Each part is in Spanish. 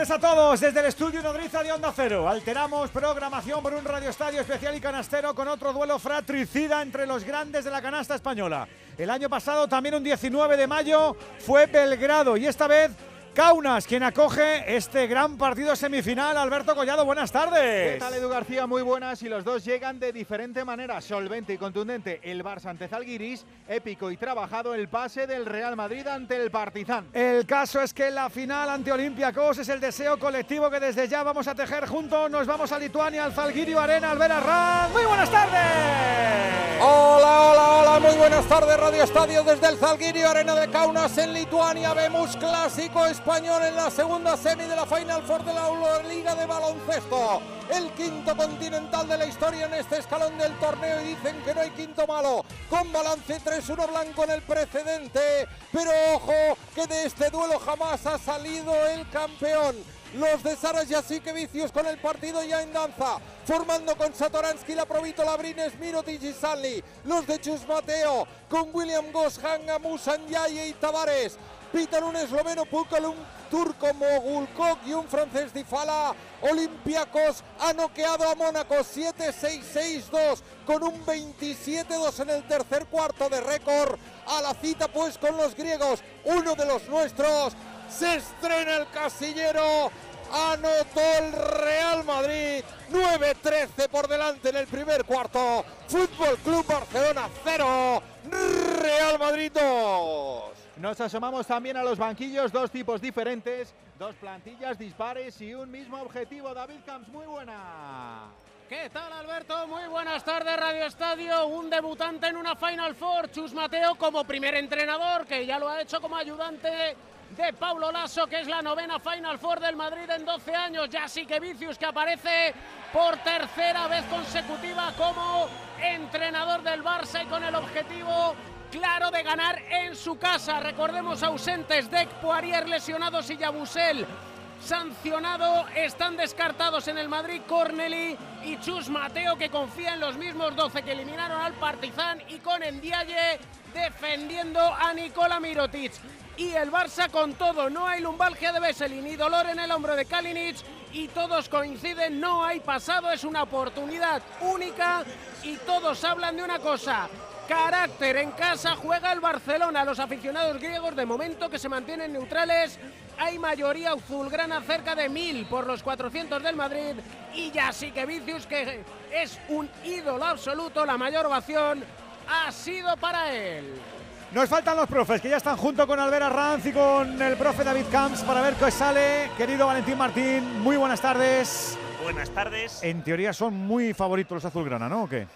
tardes a todos desde el estudio Nodriza de Onda Cero. Alteramos programación por un radio estadio especial y canastero con otro duelo fratricida entre los grandes de la canasta española. El año pasado, también un 19 de mayo, fue Belgrado y esta vez Kaunas, quien acoge este gran partido semifinal. Alberto Collado, buenas tardes. ¿Qué tal, Edu García? Muy buenas. Y los dos llegan de diferente manera, solvente y contundente. El Barça ante Zalgiris, épico y trabajado el pase del Real Madrid ante el Partizan. El caso es que la final ante Olympiacos es el deseo colectivo que desde ya vamos a tejer juntos. Nos vamos a Lituania, al Zalgirio Arena, al Ran. ¡Muy buenas tardes! Hola, hola, hola, muy buenas tardes, Radio Estadio desde el Zalgirio Arena de Kaunas en Lituania. Vemos clásico español en la segunda semi de la Final Four de la Liga de Baloncesto. El quinto continental de la historia en este escalón del torneo y dicen que no hay quinto malo. Con balance 3-1 blanco en el precedente. Pero ojo que de este duelo jamás ha salido el campeón. Los de Saras que Vicios con el partido ya en danza. Formando con Satoransky, la Provito, Labrines, Mirotic y Stanley. Los de Chus Mateo con William Goss, Hanga, Musan, y Tavares pitan un esloveno Pukal, un turco Mogulkok y un francés Difala. Olympiacos ha noqueado a Mónaco 7-6-6-2 con un 27-2 en el tercer cuarto de récord. A la cita pues con los griegos, uno de los nuestros. Se estrena el casillero. Anotó el Real Madrid. 9-13 por delante en el primer cuarto. Fútbol Club Barcelona 0. Real Madrid 2. Nos asomamos también a los banquillos, dos tipos diferentes, dos plantillas dispares y un mismo objetivo. David Camps, muy buena. ¿Qué tal Alberto? Muy buenas tardes Radio Estadio. Un debutante en una Final Four, Chus Mateo como primer entrenador, que ya lo ha hecho como ayudante de Paulo Lasso, que es la novena Final Four del Madrid en 12 años. Ya sí que Vicius, que aparece por tercera vez consecutiva como entrenador del Barça y con el objetivo claro de ganar en su casa. Recordemos ausentes Deck, Poirier lesionados y Yabusel sancionado. Están descartados en el Madrid Corneli y Chus Mateo que confía en los mismos 12 que eliminaron al Partizan y con Endiaye defendiendo a Nicola Mirotic. Y el Barça con todo, no hay lumbalgia de Vesely ni dolor en el hombro de Kalinic y todos coinciden, no hay pasado, es una oportunidad única y todos hablan de una cosa, carácter. En casa juega el Barcelona. Los aficionados griegos de momento que se mantienen neutrales. Hay mayoría azulgrana cerca de mil por los 400 del Madrid. Y ya sí que Vicius, que es un ídolo absoluto, la mayor ovación ha sido para él. Nos faltan los profes que ya están junto con Albera Ranz y con el profe David Camps para ver qué sale. Querido Valentín Martín, muy buenas tardes. Buenas tardes. En teoría son muy favoritos los azulgrana, ¿no? ¿O qué?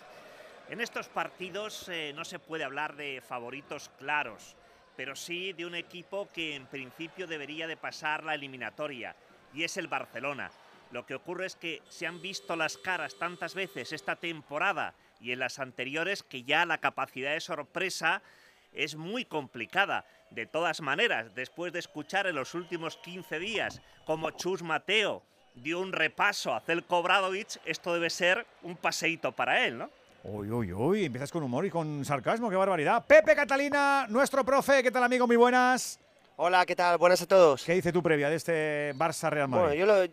En estos partidos eh, no se puede hablar de favoritos claros, pero sí de un equipo que en principio debería de pasar la eliminatoria, y es el Barcelona. Lo que ocurre es que se han visto las caras tantas veces esta temporada y en las anteriores que ya la capacidad de sorpresa es muy complicada. De todas maneras, después de escuchar en los últimos 15 días como Chus Mateo dio un repaso a Celko Bradovic, esto debe ser un paseíto para él, ¿no? Uy, uy, uy, empiezas con humor y con sarcasmo, qué barbaridad. Pepe Catalina, nuestro profe, ¿qué tal amigo? Muy buenas. Hola, ¿qué tal? Buenas a todos. ¿Qué dice tu previa de este Barça Real Madrid? Bueno,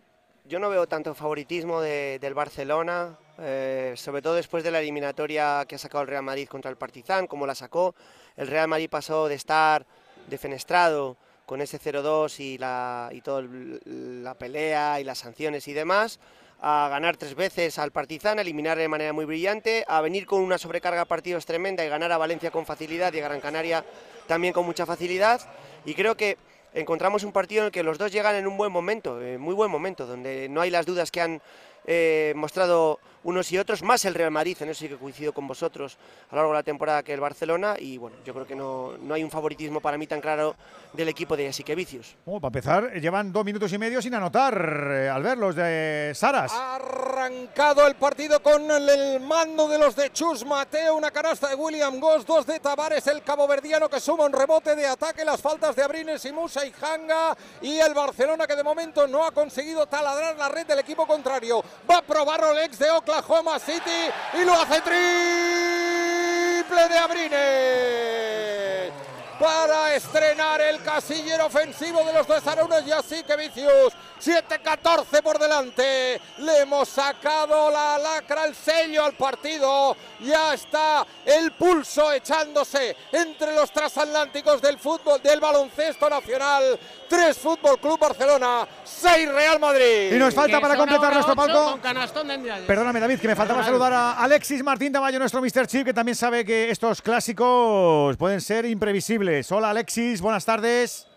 yo, no veo tanto favoritismo del Barcelona, eh, sobre todo después de la eliminatoria que ha sacado el Real Madrid contra el Partizan, como la sacó. El Real Madrid pasó de estar defenestrado con ese 0-2 y, la, y toda la pelea y las sanciones y demás, a ganar tres veces al Partizan, a eliminar de manera muy brillante, a venir con una sobrecarga de partidos tremenda y ganar a Valencia con facilidad y a Gran Canaria también con mucha facilidad. Y creo que encontramos un partido en el que los dos llegan en un buen momento, en eh, muy buen momento, donde no hay las dudas que han eh, mostrado unos y otros, más el Real Madrid, en eso sí que coincido con vosotros a lo largo de la temporada que el Barcelona y bueno, yo creo que no, no hay un favoritismo para mí tan claro del equipo de Asique Vicios. para empezar, llevan dos minutos y medio sin anotar, eh, al ver los de Saras. Arrancado el partido con el mando de los de Chus Mateo, una canasta de William Goss, dos de Tavares, el caboverdiano que suma un rebote de ataque, las faltas de Abrines y Musa y Hanga y el Barcelona que de momento no ha conseguido taladrar la red del equipo contrario. Va a probar Rolex de Oklahoma City y lo hace triple de Abrines. Para estrenar el casillero ofensivo de los dos Arunos y así que Vicius 7-14 por delante. Le hemos sacado la lacra, el sello al partido. Ya está el pulso echándose entre los transatlánticos del fútbol, del baloncesto nacional. 3 Fútbol Club Barcelona, 6 Real Madrid. Y nos falta para completar nuestro palco. Con Perdóname, David, que me faltaba saludar a Alexis Martín Tamayo, nuestro Mr. Chip, que también sabe que estos clásicos pueden ser imprevisibles. Hola, Alexis, buenas tardes.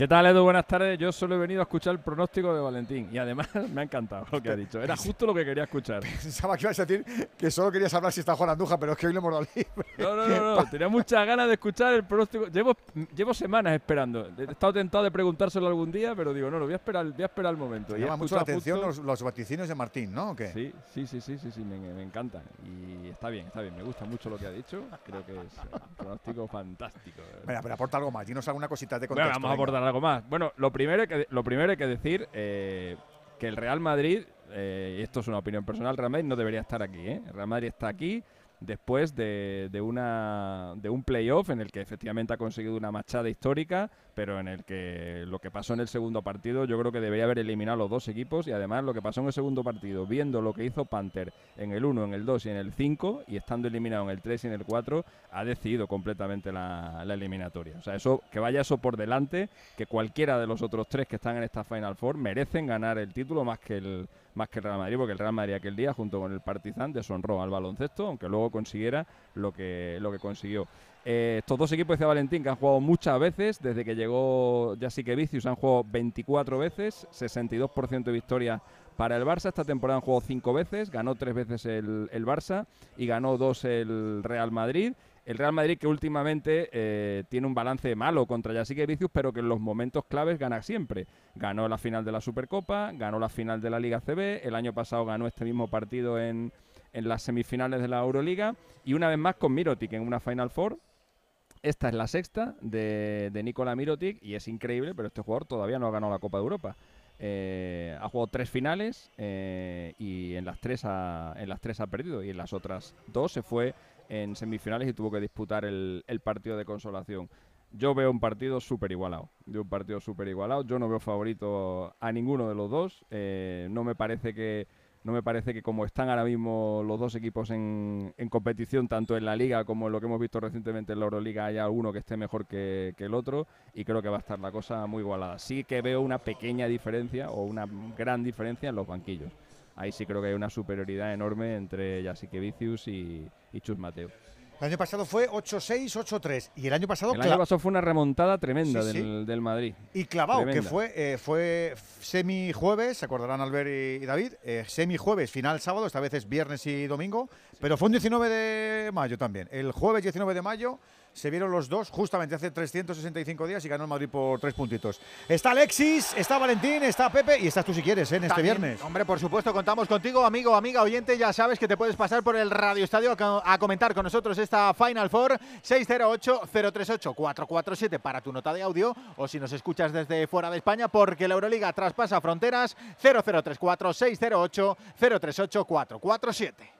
¿Qué tal, Edu? Buenas tardes. Yo solo he venido a escuchar el pronóstico de Valentín y además me ha encantado lo que ha dicho. Era justo lo que quería escuchar. Pensaba que ibas a decir que solo querías hablar si está Juan Andújar, pero es que hoy lo hemos dado libre. No, no, no, no. Tenía muchas ganas de escuchar el pronóstico. Llevo, llevo semanas esperando. He estado tentado de preguntárselo algún día, pero digo, no, lo voy a esperar, voy a esperar el momento. Me llama mucho la atención los, los, vaticinios de Martín, ¿no? qué? Sí, sí, sí, sí, sí, sí me, me, encanta. Y está bien, está bien. Me gusta mucho lo que ha dicho. Creo que es un pronóstico fantástico. Mira, pero aporta algo más. Dinos alguna cosita de contexto. Bueno, vamos a aportar algo más. Bueno, lo primero, que, lo primero que decir eh, que el Real Madrid, eh, esto es una opinión personal, Real Madrid no debería estar aquí. ¿eh? El Real Madrid está aquí después de, de, una, de un playoff en el que efectivamente ha conseguido una machada histórica, pero en el que lo que pasó en el segundo partido yo creo que debería haber eliminado los dos equipos y además lo que pasó en el segundo partido, viendo lo que hizo Panther en el 1, en el 2 y en el 5 y estando eliminado en el 3 y en el 4, ha decidido completamente la, la eliminatoria. O sea, eso que vaya eso por delante, que cualquiera de los otros tres que están en esta Final Four merecen ganar el título más que el más que el Real Madrid, porque el Real Madrid aquel día, junto con el Partizan, deshonró al baloncesto, aunque luego consiguiera lo que, lo que consiguió. Eh, estos dos equipos, de Valentín, que han jugado muchas veces, desde que llegó que Vicius, han jugado 24 veces, 62% de victoria para el Barça. Esta temporada han jugado 5 veces, ganó 3 veces el, el Barça y ganó 2 el Real Madrid. El Real Madrid que últimamente eh, tiene un balance malo contra Jasique Vicius, pero que en los momentos claves gana siempre. Ganó la final de la Supercopa, ganó la final de la Liga CB, el año pasado ganó este mismo partido en, en las semifinales de la Euroliga y una vez más con Mirotic en una Final Four. Esta es la sexta de, de Mirotic y es increíble, pero este jugador todavía no ha ganado la Copa de Europa. Eh, ha jugado tres finales eh, y en las tres, ha, en las tres ha perdido y en las otras dos se fue en semifinales y tuvo que disputar el, partido de consolación. Yo veo un partido súper igualado. Veo un partido súper igualado. Yo no veo favorito a ninguno de los dos. Eh, no me parece que no me parece que como están ahora mismo los dos equipos en, competición, tanto en la liga como en lo que hemos visto recientemente en la Euroliga, haya uno que esté mejor que, que, el otro y creo que va a estar la cosa muy igualada. Sí que veo una pequeña diferencia o una gran diferencia en los banquillos ahí sí creo que hay una superioridad enorme entre Jasikevicius y, y Chus Mateo. El año pasado fue 8-6, 8-3. Y el año pasado. El año pasado fue una remontada tremenda del, del, Madrid. Y clavado, que fue, eh, fue semi-jueves, se acordarán Albert y, David. Eh, semi-jueves, final sábado, esta vez es viernes y domingo. Pero fue un 19 de mayo también. El jueves 19 de mayo se vieron los dos justamente hace 365 días y ganó el Madrid por tres puntitos. Está Alexis, está Valentín, está Pepe y estás tú si quieres ¿eh? en este viernes. Hombre, por supuesto, contamos contigo, amigo, amiga, oyente. Ya sabes que te puedes pasar por el Radio Estadio a, comentar con nosotros esta Final Four 608-038-447 para tu nota de audio o si nos escuchas desde fuera de España porque la Euroliga traspasa fronteras 0034 608 038 447.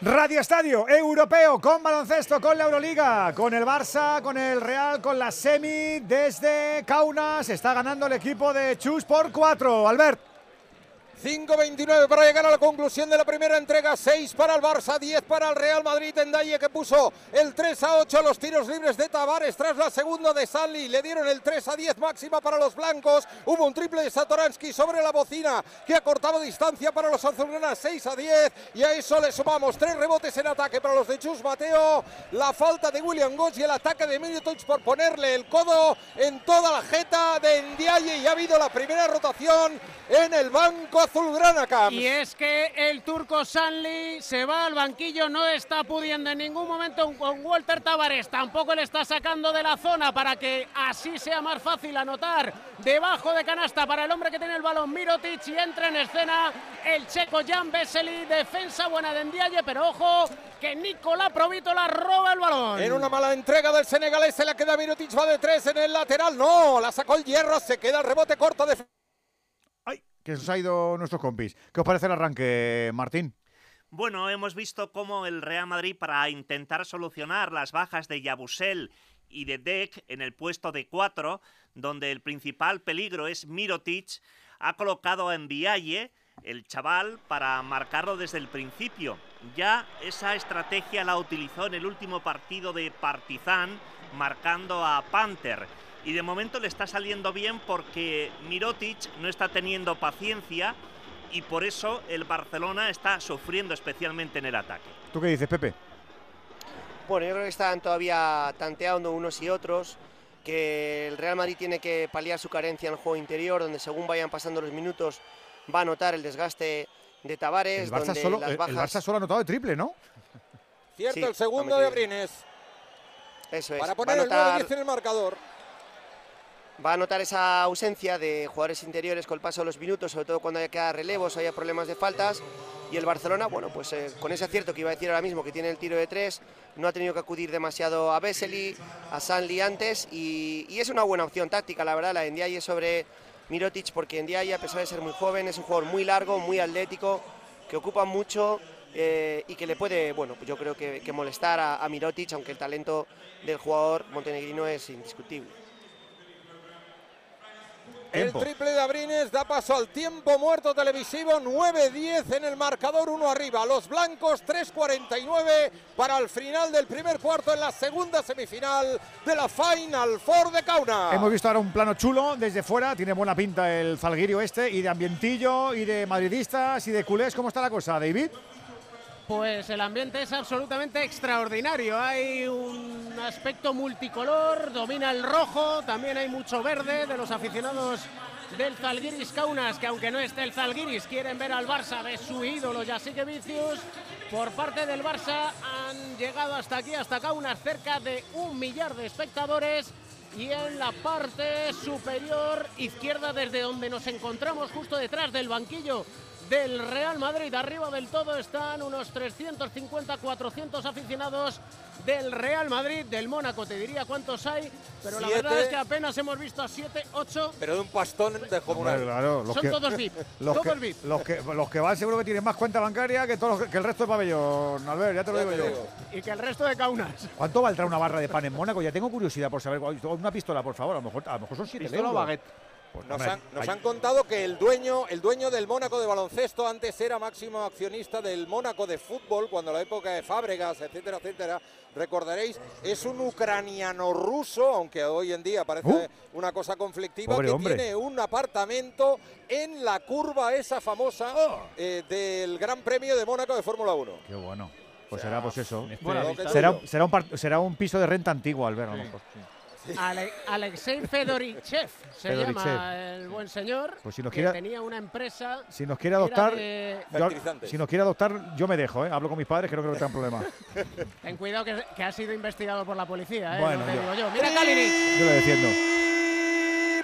Radio Estadio Europeo con baloncesto, con la Euroliga, con el Barça, con el Real, con la semi desde Kaunas. Está ganando el equipo de Chus por cuatro. Albert. 5-29 para llegar a la conclusión de la primera entrega. 6 para el Barça, 10 para el Real Madrid. Dalle que puso el 3 a 8 a los tiros libres de Tavares tras la segunda de Sally. Le dieron el 3 a 10 máxima para los blancos. Hubo un triple de Satoransky sobre la bocina que ha cortado distancia para los azulgranas. 6 a 10 y a eso le sumamos tres rebotes en ataque para los de Chus Mateo. La falta de William Goss y el ataque de Touch por ponerle el codo en toda la jeta de Ndiaye y ha habido la primera rotación en el banco azulgrana, Camps. Y es que el turco Sanli se va al banquillo, no está pudiendo en ningún momento con Walter Tavares, tampoco le está sacando de la zona para que así sea más fácil anotar debajo de canasta para el hombre que tiene el balón Mirotic y entra en escena el checo Jan Vesely, defensa buena de Ndiaye, pero ojo que Nicolás Provítola roba el balón. En una mala entrega del senegalés se la queda Mirotic, va de tres en el lateral, no, la sacó el hierro, se queda el rebote corto de... Que se ha ido nuestros compis. ¿Qué os parece el arranque, Martín? Bueno, hemos visto cómo el Real Madrid, para intentar solucionar las bajas de Yabusel y de Deck en el puesto de cuatro, donde el principal peligro es Mirotic, ha colocado a Envialle, el chaval, para marcarlo desde el principio. Ya esa estrategia la utilizó en el último partido de Partizan, marcando a Panther. Y de momento le está saliendo bien porque Mirotic no está teniendo paciencia y por eso el Barcelona está sufriendo especialmente en el ataque. ¿Tú qué dices, Pepe? Bueno, yo creo que están todavía tanteando unos y otros, que el Real Madrid tiene que paliar su carencia en el juego interior, donde según vayan pasando los minutos va a notar el desgaste de Tavares. El Barça, donde solo, las el- el bajas- Barça solo ha anotado de triple, ¿no? Cierto, Sí, el segundo de. Abrines. Eso es. Para va, poner a el notar, 9-10 en el marcador. Va a notar esa ausencia de jugadores interiores con el paso de los minutos, sobre todo cuando haya relevos, haya problemas de faltas. Y el Barcelona, bueno, pues eh, con ese acierto que iba a decir ahora mismo, que tiene el tiro de tres, no ha tenido que acudir demasiado a Vesely, a Sanli antes, y, es una buena opción táctica, la verdad, la de sobre Mirotic, porque Ndiaye, a pesar de ser muy joven, es un jugador muy largo, muy atlético, que ocupa mucho eh, y que le puede, bueno, yo creo que, que molestar a, a Mirotic, aunque el talento del jugador montenegrino es indiscutible. El triple de Abrines da paso al tiempo muerto televisivo, 9-10 en el marcador, uno arriba. Los blancos, 3-49 para el final del primer cuarto en la segunda semifinal de la Final Four de Kauna. Hemos visto ahora un plano chulo desde fuera. Tiene buena pinta el Zalguirio este. Y de ambientillo, y de madridistas, y de culés. ¿Cómo está la cosa, David? Pues el ambiente es absolutamente extraordinario. Hay un aspecto multicolor, domina el rojo, también hay mucho verde de los aficionados del Zalgiris Kaunas, que aunque no esté el Zalgiris, quieren ver al Barça de su ídolo Jasique Vicius. Por parte del Barça han llegado hasta aquí, hasta Kaunas, cerca de un millar de espectadores. Y en la parte superior izquierda, desde donde nos encontramos, justo detrás del banquillo del Real Madrid. Arriba del todo están unos 350-400 aficionados del Real Madrid, del Mónaco. Te diría cuántos hay, pero la verdad es que apenas hemos visto a 7, 8. Pero de un pastón de comunal. claro, los Son que, todos VIP. los todos que, VIP. los, que, los que van seguro que tienen más cuenta bancaria que, todos los- que el resto de pabellón. Albert, ya te lo Ya digo te yo. digo. Y que el resto de Kaunas. ¿Cuánto valdrá una barra de pan en Mónaco? Ya tengo curiosidad por saber. Una pistola, por favor. A lo mejor, a lo mejor son 7 Pistola o euros. baguette. Pues, Nos, han, nos han contado que el dueño, el dueño del Mónaco de baloncesto antes era máximo accionista del Mónaco de fútbol, cuando la época de Fábregas, etcétera, etcétera. Recordaréis, es un ucraniano ruso, aunque hoy en día parece Uh. una cosa conflictiva, que hombre. tiene un apartamento en la curva esa famosa Oh. eh, del Gran Premio de Mónaco de Fórmula 1. Qué bueno. Pues será pues eso. Que Será, será, un será un piso de renta antiguo, Albert, a lo Sí, mejor. sí. Ale- Alexei Fedorichev se Fedorichev. llama el buen señor. Pues si nos que tenía una empresa. Si nos quiere adoptar, de- yo- si nos quiere adoptar, yo me dejo, ¿eh? Hablo con mis padres, que no creo que tengan problema. Ten cuidado que, que ha sido investigado por la policía, ¿eh? Bueno, No te yo- digo yo. Mira Kalinic. Yo lo defiendo.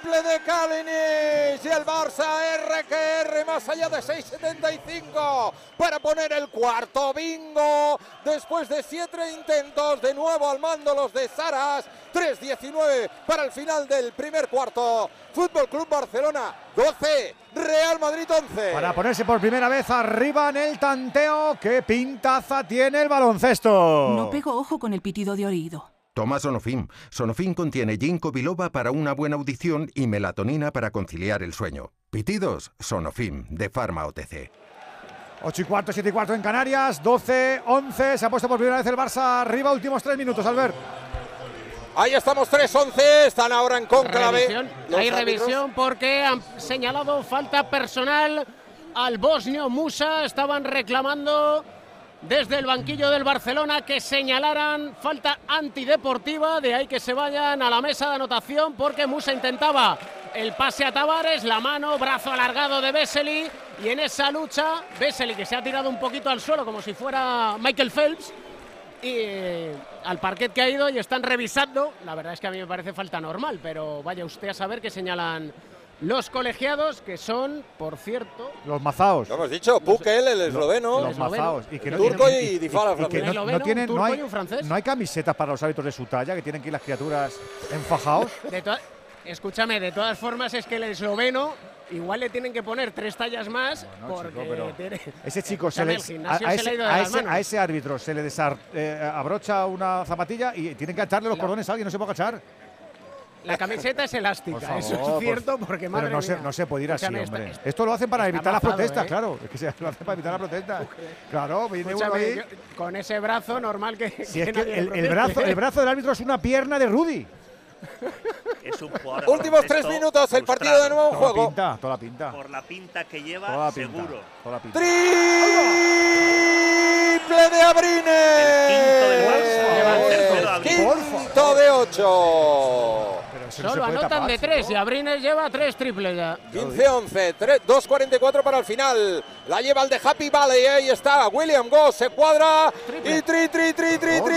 Triple de Kalinic y el Barça RQR más allá de 6.75 para poner el cuarto bingo. Después de siete intentos de nuevo al mando los de Saras. 3.19 para el final del primer cuarto. Fútbol Club Barcelona 12 Real Madrid 11 Para ponerse por primera vez arriba en el tanteo, ¿qué pintaza tiene el baloncesto? No pego ojo con el pitido de oído. Toma Sonofim. Sonofim contiene ginkgo biloba para una buena audición y melatonina para conciliar el sueño. Pitidos, Sonofim, de Pharma OTC. 8 y cuarto, 7 y cuarto en Canarias, 12, 11, se ha puesto por primera vez el Barça arriba, últimos tres minutos, Albert. ahí estamos 3-11 están ahora en conclave Revisión. Hay revisión porque han señalado falta personal al bosnio Musa. Estaban reclamando desde el banquillo del Barcelona que señalaran falta antideportiva. De ahí que se vayan a la mesa de anotación porque Musa intentaba el pase a Tavares, la mano, brazo alargado de Vesely Y en esa lucha, Besseli, que se ha tirado un poquito al suelo como si fuera Michael Phelps, y eh, al parquet que ha ido y están revisando. La verdad es que a mí me parece falta normal, pero vaya usted a saber que señalan los colegiados, que son, por cierto, Los mazaos. Lo hemos dicho, Pukel, el esloveno. Los mazaos. Y que no Turco tienen- y Dybala, y que no, tienen, un no hay, y un francés. no hay camisetas para los hábitos de su talla, que tienen que ir las criaturas enfajados. de escúchame, de todas formas es que el esloveno igual le tienen que poner tres tallas más Bueno, porque chico, pero tiene- Ese chico se le, a, a ese, a ese- manos. a ese árbitro se le desar, eh, abrocha una zapatilla y tienen que atarle los cordones a alguien, no se puede agachar. La camiseta es elástica, favor, eso es por- cierto, porque Pero madre no se, mía. no se puede ir así, Escúchame, hombre. está- Esto lo hacen para evitar las protestas, ¿eh? claro. Es que se lo hacen para evitar las protestas. Claro, viene uno ahí. yo- con ese brazo normal que. Si es que nadie le el, el brazo, el brazo del árbitro es una pierna de Rudy. Es un Últimos tres minutos, el partido de nuevo en Toda la juego. pinta, toda la pinta. Por la pinta que lleva, Toda pinta. seguro. Toda la pinta. Triple de Abrines. El quinto del Barça. El. Quinto de ocho. Eso no Solo anotan tapar, de tres chico. y Abrines lleva tres triples ya. 15-11, 3 2.44 para el final. La lleva el de Happy Valley. Ahí está William Goss. Se cuadra. Y tri, tri, tri, tri, Por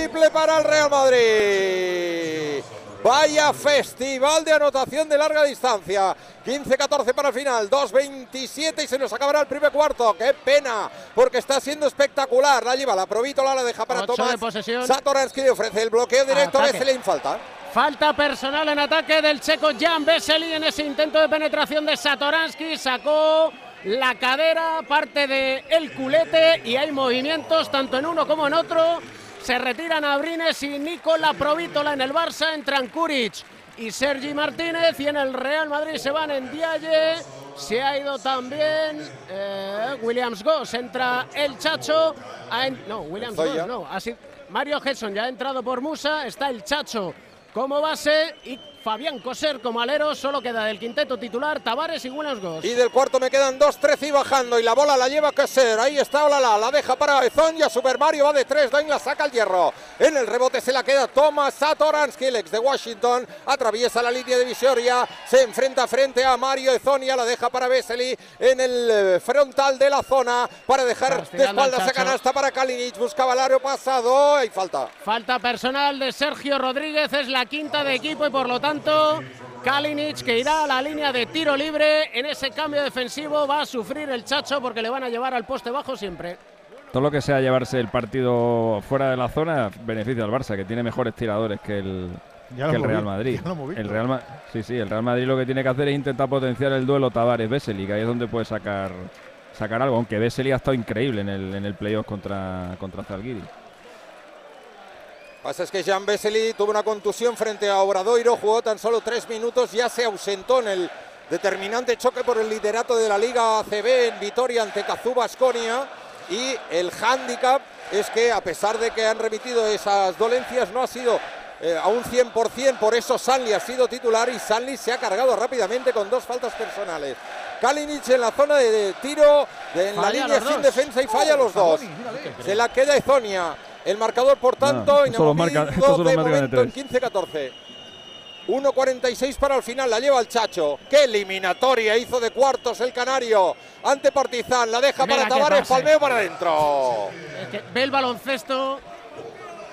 triple para el Real Madrid. Vaya festival de anotación de larga distancia. 15-14 para el final, 2-27 y se nos acabará el primer cuarto. ¡Qué pena! Porque está siendo espectacular. La lleva la Provítola, la deja para Tomás. de. Satoransky le ofrece el bloqueo directo a. Veselin falta. Falta personal en ataque del checo Jan Vesely en ese intento de penetración de Satoransky. Sacó la cadera, parte del el culete y hay movimientos tanto en uno como en otro. Se retiran Abrines y Nicola Provítola en el Barça, entran Kuric y Sergi Martínez y en el Real Madrid se van en Dialle. Se ha ido también eh, Williams Goss, entra el Chacho. en- no, Williams. Goss no. Así, Mario Hedson ya ha entrado por Musa, está el Chacho como base y Fabián Coser como alero. Solo queda del quinteto titular Tavares y Williams Goss. Y del cuarto me quedan 2-13 y bajando. Y la bola la lleva Kesser. Ahí está Olala. La deja para Ezón. Y a Super Mario va de 3. Dain la saca al hierro. En el rebote se la queda Thomas Satoransky, el ex de Washington. Atraviesa la línea divisoria. Se enfrenta frente a Mario Ezonia. La deja para Vesely en el eh, frontal de la zona. Para dejar de espaldas a canasta para Kalinic. Buscaba el aro pasado. Y falta. Falta personal de Sergio Rodríguez, es la quinta de equipo y por lo tanto Kalinic que irá a la línea de tiro libre. En ese cambio defensivo va a sufrir el Chacho porque le van a llevar al poste bajo siempre. Todo lo que sea llevarse el partido fuera de la zona beneficia al Barça, que tiene mejores tiradores que el, Ya lo que el hemos Real Madrid. ya lo hemos visto. El Real Ma- sí, sí, el Real Madrid lo que tiene que hacer es intentar potenciar el duelo Tavares-Vesely, que ahí es donde puede sacar sacar algo, aunque Vesely ha estado increíble en el, en el playoff contra, contra Zalgiris. Pasa es que Jan Vesely tuvo una contusión frente a Obradoiro, jugó tan solo tres minutos, ya se ausentó en el determinante choque por el liderato de la Liga ACB en Vitoria ante Cazú Baskonia. Y el hándicap es que a pesar de que han remitido esas dolencias, no ha sido eh, a un 100%, por eso Sanli ha sido titular y Sanli se ha cargado rápidamente con dos faltas personales. Kalinic en la zona de, tiro, de- en la línea sin defensa y falla los dos. Se la queda Ezonia. El marcador, por tanto, No, esto lo marca- inamovible esto solo de marca de momento en tres. 15-14. 1.46 para el final, la lleva el Chacho. ¡Qué eliminatoria hizo de cuartos el Canario! Ante Partizan, la deja Mira para Tavares, palmeo para adentro. Es que ve el baloncesto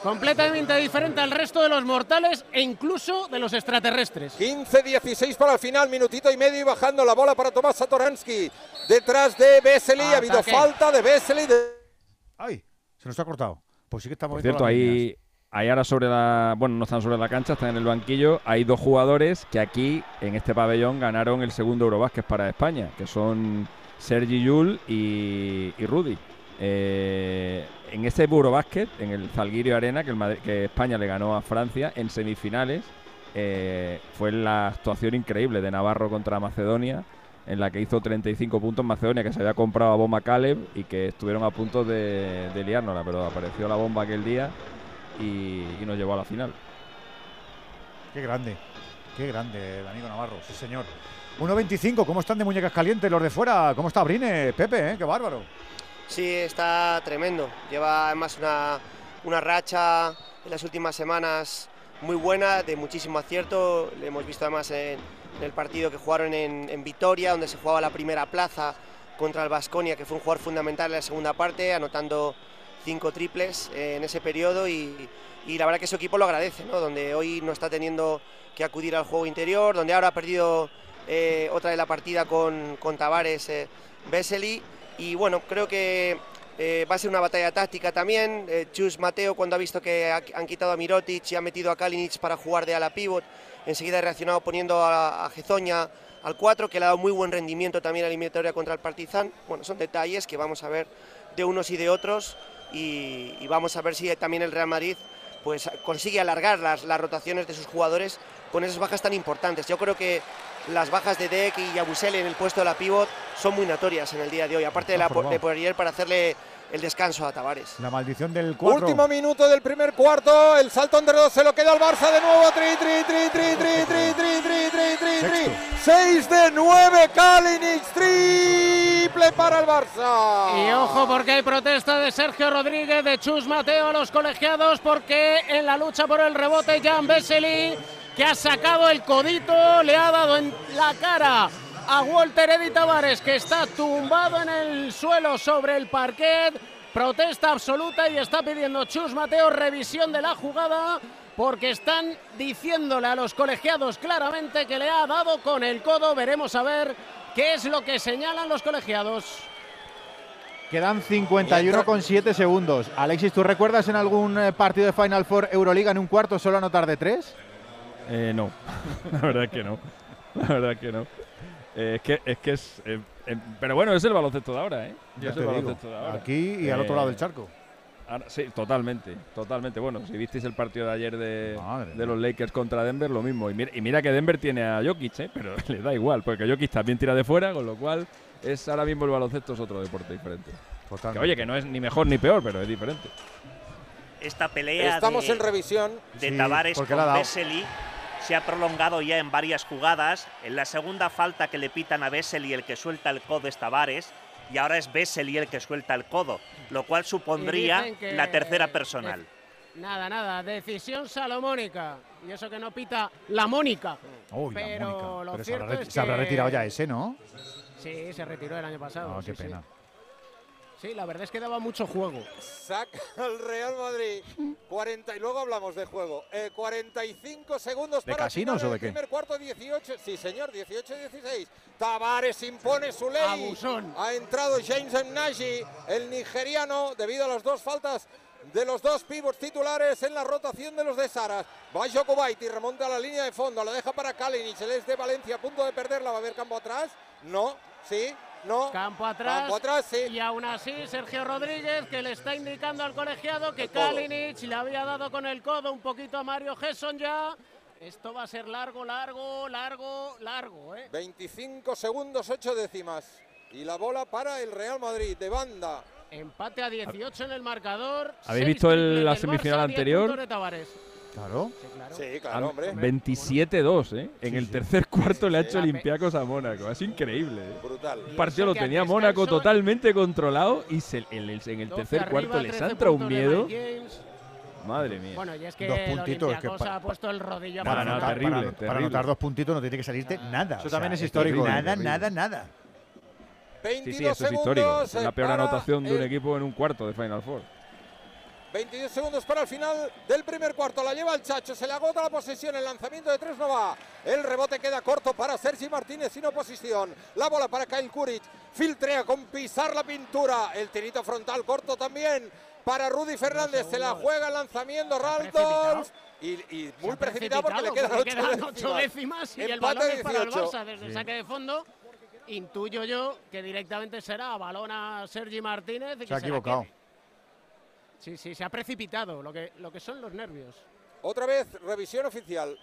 completamente diferente al resto de los mortales e incluso de los extraterrestres. 15-16 para el final, minutito y medio y bajando la bola para Tomás Satoransky. Detrás de Vesely, ha habido falta de Vesely. de- ¡Ay! Se nos ha cortado. Pues sí que estamos Por cierto, ahí, ahí ahora sobre la. Bueno, no están sobre la cancha, están en el banquillo. Hay dos jugadores que aquí, en este pabellón, ganaron el segundo Eurobásquet para España, que son Sergi Yul y, y Rudy. Eh, en ese Eurobásquet, en el Zalgirio Arena, que, el Madrid- que España le ganó a Francia en semifinales, eh, fue la actuación increíble de Navarro contra Macedonia, en la que hizo 35 puntos Macedonia, que se había comprado a Bomba Caleb y que estuvieron a punto de, de liárnosla, pero apareció la bomba aquel día y, y nos llevó a la final. Qué grande. Qué grande, el amigo Navarro. Sí, señor. 1.25. ¿Cómo están de muñecas calientes los de fuera? ¿Cómo está Brine? Pepe, ¿eh? Qué bárbaro. Sí, está tremendo. Lleva además una, una racha en las últimas semanas muy buena, de muchísimo acierto. Le hemos visto además en, el partido que jugaron en, Vitoria, donde se jugaba la primera plaza contra el Vasconia, que fue un jugador fundamental en la segunda parte, anotando cinco triples eh, en ese periodo. Y, la verdad que su equipo lo agradece, donde hoy no está teniendo que acudir al juego interior, donde ahora ha perdido eh, otra de la partida con, con Tavares eh, y bueno, creo que eh, va a ser una batalla táctica también. Chus Mateo, cuando ha visto que ha- han quitado a Mirotic y ha metido a Kalinic para jugar de ala pivot, enseguida ha reaccionado poniendo a, a Gezoña al 4, que le ha dado muy buen rendimiento también a la eliminatoria contra el Partizan. Bueno, son detalles que vamos a ver de unos y de otros y, y vamos a ver si también el Real Madrid pues consigue alargar las, las rotaciones de sus jugadores con esas bajas tan importantes. Yo creo que las bajas de Deck y Yabusele en el puesto de la pivot son muy notorias en el día de hoy, aparte de la de Poirier para hacerle el descanso a Tavares. La maldición del 4. Último minuto del primer cuarto. El salto entre dos se lo queda al Barça de nuevo. Tri, tri, tri, tri, tri, tri, tri, tri, tri, tri, tri. Seis de nueve. Kalinic. Triple para el Barça. Y ojo porque hay protesta de Sergio Rodríguez, de Chus Mateo a los colegiados porque en la lucha por el rebote Jan Vesely que ha sacado el codito, le ha dado en la cara a Walter Eddy Tavares que está tumbado en el suelo sobre el parquet. Protesta absoluta y está pidiendo Chus Mateo revisión de la jugada porque están diciéndole a los colegiados claramente que le ha dado con el codo. Veremos a ver qué es lo que señalan los colegiados. Quedan 51 con 7 segundos. Alexis, ¿tú recuerdas en algún eh, partido de Final Four Euroliga en un cuarto solo anotar de tres? Eh, no, la verdad que no. La verdad que no. Eh, es que es que es. eh, eh, pero bueno, es el baloncesto de ahora, ¿eh? Ya es te el digo, baloncesto de ahora. aquí y al otro lado del charco. ahora- sí, totalmente, totalmente. Bueno, si visteis el partido de ayer de, de los Lakers contra Denver, lo mismo. Y mira, y mira que Denver tiene a Jokic, ¿eh? Pero le da igual, porque Jokic también tira de fuera, con lo cual es ahora mismo el baloncesto es otro deporte diferente. Que oye, que no es ni mejor ni peor, pero es diferente. Esta pelea Estamos de, en revisión. de Sí, Tavares con. Vesely se ha prolongado ya en varias jugadas. En la segunda falta que le pitan a Vesely, el que suelta el codo es Tavares. Y ahora es Vesely el que suelta el codo, lo cual supondría la tercera personal. Nada, nada, decisión salomónica. Y eso que no pita la Mónica. Uy, la Pero Mónica. lo Pero se habrá, se habrá que- retirado ya ese, ¿no? Sí, se retiró el año pasado. Ah, qué sí. pena. Sí, la verdad es que daba mucho juego. Saca el Real Madrid. 40 y luego hablamos de juego. Eh, 45 segundos ¿De para casinos o de qué? primer cuarto 18. Sí, señor, 18-16. Tavares impone su ley. Abusón. Ha entrado James Nagy, el nigeriano, debido a las dos faltas de los dos pivots titulares en la rotación de los de Saras. Va Jokobaiti, remonta a la línea de fondo, la deja para Kalinic, el es de Valencia, a punto de perderla, va a haber campo atrás. No, sí, no. Campo atrás. Campo atrás, sí. Y aún así, Sergio Rodríguez, que le está indicando al colegiado que. Kalinic le había dado con el codo un poquito a Mario Gesson ya. Esto va a ser largo, largo, largo, largo, ¿eh? 25 segundos, 8 décimas. Y la bola para el Real Madrid de banda. Empate a 18 en el marcador. ¿Habéis visto el- la semifinal Barça, 10 anterior? Claro. Sí, claro. Sí, claro, Han- hombre. 27-2, ¿eh? En el tercer cuarto le ha hecho Olympiacos a Mónaco. Es increíble, ¿eh? Brutal. El partido lo tenía Mónaco totalmente controlado y se- en el, en el 12 tercer arriba, cuarto les 13 ha entrado un miedo. Madre mía. Bueno, y es que Dos puntitos, es que pa- ha puesto el rodillo Para para nada, anotar. terrible, para, anotar dos puntitos no tiene que salirte nada. Eso o sea, también es histórico, terrible. ¿eh? Nada, Terrible. nada, nada. 22 Sí, sí, eso es segundos histórico. Es la peor anotación de un equipo en un cuarto de Final Four. 22 segundos para el final del primer cuarto. La lleva el Chacho. Se le agota la posesión. El lanzamiento de tres no va. El rebote queda corto para Sergi Martínez sin oposición. La bola para Kyle Kuric. Filtrea con pisar la pintura. El tirito frontal corto también para Rudy Fernández. Se la juega el lanzamiento Randolph. Y, y muy precipitado porque le quedan porque 8 quedan décimas. ocho décimas y el balón es para el 18. Barça desde el saque de fondo. Intuyo yo que directamente será balón a Sergi Martínez. y que Se ha equivocado. quede. Sí, sí, se ha precipitado, lo que, lo que son los nervios. Otra vez, revisión oficial.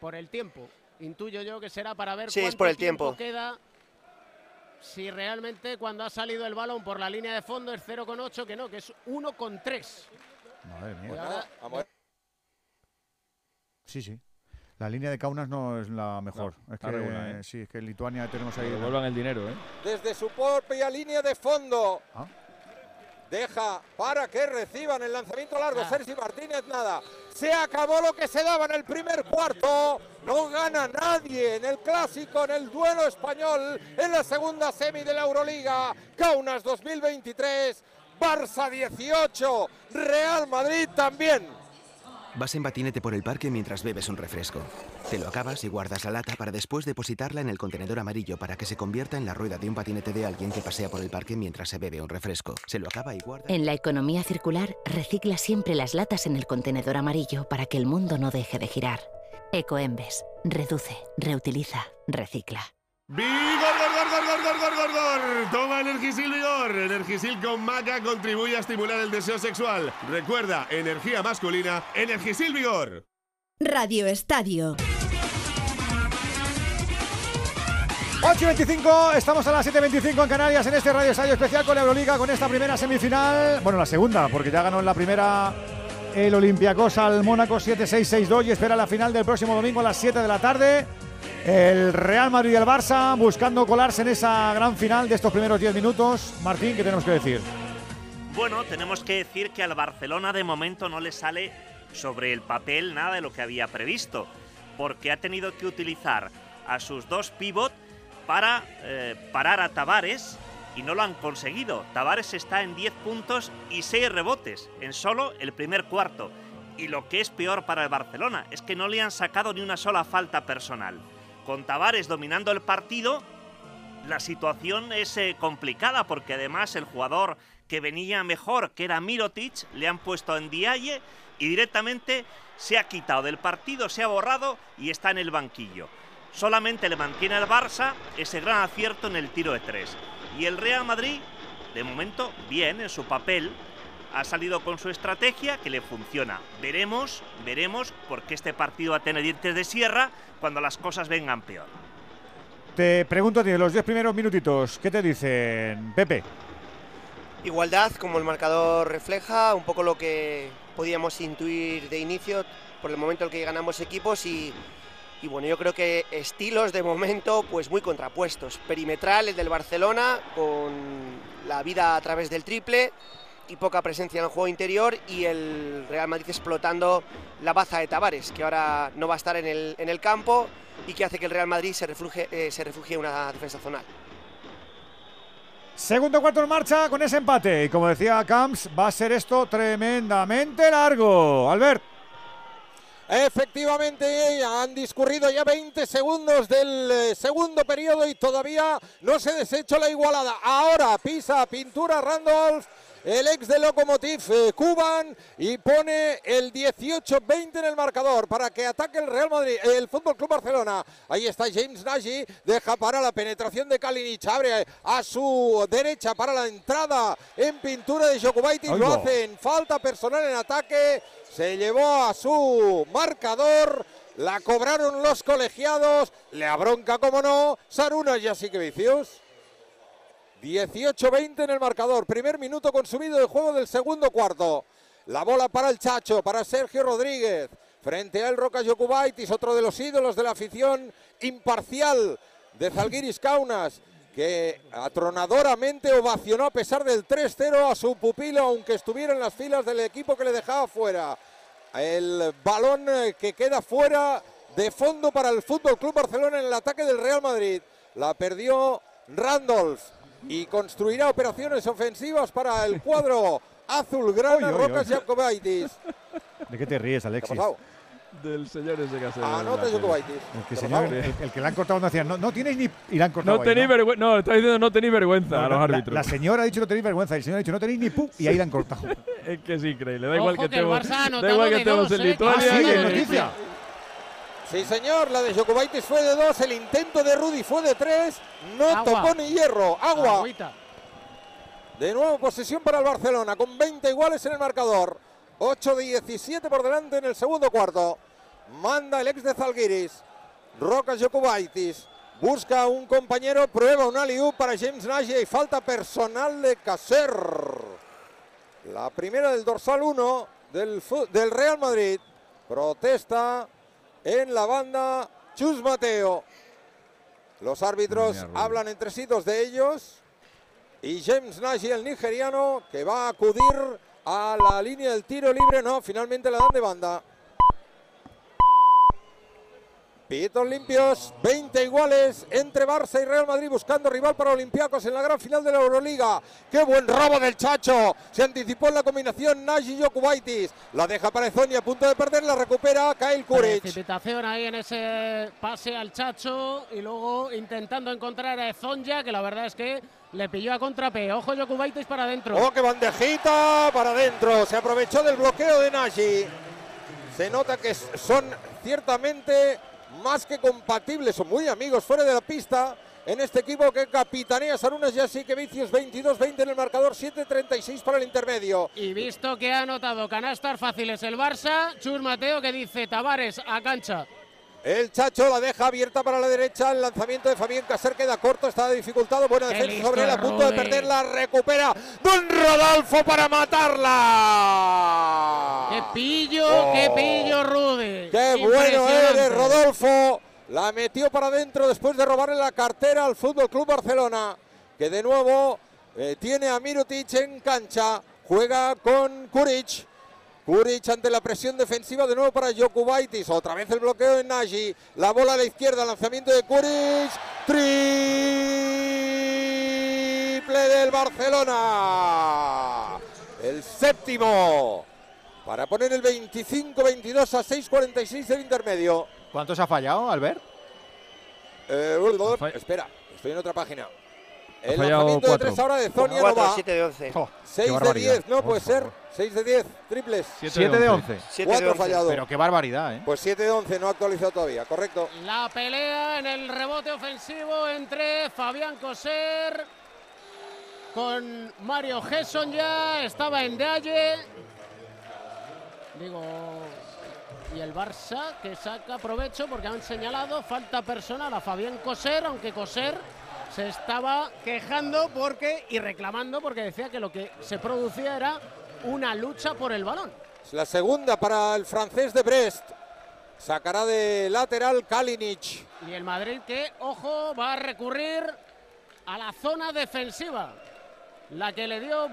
Por el tiempo. Intuyo yo que será para ver Sí, es por el tiempo tiempo. queda. Si realmente cuando ha salido el balón por la línea de fondo es 0,8, que no, que es 1,3. Madre mía. Pues Nada, ahora- vamos a ver. Sí, sí. La línea de Kaunas no es la mejor. es que regular, ¿eh? sí, es que en Lituania tenemos ahí. Que devuelvan el dinero, ¿eh? desde su propia línea de fondo. Ah. Deja para que reciban el lanzamiento largo. Ah. Sergi Martínez, nada. Se acabó lo que se daba en el primer cuarto. No gana nadie en el clásico, en el duelo español, en la segunda semi de la Euroliga. Kaunas 2023, Barça 18, Real Madrid también. Vas en patinete por el parque mientras bebes un refresco. Te lo acabas y guardas la lata para después depositarla en el contenedor amarillo para que se convierta en la rueda de un patinete de alguien que pasea por el parque mientras se bebe un refresco. Se lo acaba y guarda. En la economía circular, recicla siempre las latas en el contenedor amarillo para que el mundo no deje de girar. Ecoembes. Reduce, reutiliza, recicla. ¡Vigor, gor, gor, gor, gor, gor, gor, gor! Toma Energisil Vigor. Energisil con maca contribuye a estimular el deseo sexual. Recuerda, energía masculina, Energisil Vigor. Radio Estadio. 8 y 25, estamos a las 7.25 en Canarias en este Radio Estadio Especial con la Euroliga, con esta primera semifinal. Bueno, la segunda, porque ya ganó en la primera el Olympiacos al Mónaco 7-6-6-2 y espera la final del próximo domingo a las 7 de la tarde. El Real Madrid y el Barça buscando colarse en esa gran final de estos primeros 10 minutos. Martín, ¿qué tenemos que decir? Bueno, tenemos que decir que al Barcelona de momento no le sale sobre el papel nada de lo que había previsto, porque ha tenido que utilizar a sus dos pivot para eh, parar a Tavares y no lo han conseguido. Tavares está en 10 puntos y 6 rebotes en solo el primer cuarto. Y lo que es peor para el Barcelona es que no le han sacado ni una sola falta personal. Con Tavares dominando el partido, la situación es eh, complicada porque además el jugador que venía mejor, que era Mirotic, le han puesto en Dialle y directamente se ha quitado del partido, se ha borrado y está en el banquillo. Solamente le mantiene al Barça ese gran acierto en el tiro de tres. Y el Real Madrid, de momento, bien en su papel, ha salido con su estrategia que le funciona. Veremos, veremos, porque este partido va a tener dientes de sierra cuando las cosas vengan peor. Te pregunto a ti, los 10 primeros minutitos, ¿qué te dicen, Pepe? Igualdad, como el marcador refleja, un poco lo que podíamos intuir de inicio por el momento en el que ganamos equipos y, y bueno, yo creo que estilos de momento pues muy contrapuestos. Perimetral el del Barcelona con la vida a través del triple y poca presencia en el juego interior y el Real Madrid explotando la baza de Tavares, que ahora no va a estar en el, en el campo y que hace que el Real Madrid se refugie, eh, se refugie en una defensa zonal. Segundo cuarto en marcha con ese empate. Y como decía Camps, va a ser esto tremendamente largo. Albert. Efectivamente, han discurrido ya 20 segundos del eh, segundo periodo y todavía no se deshecho la igualada. Ahora pisa pintura Randolph el ex de Lokomotiv eh, Cuban y pone el 18-20 en el marcador para que ataque el Real Madrid, el Fútbol Club Barcelona. Ahí está James Nagy, deja para la penetración de Kalinic, abre a su derecha para la entrada en pintura de Jokubaitis, lo hacen falta personal en ataque, se llevó a su marcador. La cobraron los colegiados, le abronca como no, Sarunas ya sí que vicios. 18-20 en el marcador. Primer minuto consumido del juego del segundo cuarto. La bola para el Chacho, para Sergio Rodríguez. Frente a el Roca Jokubaitis, otro de los ídolos de la afición imparcial de Zalgiris Kaunas, que atronadoramente ovacionó a pesar del 3-0 a su pupilo, aunque estuviera en las filas del equipo que le dejaba fuera. El balón que queda fuera de fondo para el Fútbol Club Barcelona en el ataque del Real Madrid. La perdió Randolph y construirá operaciones ofensivas para el cuadro azulgrana Rocas Jacobaitis. ¿De qué te ríes, Alexis? Del señor ese que hace. Anota. El que, señor, el, el que le han cortado no decía, no, no tienes ni. Y le han cortado. No tenéis ¿no? vergüenza. No, está diciendo no tenéis vergüenza No, a la- los la- árbitros. La, señora ha dicho no tenéis vergüenza el señor ha dicho no tenéis ni pu y ahí le han cortado. es que es increíble. Da igual Ojo que, que el estemos, da igual que estemos en ¿eh? Lituania. Ah, sí, que- en noticia. Sí, señor, la de Jokubaitis fue de dos, el intento de Rudy fue de tres, no Agua. tocó ni hierro, agua. Agüita. De nuevo posesión para el Barcelona, con 20 iguales en el marcador. 8 de 17 por delante en el segundo cuarto. Manda el ex de Zalgiris, Roca Jokubaitis. Busca un compañero, prueba un alley para James Nagy y falta personal de Caser. La primera del dorsal 1 del, fu- del Real Madrid. Protesta en la banda Chus Mateo. Los árbitros hablan entre sí, dos de ellos. Y James Nagy, el nigeriano, que va a acudir a la línea del tiro libre. No, finalmente la dan de banda. Pitos limpios, 20 iguales entre Barça y Real Madrid buscando rival para Olympiacos en la gran final de la Euroliga. ¡Qué buen robo del Chacho! Se anticipó en la combinación Nagy Jokubaitis. La deja para Ezoni a punto de perder, la recupera Kyle Kuric. Precipitación ahí en ese pase al Chacho y luego intentando encontrar a Zonja, que la verdad es que le pilló a contrape. Ojo Jokubaitis para adentro. ¡Oh, qué bandejita! Para adentro. Se aprovechó del bloqueo de Nagy. Se nota que son ciertamente más que compatibles, son muy amigos fuera de la pista en este equipo que capitanea Sarunas y así que Vicios 22-20 en el marcador, 7-36 para el intermedio. Y visto que ha anotado canastas fáciles el Barça, Chus Mateo que dice Tavares a cancha. El Chacho la deja abierta para la derecha. El lanzamiento de Fabián Caser queda corto, está dificultado. Buena defensa sobre él, a punto de perderla. Recupera Don Rodolfo para matarla. ¡Qué pillo, qué pillo, Rudy! ¡Qué bueno eres, Rodolfo! La metió para adentro después de robarle la cartera al Fútbol Club Barcelona, que de nuevo eh, tiene a Mirotic en cancha. Juega con Kuric. Kuric ante la presión defensiva de nuevo para Jokubaitis. Otra vez el bloqueo en Nagy. La bola a la izquierda, lanzamiento de Kuric. Triple del Barcelona. El séptimo. Para poner el 25-22 a 6-46 el intermedio. ¿Cuántos ha fallado, Albert? Eh, espera, estoy en otra página. El fallado lanzamiento de cuatro. tres ahora de Zonia no va. siete de once. Oh, 6 de 10, no puede ser. 6 de 10, triples. 7 de 11. Siete de 4 once. fallado. Pero qué barbaridad, ¿eh? Pues 7 de 11, no ha actualizado todavía, correcto. La pelea en el rebote ofensivo entre Fabián Coser con Mario Gesson ya. Estaba en Dalle. Digo. Y el Barça que saca provecho porque han señalado falta personal a Fabián Coser, aunque Coser se estaba quejando porque y reclamando porque decía que lo que se producía era una lucha por el balón. Es la segunda para el francés de Brest. Sacará de lateral Kalinic. Y el Madrid que, ojo, va a recurrir a la zona defensiva, la que le dio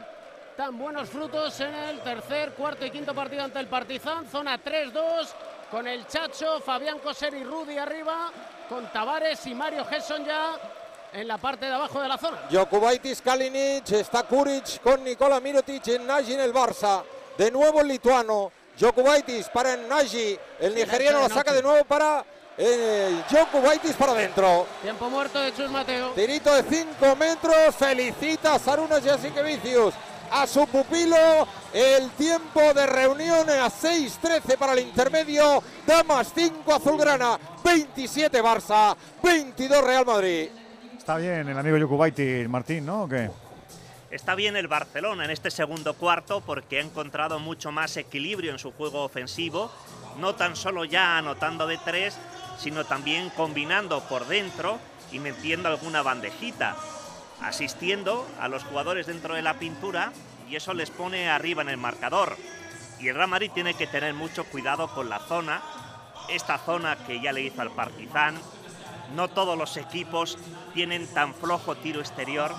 tan buenos frutos en el tercer, cuarto y quinto partido ante el Partizan, zona 3-2, con el Chacho, Fabián Coser y Rudy arriba, con Tavares y Mario Gesson ya en la parte de abajo de la zona. Jokubaitis Kalinic, está Kuric con Nikola Mirotic en Nagy en el Barça. De nuevo el lituano. Jokubaitis para Nagy. El nigeriano la saca de nuevo para eh, Jokubaitis para adentro. Tiempo muerto de Chus Mateo. Tirito de 5 metros. Felicita a Sarunas y Vicius a su pupilo. El tiempo de reunión a 6-13 para el intermedio. Damas 5 Azulgrana, 27 Barça, 22 Real Madrid. Está bien el amigo Jokubaitis, Martín, ¿no? Está bien el Barcelona en este segundo cuarto porque ha encontrado mucho más equilibrio en su juego ofensivo, no tan solo ya anotando de tres, sino también combinando por dentro y metiendo alguna bandejita, asistiendo a los jugadores dentro de la pintura y eso les pone arriba en el marcador. Y el Real Madrid tiene que tener mucho cuidado con la zona, esta zona que ya le hizo al Partizan. No todos los equipos tienen tan flojo tiro exterior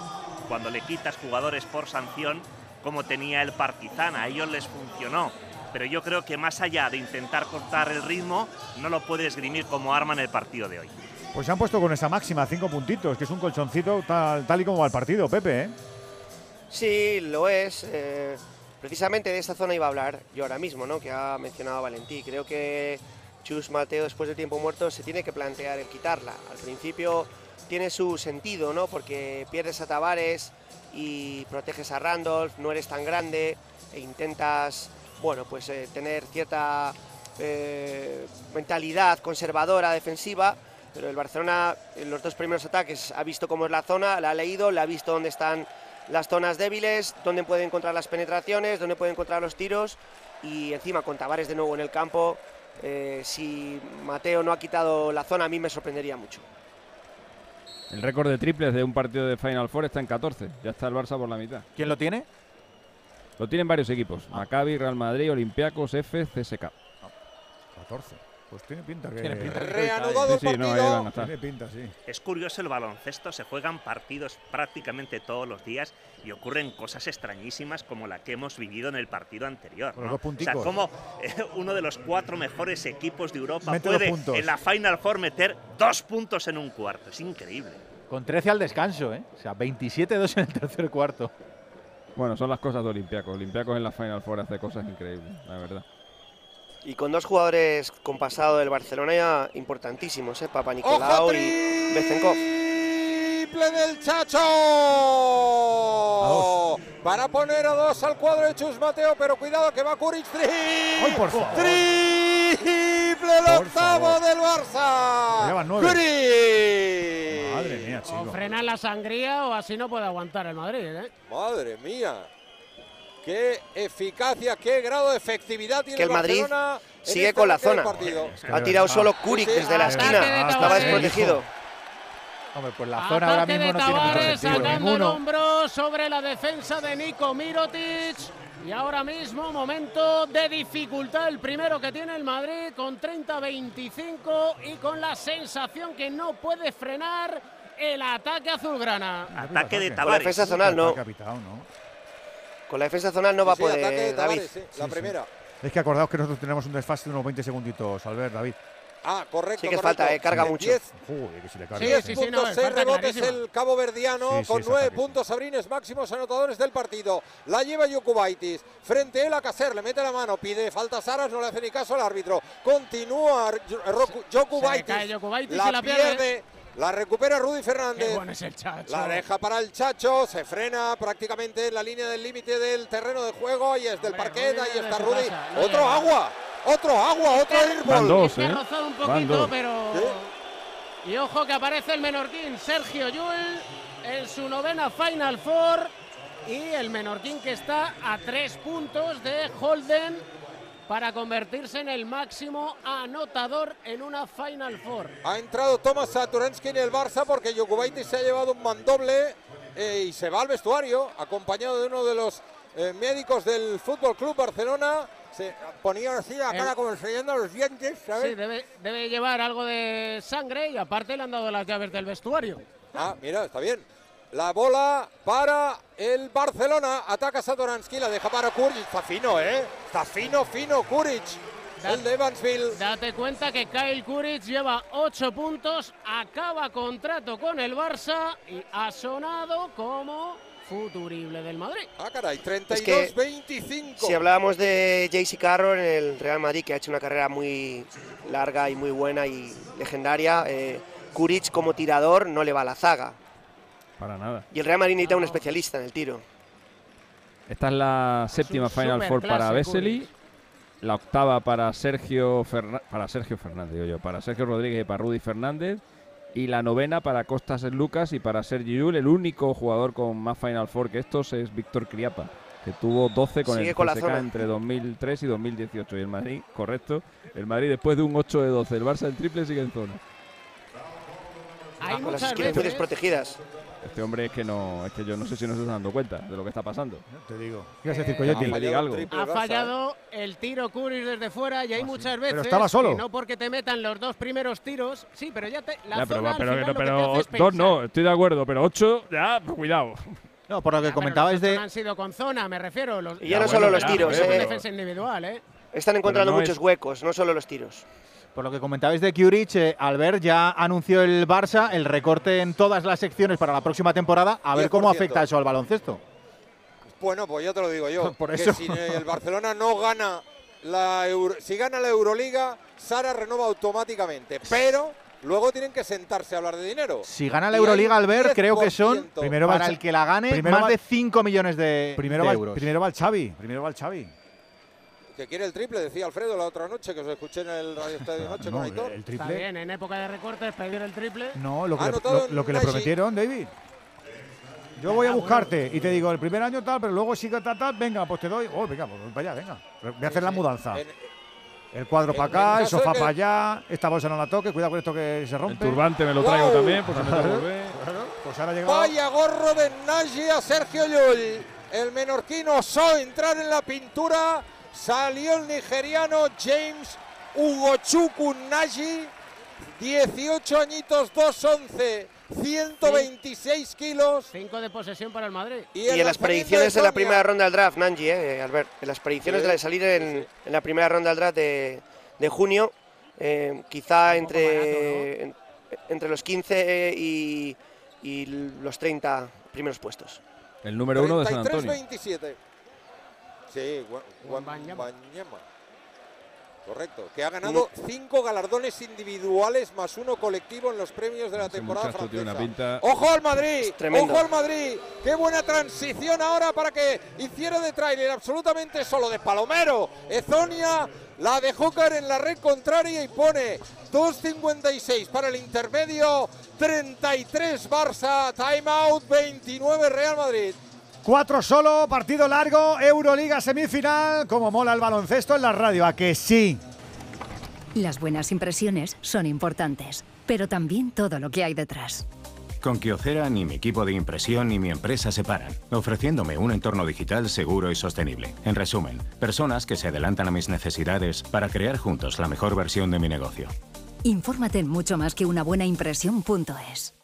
cuando le quitas jugadores por sanción como tenía el Partizan. A ellos les funcionó. Pero yo creo que más allá de intentar cortar el ritmo, no lo puede esgrimir como arma en el partido de hoy. Pues se han puesto con esa máxima, cinco puntitos, que es un colchoncito tal, tal y como va el partido, Pepe, ¿eh? Sí, lo es. eh, precisamente de esta zona iba a hablar yo ahora mismo, ¿no? Que ha mencionado Valentí. Creo que Chus Mateo, después del tiempo muerto, se tiene que plantear el quitarla. Al principio tiene su sentido, ¿no? Porque pierdes a Tavares y proteges a Randolph, no eres tan grande e intentas, bueno, pues eh, tener cierta eh, mentalidad conservadora defensiva. Pero el Barcelona en los dos primeros ataques ha visto cómo es la zona, la ha leído, la ha visto dónde están las zonas débiles, dónde puede encontrar las penetraciones, dónde puede encontrar los tiros y encima con Tavares de nuevo en el campo, eh, si Mateo no ha quitado la zona a mí me sorprendería mucho. El récord de triples de un partido de Final Four está en 14. Ya está el Barça por la mitad. ¿Quién lo tiene? Lo tienen varios equipos. Maccabi, Real Madrid, Olympiacos, F, CSK. 14. Pues tiene pinta que. Tiene pinta que Reanudado el Sí, sí, no, partido. Tiene pinta, sí. Es curioso el baloncesto, se juegan partidos prácticamente todos los días y ocurren cosas extrañísimas como la que hemos vivido en el partido anterior. Con ¿no? los dos O sea, como eh, uno de los cuatro mejores equipos de Europa Mete puede en la Final Four meter dos puntos en un cuarto. Es increíble. Con 13 al descanso, ¿eh? O sea, 27-2 en el tercer cuarto. Bueno, son las cosas de Olympiacos. Olympiacos en la Final Four hace cosas increíbles, la verdad. Y con dos jugadores con pasado del Barcelona ya importantísimos, ¿eh? Papa Nicolau y Bezenkov. Triple del Chacho. Para poner a dos al cuadro de Chus Mateo, pero cuidado que va Kuric. ¡Ay, por favor! Triple el octavo favor. del Barça. Kuric. Madre mía, O chico. frena la sangría o así no puede aguantar el Madrid, ¿eh? Madre mía. Qué eficacia, qué grado de efectividad tiene Que el Madrid Barcelona sigue este con la zona. Es que Ha tirado solo sí. desde la esquina. de Estaba Tavares. desprotegido. Hombre, pues la zona ahora mismo de no tiene mucho Tavares sentido. sacando el hombro sobre la defensa de Nico Mirotic. Y ahora mismo momento de dificultad, el primero que tiene el Madrid con 30-25 y con la sensación que no puede frenar el ataque azulgrana. Ataque de Con la Tavares. defensa zonal no. Con la defensa zonal no va a sí, ataque poder, David. Tavares, sí, la primera. Es que acordaos que nosotros tenemos un desfase de unos 20 segunditos, Albert, David. Ah, correcto. Sí que correcto. falta, eh, carga De mucho. 10 Joder, que si le carga. Sí, 10 sí, sí, puntos, no, 6 falta rebotes clarísima. el cabo verdiano Sí, sí, con está 9 clarísimo. puntos Sabrines máximos anotadores del partido. La lleva Yokubaitis. Frente a él a Caser, le mete la mano, pide falta Saras, no le hace ni caso al árbitro. Continúa Yokubaitis. Se cae Yokubaitis la y la pierde. La recupera Rudy Qué Fernández. bueno es el chacho. La deja para el Chacho, se frena prácticamente en la línea del límite del terreno de juego y es del parquet, ahí está Rudy. Otro agua, otro agua, otro Van airball. dos, ¿eh? rozado un Van poquito, dos. pero. Y ojo que aparece el menorquín Sergio Llull en su novena Final Four. Y el menorquín que está a tres puntos de Holden para convertirse en el máximo anotador en una Final Four. Ha entrado Tomás Saturansky en el Barça porque Yokubaitis se ha llevado un mandoble eh, y se va al vestuario acompañado de uno de los eh, médicos del Fútbol Club Barcelona. Se ponía así la cara El- como enseñando los dientes, ¿sabes? Sí, debe, debe llevar algo de sangre y aparte le han dado las llaves del vestuario. Ah, mira, está bien. La bola para el Barcelona. Ataca Satoransky, la deja para Kuric. Está fino, ¿eh? Está fino, fino Kuric. El de Evansville. Date cuenta que Kyle Kuric lleva 8 puntos, acaba contrato con el Barça y ha sonado como futurible del Madrid. Ah, caray, Es que 32-25. Si hablábamos de JC Carroll en el Real Madrid, que ha hecho una carrera muy larga y muy buena y legendaria, eh, Kuric como tirador no le va a la zaga. Para nada. Y el Real Madrid necesita un especialista en el tiro. Esta es la séptima Final Four para Vesely. La octava para Sergio Ferna- para Sergio Fernández, digo yo, para Sergio Rodríguez y para Rudy Fernández. Y la novena para Costas Lucas y para Sergi Yul. El único jugador con más Final Four que estos es Víctor Criapa, que tuvo 12 con Sigue el con la CSKA zona. entre 2003 y 2018. Y el Madrid, correcto, el Madrid después de un 8 de 12, el Barça el triple sigue en zona. Hay Con las muchas esquinas muy veces desprotegidas. Este hombre es que no, es que yo no sé si no se está dando cuenta de lo que está pasando. Te digo. ¿Qué vas a decir, Eh, Coyote? Que me diga algo. ha fallado el tiro Kuric desde fuera y hay muchas veces Pero estaba solo. que no porque te metan los dos primeros tiros, sí, pero ya te la Ya, pero, zona al pero, final pero, lo que te pero dos no, estoy de acuerdo, pero ocho, ya, cuidado. No, por lo que Ah, pero comentabais de. han sido con zona, me refiero. Los, Y ya no solo los ya, tiros, eh. defensa individual, ¿eh? Están encontrando no muchos es- huecos, no solo los tiros. Por lo que comentabais de Kuric, eh, Albert ya anunció el Barça el recorte en todas las secciones para la próxima temporada. A ver cómo 10%. afecta eso al baloncesto. Bueno, pues ya te lo digo yo. Por que eso. si el Barcelona no gana la Euro- si gana la Euroliga, Sara renova automáticamente. Pero luego tienen que sentarse a hablar de dinero. Si gana la Euroliga, Albert, creo que son 10%. Primero va para el que la gane más va- de 5 millones de, Primero de va, euros. primero va el Xavi. Primero va el Xavi. Que quiere el triple, decía Alfredo la otra noche, que os escuché en el Radio Estadio Noche No, con Aitor. el Está triple. bien, en época de recortes pedir el triple. No, lo que, le, anotado lo- lo que le Messi. prometieron, David. Yo voy a buscarte y te digo, el primer año tal, pero luego sigue tal, tal, venga, pues te doy. Oh, venga, pues para allá, venga. Voy a hacer la mudanza. En- El cuadro para acá, el sofá que- para allá, esta bolsa no la toque, cuidado con esto que se rompe. El turbante me lo traigo Wow. también, pues se me que. Pues ahora llegado. Vaya gorro de Nagy a Sergio Llull. El menorquino osó entrar en la pintura. Salió el nigeriano James Ugochukwu Naji, 18 añitos, 2'11, 126 kilos. 5 de posesión para el Madrid. Y, en las predicciones de la primera ronda del draft, Nanji, eh, Albert, en las predicciones Sí, de salir en, en la primera ronda del draft de, de junio, eh, quizá entre, en- entre los 15 y, y los 30 primeros puestos. El número uno de San Antonio. 33-27. Sí, Wanyama. Correcto, que ha ganado cinco galardones individuales más uno colectivo en los premios de la Ese temporada francesa. una pinta. ¡Ojo al Madrid! ¡Ojo al Madrid! ¡Qué buena transición ahora para que hiciera de tráiler absolutamente solo de Palomero! Ezonia la dejó caer en la red contraria y pone 2.56 para el intermedio, 33 Barça, timeout 29 Real Madrid. Cuatro solo, partido largo, Euroliga semifinal. Como mola el baloncesto en la radio, ¿a que sí? Las buenas impresiones son importantes, pero también todo lo que hay detrás. Con Kyocera ni mi equipo de impresión ni mi empresa se paran, ofreciéndome un entorno digital seguro y sostenible. En resumen, personas que se adelantan a mis necesidades para crear juntos la mejor versión de mi negocio. Infórmate en mucho más que una buena impresión.es.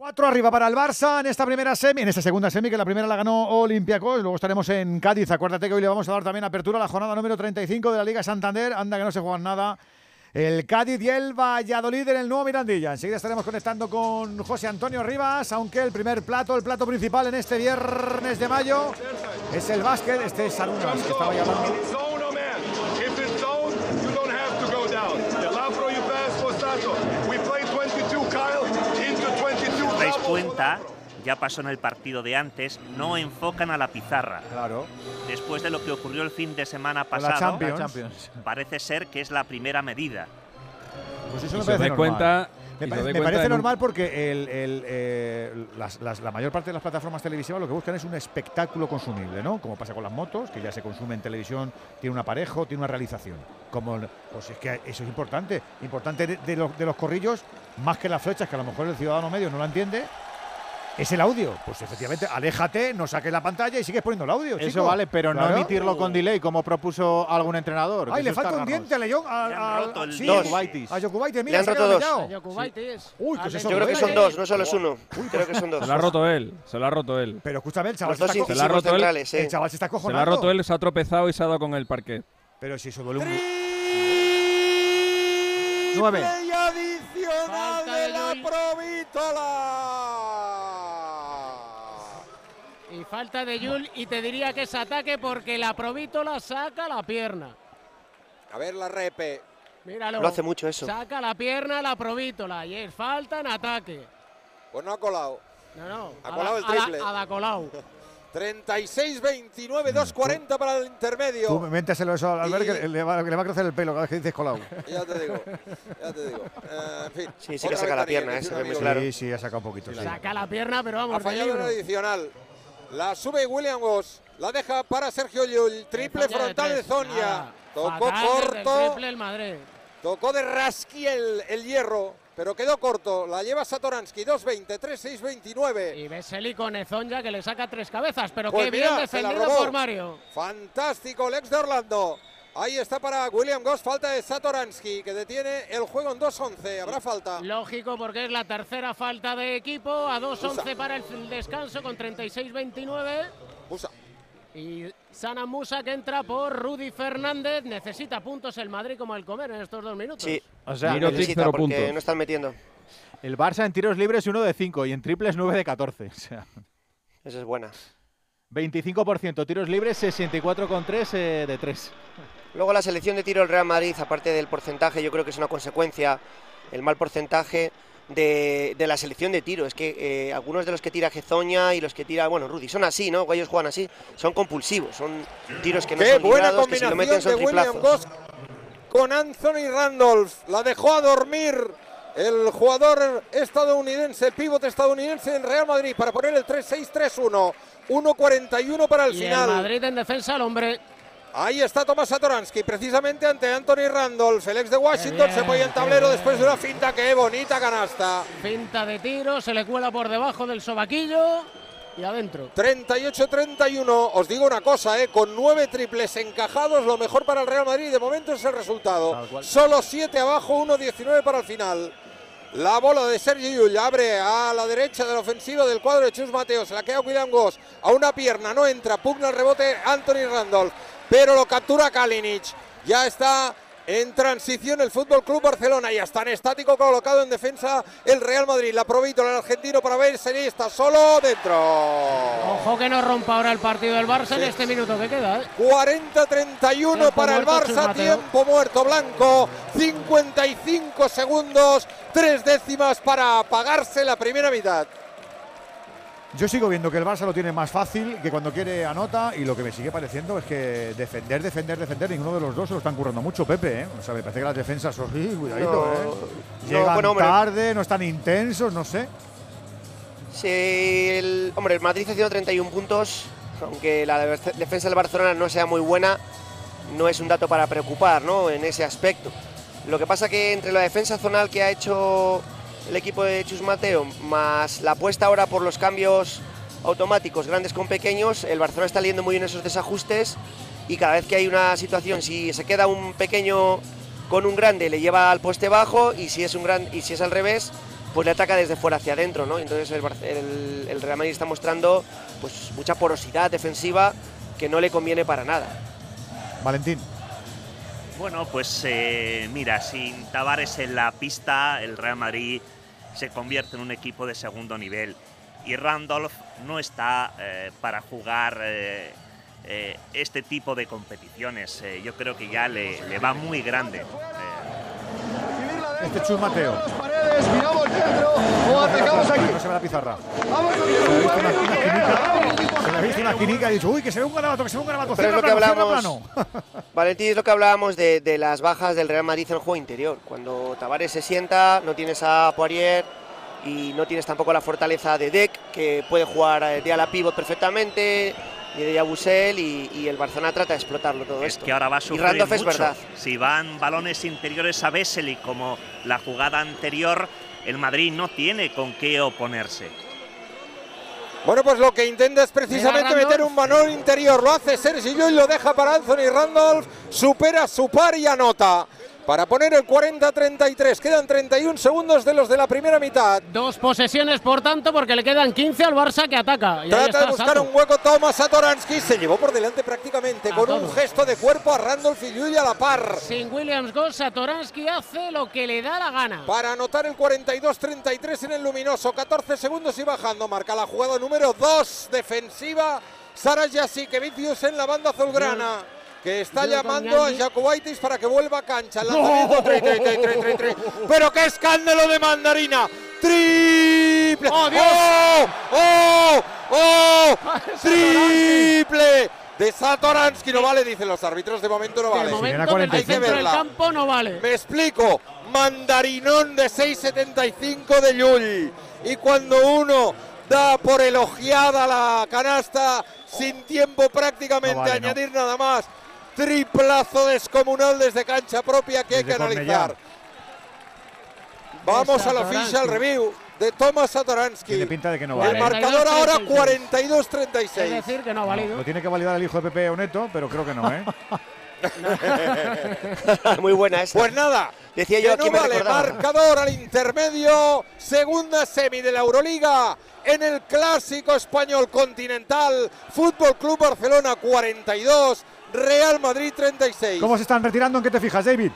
Cuatro arriba para el Barça en esta primera semi, en esta segunda semi, que la primera la ganó Olympiacos. Luego estaremos en Cádiz. Acuérdate que hoy le vamos a dar también apertura a la jornada número 35 de la Liga Santander. Anda que no se juegan nada. El Cádiz y el Valladolid en el nuevo Mirandilla. Enseguida estaremos conectando con José Antonio Rivas, aunque el primer plato, el plato principal en este viernes de mayo, es el básquet. Este es Salunas, que estaba llamando. Zone, oh man. If it's zone, you don't have to go down. Labro, you pass for Sato. We play 22, Kyle, into 22. os dais double. Cuenta, ya pasó en el partido de antes, no enfocan a la pizarra. Claro. Después de lo que ocurrió el fin de semana pasado, Champions. La Champions. parece ser que es la primera medida. Pues eso me se parece normal. cuenta- Me, pare- parece un- normal porque el- el, eh, las- las- la mayor parte de las plataformas televisivas lo que buscan es un espectáculo consumible, ¿no? Como pasa con las motos, que ya se consume en televisión, tiene un aparejo, tiene una realización. Como, pues es que eso es importante. Importante de, de los, de los corrillos, más que las flechas, que a lo mejor el ciudadano medio no la entiende, es el audio. Pues efectivamente, aléjate, no saques la pantalla y sigues poniendo el audio. Eso chico. vale, pero no emitirlo con delay, como propuso algún entrenador. que Ay, le falta un diente a León. A, Le han a- roto el sí, dos. Jokubaitis. A Jokubaitis, mira, Le han se ha roto dos. Jokubaitis. Uy, pues eso Yo creo que son dos, no solo es uno. Creo que son dos. Se lo ha roto él, se lo ha roto él. Pero escúchame, el chaval se está Se lo ha roto él. El chaval se está Se lo ha cojonando. roto él, se ha tropezado y se ha dado con el parquet. Pero si eso duele un... Nueve. Play adicional de de la. Provítola. Y falta de Yul y te diría que es ataque porque la provítola saca la pierna. A ver la repe. Míralo. Lo hace mucho eso. Saca la pierna la provítola y es falta en ataque. Pues no ha colado. No, no. Ha colado el triple. Ada Colau. 36-29, 2-40 para el Tú intermedio. ménteselo eso al ver que le va, que le va a crecer el pelo cada vez que dices colado. Ya te digo, ya te digo. Eh, en fin. Sí, sí que saca la pierna, que eh, se tiene ve un muy amigo. claro. Sí, sí, ha sacado un poquito. sí. Saca la pierna, pero vamos, Ha fallado en adicional. La sube William Goss. La deja para Sergio Llull. Triple frontal de. Zonia. Nada. Tocó Fatal desde el corto. triple el Madrid. Tocó de rasqui el, el hierro. Pero quedó corto. La lleva Satoransky. 2-20, 3-6, 29. Y Vesely con Ezonja que le saca tres cabezas, pero Pues qué mira, bien defendido por Mario. Fantástico el ex de Orlando. Ahí está para William Goss. Falta de Satoransky que detiene el juego en 2-11. Habrá falta. Lógico, porque es la tercera falta de equipo. A 2-11 Musa. para el descanso con 36-29. Musa. Y Sana Musa que entra por Rudy Fernández. Necesita puntos el Madrid como el comer en estos dos minutos. Sí, O sea, necesita cero porque puntos. no están metiendo. el Barça en tiros libres 1 de 5 y en triples 9 de 14. O sea, Esa es buena. 25% tiros libres, 64,3 eh, de 3. Luego la selección de tiro del Real Madrid, aparte del porcentaje, yo creo que es una consecuencia, el mal porcentaje de, de la selección de tiro. Es que eh, algunos de los que tira Gezoña y los que tira, bueno, Rudy, son así, ¿no? Ellos juegan así, son compulsivos, son tiros que no Qué son buena librados, que si lo meten combinación son de William triplazos. Goss con Anthony Randolph. La dejó a dormir el jugador estadounidense, el pivote estadounidense en Real Madrid para poner el 3-6-3-1. 1-41 para el y final. el Madrid en defensa al hombre. Ahí está Tomás Satoransky, precisamente ante Anthony Randolph. El ex de Washington se pone en tablero después de una finta. ¡Qué bonita canasta! Finta de tiro, se le cuela por debajo del sobaquillo. y adentro. 38-31, os digo una cosa, ¿eh? con nueve triples encajados, lo mejor para el Real Madrid de momento es el resultado. Solo siete abajo, 1-19 para el final. La bola de Sergio Llull abre a la derecha de la ofensiva del cuadro de Chus Mateo. Se la queda William Goss a una pierna, no entra. Pugna el rebote Anthony Randolph, pero lo captura Kalinic. Ya está en transición el Fútbol Club Barcelona. Ya está en estático colocado en defensa el Real Madrid. La probito el argentino para ver si está solo dentro. Ojo que no rompa ahora el partido del Barça en este minuto que queda. ¿eh? 40-31 Tiempo para el Barça, tiempo muerto blanco, 55 segundos, tres décimas para apagarse la primera mitad. Yo sigo viendo que el Barça lo tiene más fácil, que cuando quiere anota, y lo que me sigue pareciendo es que defender, defender, defender, ninguno de los dos se lo están currando mucho, Pepe. ¿eh? O sea, me parece que las defensas son, ¡Uy, cuidadito, ¿eh? no, Llegan bueno, hombre. tarde, no están intensos, no sé. Sí, el, hombre, el Madrid haciendo 31 puntos, aunque la de- defensa del Barcelona no sea muy buena, no es un dato para preocupar, ¿no? En ese aspecto. Lo que pasa que entre la defensa zonal que ha hecho el equipo de Chus Mateo, más la apuesta ahora por los cambios automáticos, grandes con pequeños, el Barcelona está leyendo muy bien esos desajustes y cada vez que hay una situación, si se queda un pequeño con un grande, le lleva al poste bajo y si es un gran y si es al revés, pues le ataca desde fuera hacia adentro, ¿no? Entonces el, Real Madrid está mostrando pues mucha porosidad defensiva que no le conviene para nada. Valentín. Bueno, pues eh, mira, sin Tavares en la pista, el Real Madrid se convierte en un equipo de segundo nivel. Y Randolph no está eh, para jugar eh, eh, este tipo de competiciones. Eh, yo creo que ya le, le va muy grande. Este Chus Mateo. Paredes, miramos dentro o atacamos aquí. No se ve la pizarra. Vamos ha visto una quinica y ha dicho, uy, que se ve un garabato, que se ve un garabato. Pero es lo que hablamos. plano. Valentín, es lo que hablábamos de, de las bajas del Real Madrid en el juego interior. Cuando Tavares se sienta, no tienes a Poirier y no tienes tampoco la fortaleza de Deck, que puede jugar eh, de ala pivot perfectamente, ni de Yabusel, y, y el Barcelona trata de explotarlo todo Es esto. que ahora va a y Randolph es mucho. verdad. Si van balones interiores a Vesely como la jugada anterior, el Madrid no tiene con qué oponerse. Bueno, pues lo que intenta es precisamente meter un balón interior. Lo hace Sergio Llull, lo deja para Anthony Randolph, supera su par y anota. Para poner el 40-33, quedan 31 segundos de los de la primera mitad. Dos posesiones, por tanto, porque le quedan 15 al Barça que ataca. Y Trata está de buscar Sato. un hueco Thomas Satoransky, se llevó por delante prácticamente con un gesto de cuerpo a Randolph y Llull a la par. Sin Williams Goss, Satoransky hace lo que le da la gana. Para anotar el 42-33 en el luminoso, 14 segundos y bajando, marca la jugada número 2 defensiva. Sara Jasikevicius en la banda azulgrana. Que está llamando a. Jakubaitis para que vuelva a cancha. Lanzamiento, tri, tri, tri, tri, tri, tri. Pero qué escándalo de mandarina. Triple. ¡Oh, Dios! ¡Oh! ¡Oh! ¡Oh! Triple de Satoransky. No vale, dicen los árbitros. De momento no De vale. momento, el centro del campo no vale. Me explico. Mandarinón de 6.75 de Llull. Y cuando uno da por elogiada la canasta, sin tiempo prácticamente No vale, a no. añadir nada más, triplazo descomunal desde cancha propia que hay que analizar. Vamos al official review de Thomas Satoransky. Tiene pinta de que no El vale. marcador ahora 42-36. 42-36. Es decir, que no ha valido. Lo tiene que validar el hijo de Pepe Oneto, pero creo que no, ¿eh? Muy buena esa. Pues nada, Decía yo que no me vale recordaba. marcador al intermedio, segunda semi de la Euroliga en el clásico español continental, Fútbol Club Barcelona 42, Real Madrid 36. ¿Cómo se están retirando? ¿En qué te fijas, David?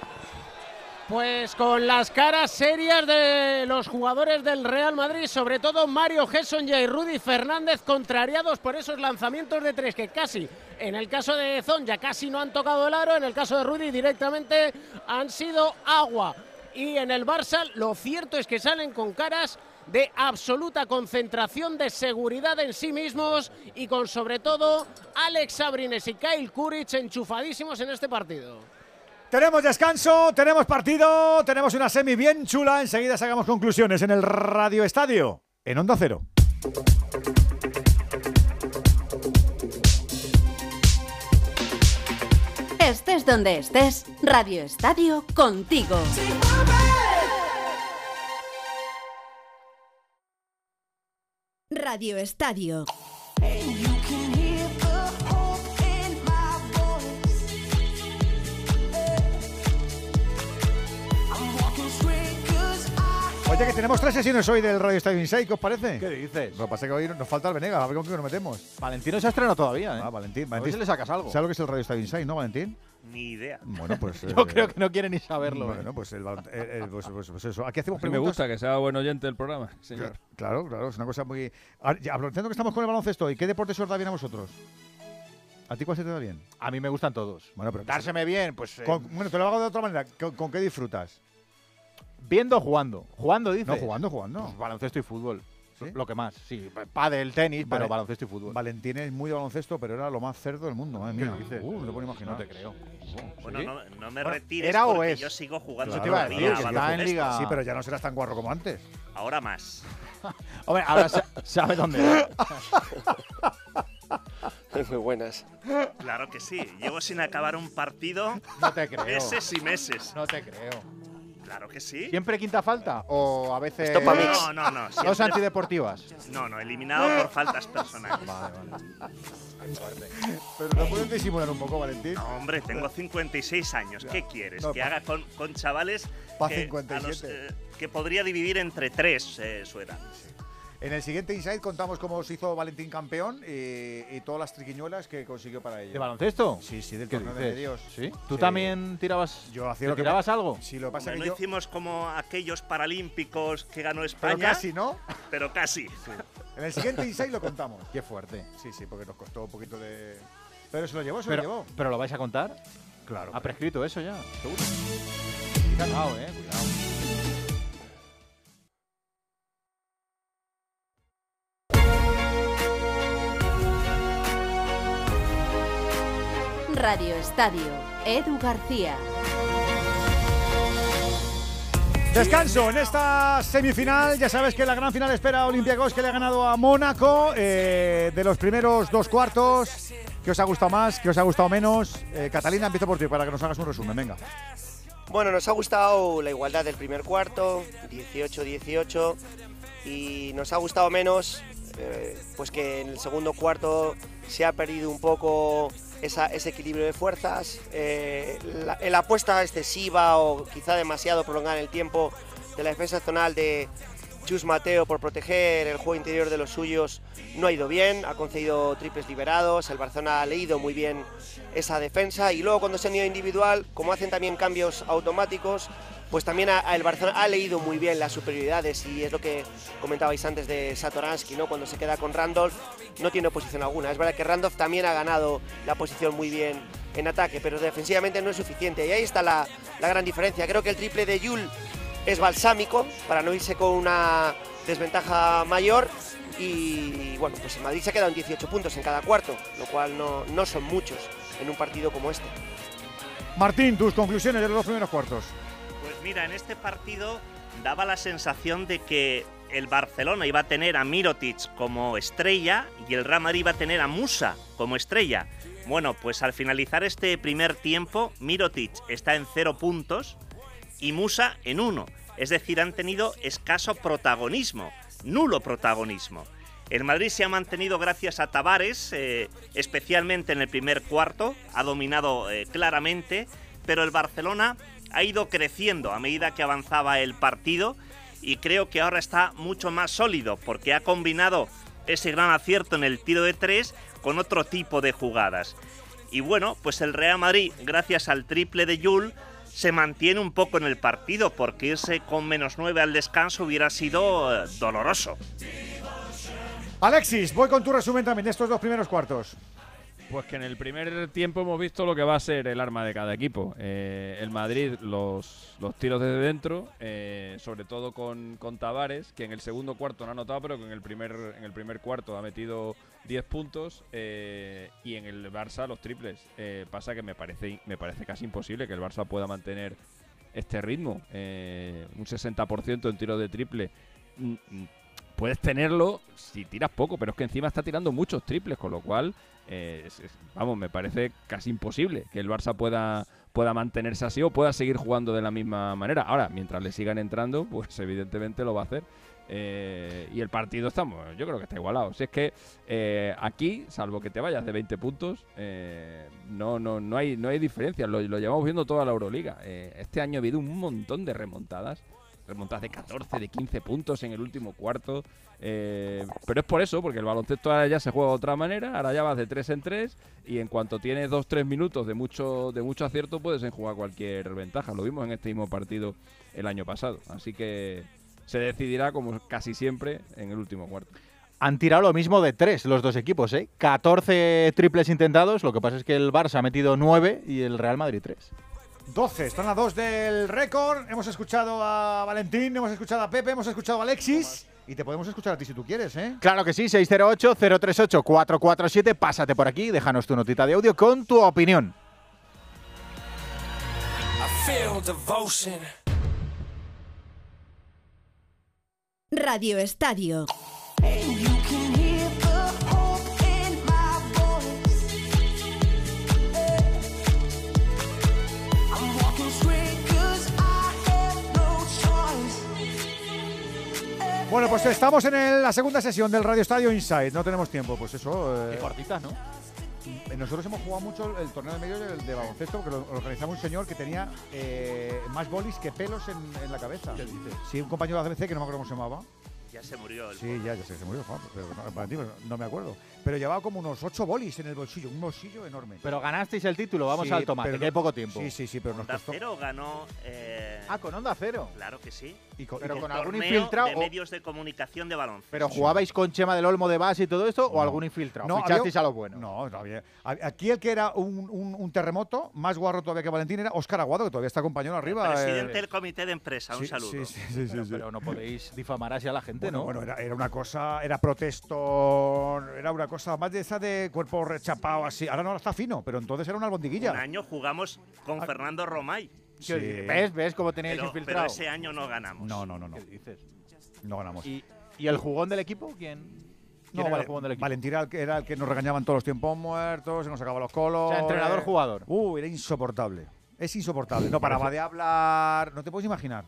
Pues con las caras serias de los jugadores del Real Madrid, sobre todo Mario Gesson y Rudy Fernández, contrariados por esos lanzamientos de tres que casi, en el caso de Zon, ya casi no han tocado el aro, en el caso de Rudy directamente han sido agua. Y en el Barça lo cierto es que salen con caras de absoluta concentración, de seguridad en sí mismos y con sobre todo Alex Abrines y Kyle Kuric enchufadísimos en este partido. Tenemos descanso, tenemos partido, tenemos una semi bien chula. Enseguida sacamos conclusiones en el Radio Estadio, en Onda Cero. Estés donde estés, Radio Estadio contigo. Radio Estadio. Oye, que tenemos tres sesiones hoy del Radio Estadio Inside, ¿qué os parece? ¿Qué dices? Lo que pasa es que hoy nos falta el Venegas, a ver con qué nos metemos. Valentino se ha estrenado todavía, ¿eh? Ah, Valentín. A ver si le sacas algo. ¿Sabes lo que es el Radio Estadio Inside, no, Valentín? Ni idea. Bueno, pues... Yo eh, creo que no quiere ni saberlo. ¿eh? Bueno, pues, el, eh, eh, pues, pues- pues eso. Aquí hacemos Sí me preguntas. gusta que sea buen oyente del programa, señor. Claro, claro, es una cosa muy... Aprovechando que estamos con el baloncesto, ¿y qué deporte se os da bien a vosotros? ¿A ti cuál se te da bien? A mí me gustan todos. Bueno, pero... Dárseme bien, pues... eh, bueno, te lo hago de otra manera. ¿Con, con qué disfrutas? Viendo o jugando. Jugando, dice. No, jugando, jugando. Pues baloncesto y fútbol. ¿Sí? Lo que más, sí. Pádel, tenis, pero baloncesto y fútbol. Valentín es muy de baloncesto, pero era lo más cerdo del mundo, madre mía. dices? Uh, no lo puedo imaginar. No te creo. Bueno, ¿Sí? no, no me Bueno, retires ¿era o es? yo sigo jugando todavía está en liga- Sí, pero ya no serás tan guarro como antes. Ahora más. Hombre, ahora sa- sabe dónde va. Muy buenas. Claro que sí. Llevo sin acabar un partido No te creo. meses y meses. No te creo. Claro que sí. ¿Siempre quinta falta? ¿O a veces Esto pa' mí. No, no, no. dos siempre- antideportivas? No, no, eliminado por faltas personales. Vale, vale. Pero no puedes disimular un poco, Valentín. No, hombre, tengo 56 años. ¿Qué quieres? No, que haga con, con chavales pa' que, a 57. los, eh, que podría dividir entre tres eh, su edad. En el siguiente Inside contamos cómo se hizo Valentín campeón y, y todas las triquiñuelas que consiguió para ello. ¿De baloncesto? Sí, sí, del ¿Qué torneo de medios. ¿Sí? ¿Tú Sí. también tirabas, Yo hacía ¿te lo que tirabas algo? Sí, lo que pasa Hombre, es no que yo... hicimos como aquellos paralímpicos que ganó Pero España, casi, ¿no? pero casi. En el siguiente Inside lo contamos. Qué fuerte. Sí, sí, porque nos costó un poquito de... Pero se lo llevó, se Pero, lo llevó. ¿Pero lo vais a contar? Claro. ¿Ha prescrito eso ya? ¿Seguro? Cuidado, eh, cuidado. Radio Estadio, Edu García. Descanso en esta semifinal. Ya sabes que la gran final espera a Olympiacos que le ha ganado a Mónaco. eh, de los primeros dos cuartos. ¿Qué os ha gustado más? ¿Qué os ha gustado menos? Eh, Catalina, empiezo por ti para que nos hagas un resumen. Venga. Bueno, nos ha gustado la igualdad del primer cuarto, 18-18, y nos ha gustado menos eh, pues que en el segundo cuarto se ha perdido un poco ese equilibrio de fuerzas, eh, la, la apuesta excesiva o quizá demasiado prolongada en el tiempo de la defensa zonal de Chus Mateo por proteger el juego interior de los suyos no ha ido bien, ha concedido triples liberados, el Barcelona ha leído muy bien esa defensa y luego cuando se han ido individual, como hacen también cambios automáticos, pues también ha- el Barcelona ha leído muy bien las superioridades y es lo que comentabais antes de Satoransky, ¿no? cuando se queda con Randolph no tiene oposición alguna. Es verdad que Randolph también ha ganado la posición muy bien en ataque, pero defensivamente no es suficiente y ahí está la, la gran diferencia. Creo que el triple de Yul es balsámico para no irse con una desventaja mayor y bueno, pues el Madrid se ha quedado en 18 puntos en cada cuarto, lo cual no, no son muchos en un partido como este. Martín, tus conclusiones de los dos primeros cuartos. Pues mira, en este partido daba la sensación de que el Barcelona iba a tener a Mirotic como estrella y el Real Madrid iba a tener a Musa como estrella. Bueno, pues al finalizar este primer tiempo, Mirotic está en cero puntos y Musa en uno. Es decir, han tenido escaso protagonismo, nulo protagonismo. El Madrid se ha mantenido gracias a Tavares, eh, especialmente en el primer cuarto, ha dominado eh, claramente, pero el Barcelona ha ido creciendo a medida que avanzaba el partido y creo que ahora está mucho más sólido porque ha combinado ese gran acierto en el tiro de tres con otro tipo de jugadas. Y bueno, pues el Real Madrid, gracias al triple de Yul, se mantiene un poco en el partido porque irse con menos 9 al descanso hubiera sido eh, doloroso. Alexis, voy con tu resumen también de estos dos primeros cuartos. Pues que en el primer tiempo hemos visto lo que va a ser el arma de cada equipo. Eh, el Madrid, los, los tiros desde dentro, eh, sobre todo con, con Tavares, que en el segundo cuarto no ha anotado, pero que en el primer, en el primer cuarto ha metido 10 puntos. eh, y en el Barça los triples. Eh, pasa que me parece, me parece casi imposible que el Barça pueda mantener este ritmo. Eh, un 60% en tiros de triple. Puedes tenerlo si tiras poco, pero es que encima está tirando muchos triples, con lo cual eh, es- vamos, me parece casi imposible que el Barça pueda, pueda mantenerse así o pueda seguir jugando de la misma manera. Ahora, mientras le sigan entrando, pues evidentemente lo va a hacer. Eh, y el partido estamos, yo creo que está igualado. Si es que eh, aquí, salvo que te vayas de 20 puntos, no, no, no, hay, no hay diferencia. Lo, lo llevamos viendo toda la Euroliga. Este año ha habido un montón de remontadas. Remontadas de 14, de 15 puntos en el último cuarto. Eh, pero es por eso, porque el baloncesto ahora ya se juega de otra manera. Ahora ya vas de 3 en 3 y en cuanto tienes 2-3 minutos de mucho, de mucho acierto, puedes enjugar cualquier ventaja. Lo vimos en este mismo partido el año pasado. Así que se decidirá, como casi siempre, en el último cuarto. Han tirado lo mismo de tres los dos equipos, ¿eh? 14 triples intentados, lo que pasa es que el Barça ha metido 9 y el Real Madrid 3. 12, están a 2 del récord. Hemos escuchado a Valentín, hemos escuchado a Pepe, hemos escuchado a Alexis. Y te podemos escuchar a ti si tú quieres, ¿eh? Claro que sí, 608-038-447. Pásate por aquí, déjanos tu notita de audio con tu opinión. Radio Estadio. Bueno, pues estamos en el- la segunda sesión del Radio Estadio Inside. No tenemos tiempo, pues eso. Qué eh, cortitas, ¿no? eh, Nosotros hemos jugado mucho el torneo de medios de, de baloncesto porque lo organizaba un señor que tenía eh, más bolis que pelos en, en la cabeza. ¿Qué dices? Sí, un compañero de ADC que no me acuerdo cómo se llamaba. Ya se murió el Sí, ya, ya sé, se murió, Juan, pero no, para ti, pero no me acuerdo. Pero llevaba como unos ocho bolis en el bolsillo, un bolsillo enorme. Pero ganasteis el título, vamos Sí, al tomate, pero que hay poco tiempo. Sí, sí, sí, pero nos Onda costó. Cero ganó. eh, Ah, con Onda Cero. Claro que sí. Y con- Pero con algún infiltrado. de o- medios de comunicación de baloncesto. ¿Pero jugabais con Chema del Olmo de base y todo esto o algún infiltrado? No, ¿Fichasteis había- a lo bueno? No, no había. Aquí el que era un, un- un terremoto, más guarro todavía que Valentín, era Óscar Aguado, que todavía está compañero arriba. Presidente eh, del comité de empresa, un sí, saludo. sí, sí, sí, pero, sí. pero no podéis difamar así a la gente, Bueno, ¿no? bueno, era, era una cosa, era protesto, era una cosa más de esa de cuerpo rechapado así. Ahora no está fino, pero entonces era una albondiguilla. Un año jugamos con Ah. Fernando Romay. Sí. ¿Ves? ¿Ves cómo teníais Pero, pero infiltrado? ese año no ganamos. No, no, no, no. ¿Qué dices? No ganamos. ¿Y, y el jugón del equipo? ¿Quién? ¿Quién No, era vale, el jugón del equipo? Valentín era el, que, era el que nos regañaban todos los tiempos muertos, se nos sacaba los colos. O sea, entrenador-jugador. Uh, era insoportable. Es insoportable. No paraba de hablar. No te puedes imaginar.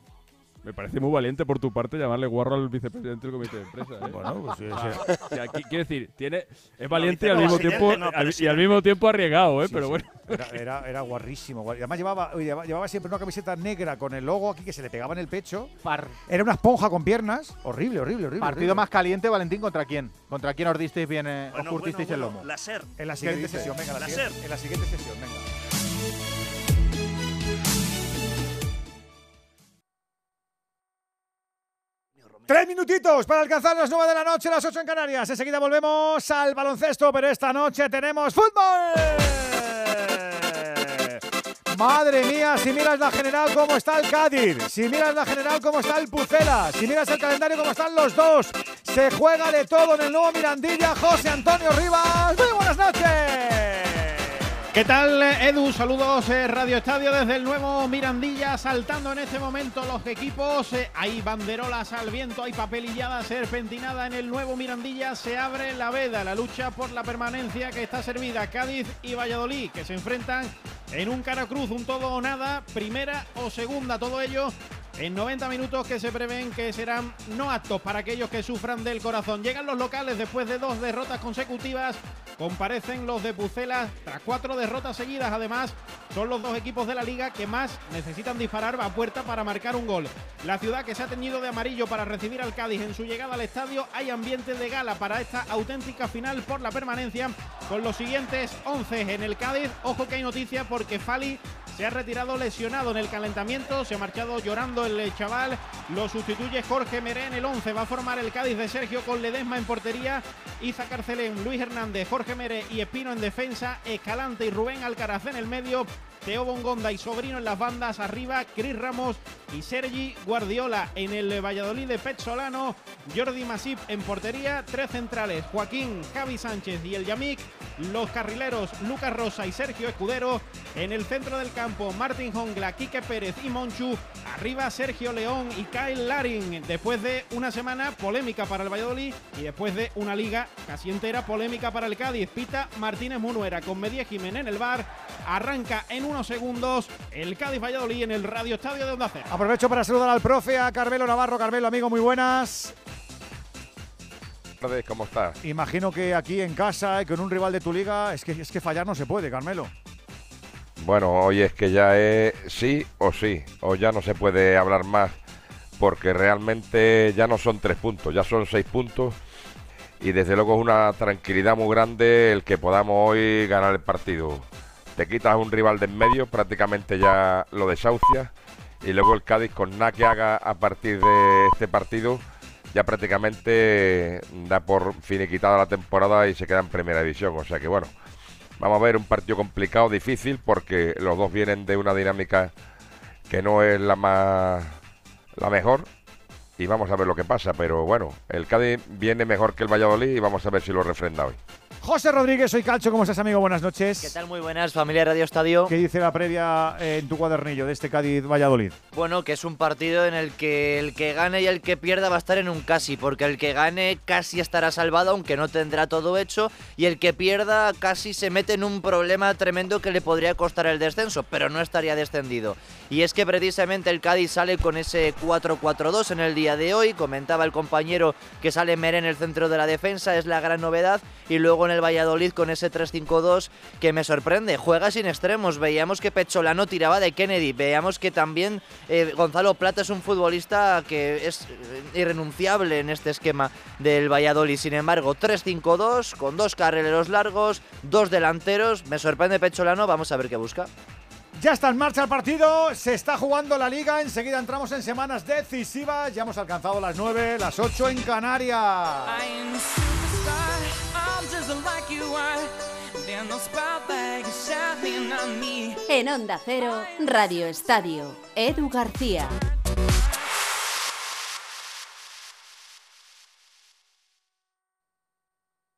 Me parece muy valiente por tu parte llamarle guarro al vicepresidente del comité de empresa. ¿eh? Bueno, pues sí, O sí. sea, o sea, aquí, quiero decir, tiene, es valiente y al no, mismo tiempo no, al- y al mismo tiempo arriesgado, ¿eh? Sí, pero sí. bueno. Era, era, era guarrísimo. guar- Además llevaba, llevaba, siempre una camiseta negra con el logo aquí que se le pegaba en el pecho. Par- Era una esponja con piernas. Horrible, horrible, horrible. partido horrible. más caliente, Valentín, ¿contra quién? ¿Contra quién os disteis bien, eh, Bueno, os curtisteis bueno, el lomo? La SER. En la siguiente sesión, venga. en La La siguiente, SER. en la siguiente sesión, venga. Tres minutitos para alcanzar las nueve de la noche, las ocho en Canarias. Enseguida volvemos al baloncesto, pero esta noche tenemos fútbol. Madre mía, si miras la general, cómo está el Cádiz. Si miras la general, cómo está el Pucela. Si miras el calendario, cómo están los dos. Se juega de todo en el nuevo Mirandilla. José Antonio Rivas. Muy buenas noches. ¿Qué tal, Edu? Saludos, eh, Radio Estadio desde el nuevo Mirandilla, saltando en este momento los equipos. eh, hay banderolas al viento, hay papelillada serpentinada en el nuevo Mirandilla. Se abre la veda, la lucha por la permanencia que está servida. Cádiz y Valladolid, que se enfrentan en un cara cruz, un todo o nada, primera o segunda, todo ello en 90 minutos que se prevén que serán no aptos para aquellos que sufran del corazón. Llegan los locales después de dos derrotas consecutivas. Comparecen los de Pucela tras cuatro derrotas seguidas. Además, son los dos equipos de la liga que más necesitan disparar a puerta para marcar un gol. La ciudad que se ha teñido de amarillo para recibir al Cádiz en su llegada al estadio. Hay ambiente de gala para esta auténtica final por la permanencia con los siguientes 11 en el Cádiz. Ojo que hay noticia porque Fali se ha retirado lesionado en el calentamiento, se ha marchado llorando el chaval, lo sustituye Jorge Meré en el 11, va a formar el Cádiz de Sergio con Ledesma en portería, Iza Carcelén, Luis Hernández, Jorge Meré y Espino en defensa, Escalante y Rubén Alcaraz en el medio, Teo Bongonda y Sobrino en las bandas, arriba Cris Ramos y Sergi Guardiola. En el Valladolid de Petzolano, Jordi Masip en portería, tres centrales, Joaquín, Javi Sánchez y el Yamik, los carrileros Lucas Rosa y Sergio Escudero, en el centro del campo Martín Jongla, Quique Pérez y Monchu, arriba Sergio León y Kyle Larin, después de una semana polémica para el Valladolid y después de una liga casi entera polémica para el Cádiz, Pita Martínez Munuera con Media Jiménez en el bar, arranca en unos segundos el Cádiz Valladolid en el Radio Estadio de Onda Cero. Aprovecho para saludar al profe, a Carmelo Navarro. Carmelo, amigo, muy buenas. ¿cómo estás? Imagino que aquí en casa y con un rival de tu liga, es que, es que fallar no se puede, Carmelo. Bueno, hoy es que ya es sí o sí, o ya no se puede hablar más, porque realmente ya no son tres puntos, ya son seis puntos, y desde luego es una tranquilidad muy grande el que podamos hoy ganar el partido. Te quitas un rival de en medio, prácticamente ya lo desahucias, y luego el Cádiz con nada que haga a partir de este partido, ya prácticamente da por finiquitada la temporada y se queda en primera división, o sea que bueno. Vamos a ver un partido complicado, difícil, porque los dos vienen de una dinámica que no es la más la mejor. Y vamos a ver lo que pasa. Pero bueno, el Cádiz viene mejor que el Valladolid y vamos a ver si lo refrenda hoy. José Rodríguez, soy Calcho, ¿cómo estás, amigo? Buenas noches. ¿Qué tal? Muy buenas, familia Radio Estadio. ¿Qué dice la previa eh, en tu cuadernillo de este Cádiz-Valladolid? Bueno, que es un partido en el que el que gane y el que pierda va a estar en un casi, porque el que gane casi estará salvado, aunque no tendrá todo hecho, y el que pierda casi se mete en un problema tremendo que le podría costar el descenso, pero no estaría descendido. Y es que precisamente el Cádiz sale con ese 4-4-2 en el día de hoy, comentaba el compañero que sale Mer en el centro de la defensa, es la gran novedad, y luego en el Valladolid con ese 3-5-2 que me sorprende. Juega sin extremos. Veíamos que Pecholano tiraba de Kennedy. Veíamos que también eh, Gonzalo Plata es un futbolista que es eh, irrenunciable en este esquema del Valladolid. Sin embargo, 3-5-2 con dos carrileros largos, dos delanteros. Me sorprende Pecholano. Vamos a ver qué busca. Ya está en marcha el partido, se está jugando la liga, enseguida entramos en semanas decisivas, ya hemos alcanzado las 9, las 8 en Canarias. En Onda Cero, Radio Estadio, Edu García.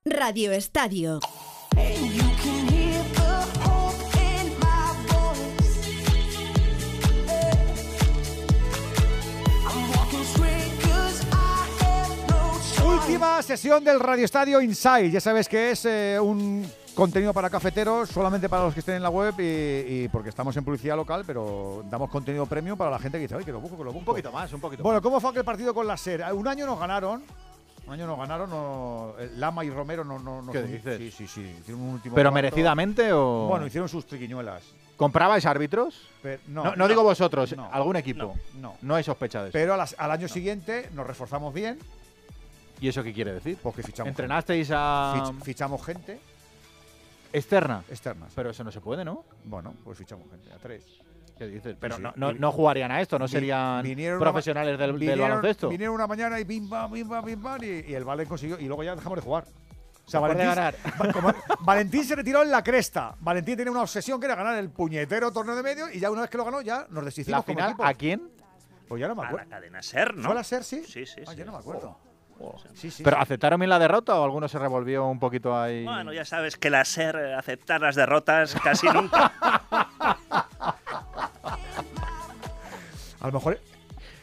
Radio Estadio. Última sesión del Radio Estadio Inside. Ya sabes que es eh, un contenido para cafeteros, solamente para los que estén en la web y, y porque estamos en publicidad local, pero damos contenido premium para la gente que dice, ay, que lo busco, que lo busco. Un poquito más, un poquito Bueno. ¿cómo fue aquel partido con la SER? Un año nos ganaron. Un año nos ganaron. no- Lama y Romero no. no, no ¿Qué son- dices? Sí, sí, sí. Hicieron un último. ¿Pero cuarto. merecidamente o...? Bueno, hicieron sus triquiñuelas. ¿Comprabais árbitros? Pero- no, no, no digo no, vosotros, no, algún equipo. no. No hay sospecha de eso. Pero a las- al año siguiente nos reforzamos bien. ¿Y eso qué quiere decir? Porque fichamos. ¿Entrenasteis a...? Fich- fichamos gente. ¿Externa? Externa. Pero eso no se puede, ¿no? Bueno, pues fichamos gente, a tres. ¿Qué dices? Pero sí. no, no, Vi- no jugarían a esto, no serían vinieron una ma- profesionales del, del vinieron- baloncesto. Vinieron una mañana y bim, bam, bim, bam, bim, bam, y, y el Valen consiguió. Y luego ya dejamos de jugar. O sea, Después de Valentín, Va- como- Valentín se retiró en la cresta. Valentín tenía una obsesión que era ganar el puñetero torneo de medio y ya una vez que lo ganó, ya nos deshicimos ¿La como final equipo. a quién? Pues ya no me A la acuerdo. cadena SER, ¿no? ¿Fue a la SER, sí? Sí, sí, Ah, sí. ya no me acuerdo. Sí, sí, ¿Pero sí. aceptaron bien la derrota o alguno se revolvió un poquito ahí? Bueno, ya sabes que la SER eh, aceptar las derrotas casi nunca. A lo mejor.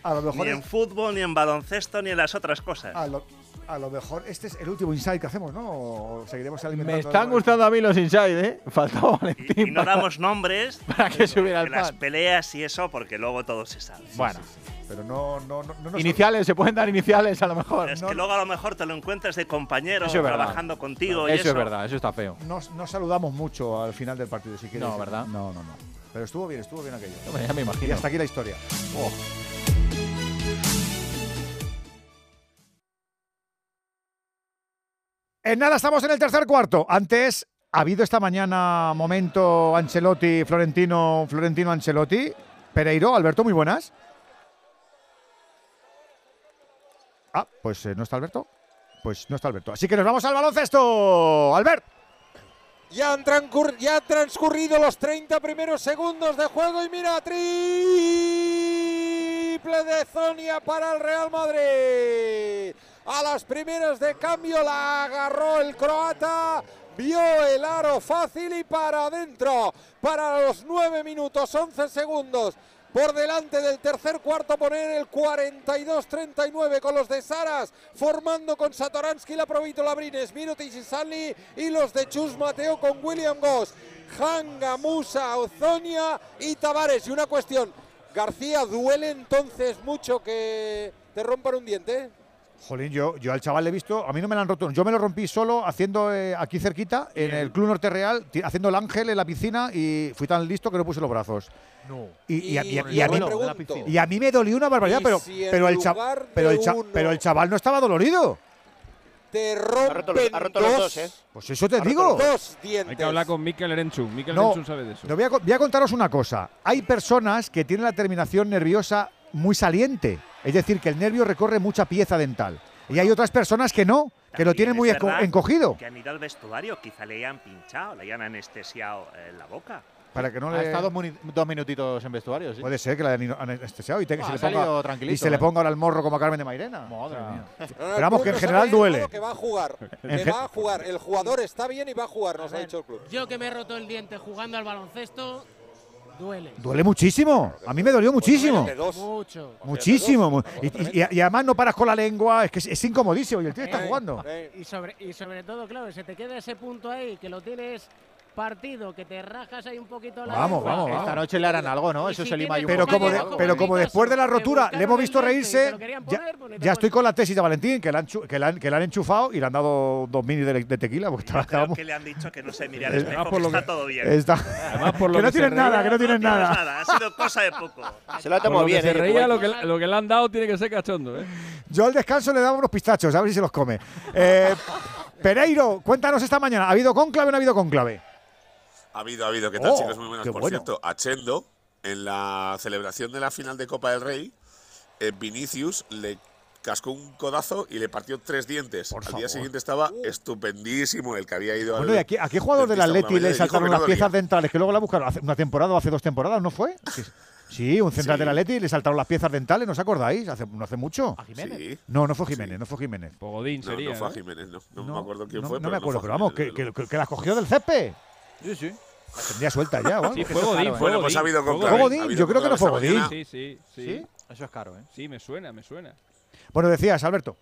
A lo mejor. ni en fútbol, ni en baloncesto, ni en las otras cosas. a, lo, a lo mejor este es el último insight que hacemos, ¿no? O seguiremos alimentando. Me están gustando a mí los inside, ¿eh? Faltaba Valentín. Y no para- damos nombres para que subiera el las peleas y eso, porque luego todo se sabe. Bueno, Pero no, no, no, no nos- iniciales, se pueden dar iniciales a lo mejor. Es que luego a lo mejor te lo encuentras de compañero Eso es verdad. trabajando contigo y Eso eso. es verdad, eso está feo. Nos, nos saludamos mucho al final del partido, si quieres. No, ¿verdad? No, no, no. Pero estuvo bien, estuvo bien aquello. Ya me imagino. Y hasta aquí la historia. Oh. En nada, estamos en el tercer cuarto. Antes, ha habido esta mañana momento Ancelotti, Florentino, Florentino Ancelotti. Pereiro, Alberto, muy buenas. Ah, pues eh, no está Alberto. Pues no está Alberto. Así que nos vamos al baloncesto. Albert. Ya han, ya han transcurrido los 30 primeros segundos de juego y mira, triple de Zonia para el Real Madrid. A las primeras de cambio la agarró el croata, vio el aro fácil y para adentro. Para los 9 minutos 11 segundos. Por delante del tercer cuarto poner el 42-39 con los de Saras, formando con Satoransky, la Provito Labrines, Mirotic y Stanley y los de Chus Mateo con William Goss, Hanga, Musa, Ozonia y Tavares. Y una cuestión, García, ¿duele entonces mucho que te rompan un diente? Jolín, yo, yo al chaval le he visto, a mí no me lo han roto, yo me lo rompí solo haciendo eh, aquí cerquita, en el Club Norte Real, haciendo el ángel en la piscina y fui tan listo que no puse los brazos. No. Y, y a, y a- Y y a yo mí, y a mí me dolió una barbaridad, ¿y pero, si pero, el pero, pero chaval no estaba dolorido. te Ha roto, rompen los- ha roto los dos, ¿eh? Pues eso te Ha digo. Hay que hablar con Mikel Erenchun. Mikel No, Erenchun sabe de eso. no, voy, a, co- voy a contaros una cosa. Hay personas que tienen la terminación nerviosa muy saliente. Es decir, que el nervio recorre mucha pieza dental. Y hay otras personas que no, que lo tienen muy verdad encogido. Que han ido al vestuario, quizá le hayan pinchado, le hayan anestesiado eh, la boca. Para que no Ha le... estado dos minutitos en vestuario, sí. Puede ser que la hayan anestesiado y, te- Ah, se le ponga, y se le ¿eh? ponga ahora el morro como a Carmen de Mairena. Madre O sea, mía. Pero vamos, que en general duele. Que va a jugar. Que va a jugar. El jugador está bien y va a jugar, nos ha dicho el club. Yo que me he roto el diente jugando al baloncesto, duele. Duele muchísimo. A mí me dolió muchísimo. Mucho. Muchísimo. y además no paras con la lengua. Es que es, es incomodísimo y el tío está Eh, jugando. Eh, Y sobre, y sobre todo, claro, se te queda ese punto ahí que lo tienes partido, que te rajas ahí un poquito la Vamos, lengua. vamos, Esta vamos. noche le harán algo, ¿no? Y Eso si se lima tiene y un Pero poco. como, de- pero como después de la rotura le hemos el visto reírse, ya, pues ya estoy con la tesis de Valentín, que le han, chu- que le han, que le han enchufado y le han dado dos minis de, de tequila. Porque estaba, Creo estábamos- que le han dicho que no se mire al Eh, espejo, ah, por que lo está que- todo bien. está- Además, por lo que no que se tienen nada, reía- que no tienen tienes nada. Ha sido cosa de poco. Se lo ha Por tomado que bien, se ¿eh? reía, lo que, lo que le han dado tiene que ser cachondo, ¿eh? Yo al descanso le daba unos pistachos, a ver si se los come. Eh, Pereiro, cuéntanos esta mañana. ¿Ha habido conclave o no ha habido conclave? Ha habido, ha habido. ¿Qué tal, Oh, chicos? Muy buenas. Por bueno. cierto, a Chendo, en la celebración de la final de Copa del Rey, eh, Vinicius le cascó un codazo y le partió tres dientes. Por Al favor. día siguiente estaba estupendísimo el que había ido Bueno, al ¿y a qué, a qué jugador del Atleti le saltaron las no piezas dentales? Que luego la buscaron hace una temporada o hace dos temporadas, ¿no fue? Sí, Sí, un central Sí. del Atleti le saltaron las piezas dentales, ¿no os acordáis? Hace, no hace mucho. ¿A Jiménez? Sí. No, no fue Jiménez, no fue Jiménez. Pogodín sería. no fue a ¿no? Jiménez, no. No, me acuerdo quién no, fue, no pero me acuerdo, fue pero vamos, Jiménez, que, que, que las cogió del césped. Sí, sí. Las tendría sueltas ya, ¿o algo. Sí, caro, ¿eh? fue Bueno, pues ha habido. Godín, Ha habido yo creo que no fue Godín. Sí, sí, sí, ¿Sí? Eso es caro, ¿eh? Sí, me suena, me suena. Bueno, decías, Alberto.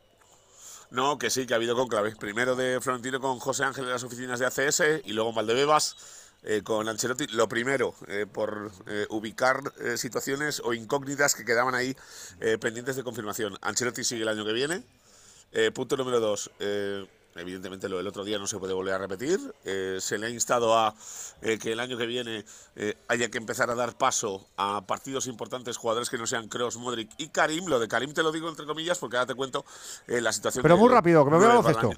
No, que sí, que ha habido conclave. Primero de Florentino con José Ángel en las oficinas de ACS y luego en Valdebebas eh, con Ancelotti. Lo primero, eh, por eh, ubicar eh, situaciones o incógnitas que quedaban ahí eh, pendientes de confirmación. Ancelotti sigue el año que viene. Eh, punto número dos. Evidentemente lo del otro día no se puede volver a repetir. Eh, se le ha instado a eh, que el año que viene eh, haya que empezar a dar paso a partidos importantes, jugadores que no sean Kroos, Modric y Karim. Lo de Karim te lo digo entre comillas porque ahora te cuento la situación. Pero muy rápido, que me baloncesto. año.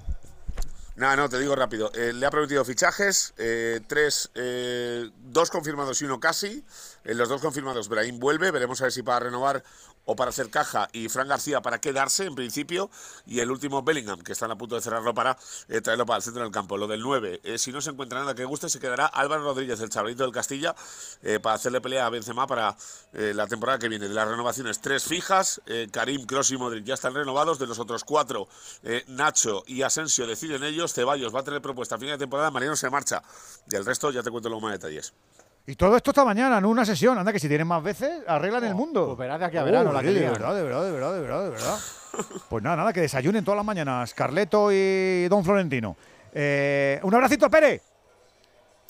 No, no, te digo rápido. Eh, le ha prometido fichajes, eh, tres, eh, dos confirmados y uno casi. En los dos confirmados, Brahim vuelve, veremos a ver si para renovar o para hacer caja y Fran García para quedarse en principio. Y el último Bellingham, que están a punto de cerrarlo para eh, traerlo para el centro del campo. Lo del 9, eh, si no se encuentra nada que guste, se quedará Álvaro Rodríguez, el chavalito del Castilla, eh, para hacerle pelea a Benzema para eh, la temporada que viene. De las renovaciones, tres fijas, Karim, Kroos y Modric ya están renovados. De los otros cuatro, Nacho y Asensio deciden ellos. Ceballos va a tener propuesta a fin de temporada, Mariano se marcha. Y el resto ya te cuento los más detalles. Y todo esto esta mañana, no una sesión. Anda, que si tienen más veces, arreglan el mundo. pues verás de aquí a verano la que de verdad, de verdad, de verdad, de verdad, de verdad. pues nada, nada, que desayunen todas las mañanas Carleto y Don Florentino. Eh, un abracito, Pere.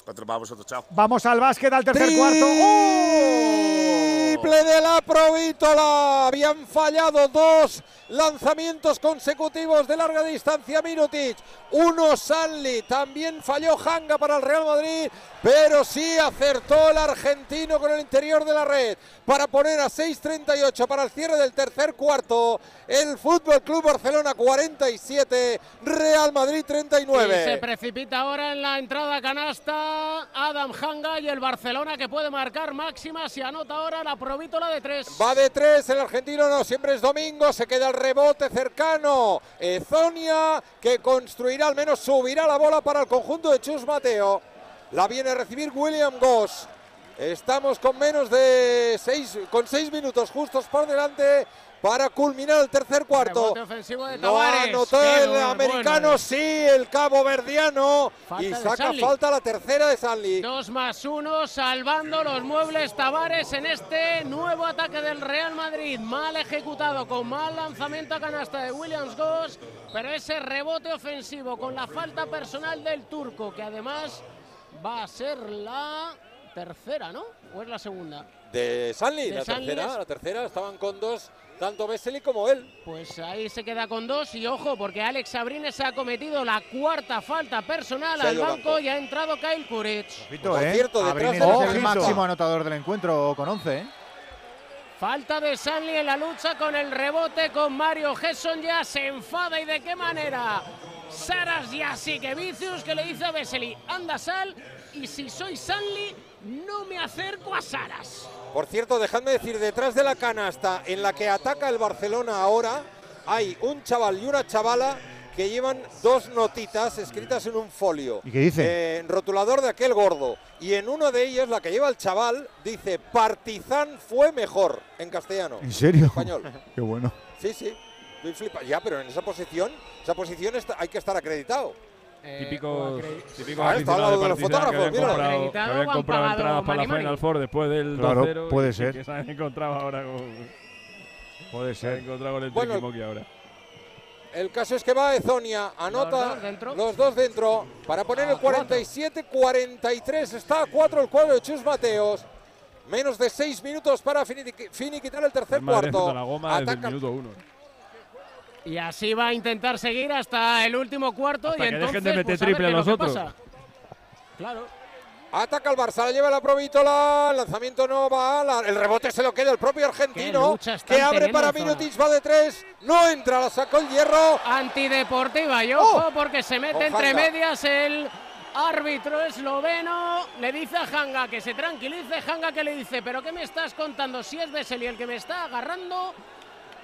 Otro para vosotros, chao. Vamos al básquet, al tercer cuarto. ¡Oh! Triple de la Provítola. Habían fallado dos lanzamientos consecutivos de larga distancia Mirotic. Uno Sanli. También falló Hanga para el Real Madrid. Pero sí acertó el argentino con el interior de la red para poner a 6.38 para el cierre del tercer cuarto. El Fútbol Club Barcelona 47, Real Madrid Y se 39. precipita ahora en la entrada canasta Adam Hanga y el Barcelona que puede marcar máxima si anota ahora la provítola de tres. Va de tres, el argentino no, siempre es domingo, se queda el rebote cercano. Ezonia, que construirá, al menos subirá la bola para el conjunto de Chus Mateo. La viene a recibir William Goss. Estamos con menos de seis, con seis minutos justos por delante para culminar el tercer cuarto. De No anotó el bueno, americano, bueno. sí, el cabo verdiano. Falta y saca falta la tercera de Sanli. Dos más uno, salvando los muebles Tavares en este nuevo ataque del Real Madrid. Mal ejecutado, con mal lanzamiento a canasta de Williams Goss, pero ese rebote ofensivo con la falta personal del turco, que además va a ser la tercera, ¿no? ¿O es la segunda? De Sanli, De la Sanli tercera, es- la tercera, estaban con dos tanto Vesely como él. Pues ahí se queda con dos y ojo, porque Alex Sabrines ha cometido la cuarta falta personal al banco banco. y ha entrado Kyle Kuric. Ojito, ¿eh? cierto, detrás de- es el Ojito. máximo anotador del encuentro con 11, ¿eh? Falta de Sanli en la lucha con el rebote con Mario Gesson ya se enfada y de qué manera. Saras Yasikevicius que le dice a Vesely, anda sal y si soy Sanli no me acerco a Saras. Por cierto, dejadme decir, detrás de la canasta en la que ataca el Barcelona ahora, hay un chaval y una chavala que llevan dos notitas escritas en un folio. ¿Y qué dice? Eh, rotulador de aquel gordo. Y en uno de ellos, la que lleva el chaval, dice Partizan fue mejor, en castellano. ¿En serio? Español. Qué bueno. Sí, sí. Estoy flipa- Ya, pero en esa posición, esa posición está- hay que estar acreditado. Típicos, típicos Ah, está al lado de los Partizan que fotógrafos, habían míralo. comprado, que habían comprado entradas para la. Final Four después del Claro, 2-0 puede y- ser. que se han encontrado ahora con, Puede se han ser. encontrado con el Bueno, ahora. El caso es que va Ezonia, anota Los dos dentro. los dos dentro para poner el 47-43. Está a 4 el cuadro de Chus Mateos. Menos de 6 minutos para finiqui- finiquitar el tercer El cuarto. la goma desde el Ataca- minuto uno. Y así va a intentar seguir hasta el último cuarto Hasta y que entonces dejen de meter pues, a ver triple que nosotros. pasa. Claro. Ataca el Barça, la lleva la Provítola, el lanzamiento no va, la- el rebote se lo queda el propio argentino, que abre para. Mirotic, va de 3, no entra, la sacó el hierro. Antideportiva y ojo Oh. porque se mete entre medias el árbitro esloveno. Le dice a Hanga que se tranquilice. Hanga que le dice, pero ¿qué me estás contando? Si es Vesely el que me está agarrando.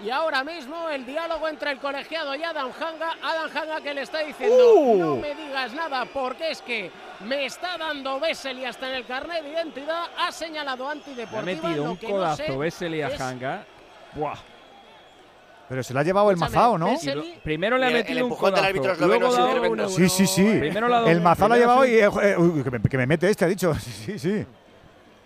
Y ahora mismo el diálogo entre el colegiado y Adam Hanga. Adam Hanga que le está diciendo, Uh. no me digas nada porque es que me está dando Vesely hasta en el carnet de identidad. Ha señalado Le ha antideportiva. metido lo un que no codazo sé a es- Hanga. Buah. Pero se la ha llevado el Mazao, ¿no? Lo- primero le ha Y el- el metido un del codazo. árbitro esloveno. Sí, sí, sí. Primero la El Mazao la ha llevado y... eh, uy, que, me, que me mete este, ha dicho. Sí, sí.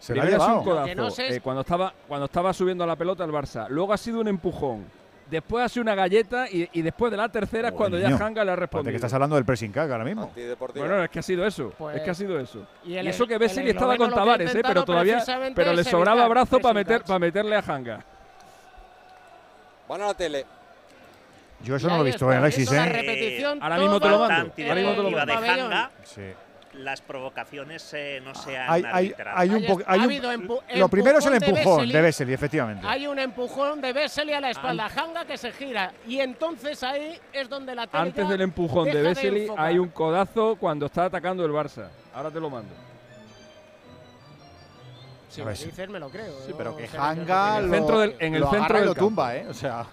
Se la ha Primero ha sido un no codazo sé es- eh, cuando, estaba, cuando estaba subiendo la pelota el Barça. Luego ha sido un empujón. Después ha sido una galleta y, y después de la tercera es Oh, cuando ya. Hanga le ha respondido. que estás hablando del pressing cag ahora mismo. Bueno, es que ha sido eso. Pues- es que ha sido eso. y eso que el Vesely estaba con Tavares, eh, pero todavía pero le sobraba brazo para meter para meterle a Hanga. Van a la tele. Yo eso no lo he visto en Alexis, visto la ¿eh? repetición ahora mismo te lo mando, ahora mismo te lo mando. Sí. Las provocaciones eh, no se han Hay, un hay ha un- habido empu- lo primero es el empujón de Vesely. efectivamente. Hay un empujón de Vesely a la espalda, Hanga que se gira y entonces ahí es donde la Antes del empujón de Vesely hay un codazo cuando está atacando el Barça. Ahora te lo mando. Si A me dices me lo creo. Sí, pero que Hanga qué el lo, centro del- en el lo centro del lo campo. tumba, ¿eh? O sea,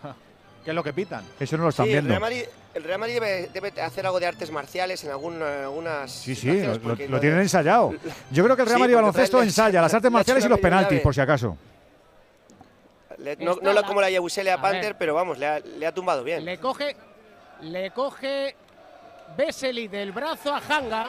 ¿qué es lo que pitan? Eso no lo están Sí, el viendo. Real Madrid, el Real Madrid debe, debe hacer algo de artes marciales en algún- algunas. Sí, sí, lo, lo- tienen ensayado. Yo creo que el Real Sí, Madrid baloncesto le- ensaya las artes marciales y los penaltis, por si acaso. Le- no, no lo- la- como la Yabusele a A ver. Panther, pero vamos, le ha, le ha tumbado bien. Le coge, le coge Vesely del brazo a Hanga.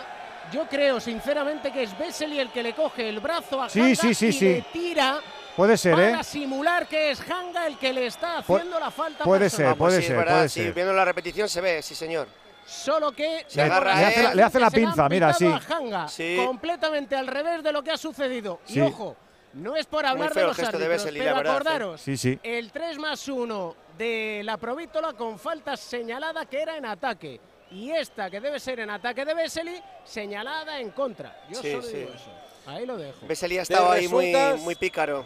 Yo creo sinceramente que es Vesely el que le coge el brazo a Sí, Hanga sí, sí, y sí. le tira Puede ser, ¿eh? para simular que es Hanga el que le está Pu- haciendo la falta. puede ser, puede sí, es ser, verdad, puede sí, ser. viendo la repetición se ve, sí, señor. Solo que Se agarra le hace la- le hace pinza, mira, sí. a Hanga, Sí. completamente al revés de lo que ha sucedido. Sí. Y ojo, no es por hablar feo de el los gesto de árbitros, la pero verdad, ¿eh? acordaros, Sí, sí. el 3 más 1 de la Provítola con falta señalada que era en ataque. Y esta que debe ser en ataque de Vesely, señalada en contra. Yo Sí, solo sí. digo eso. Ahí lo dejo. Vesely ha estado ahí muy, muy pícaro.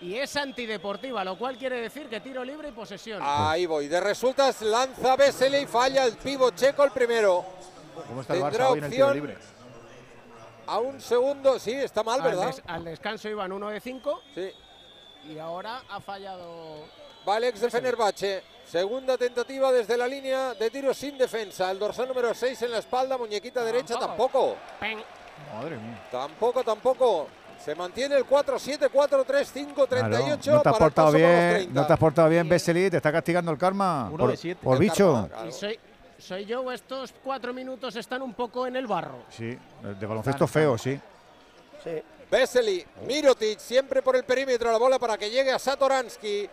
Y es antideportiva, lo cual quiere decir que tiro libre y posesión. Ahí voy. De resultas lanza Vesely y falla el pivo checo el primero. ¿Cómo está el Barça Tendrá hoy en el tiro opción libre? a un segundo. Sí, está mal, al, ¿verdad? des- al descanso iban 1 de 5 Sí. y ahora ha fallado. Valex de Fenerbahce. Segunda tentativa desde la línea de tiro sin defensa. El dorsal número 6 en la espalda, muñequita derecha tampoco. Pen. Madre mía. Tampoco, tampoco. Se mantiene el 4-7, 4-3-5, 38. Claro, no te has para el portado bien, 30. no te has portado bien, Vesely, te está castigando el karma. Uno por, de siete. por El bicho. karma, claro. Y soy, soy yo estos cuatro minutos están un poco en el barro. Sí, de baloncesto feo, sí. Sí. Vesely, Mirotic, siempre por el perímetro, la bola para que llegue a Satoransky,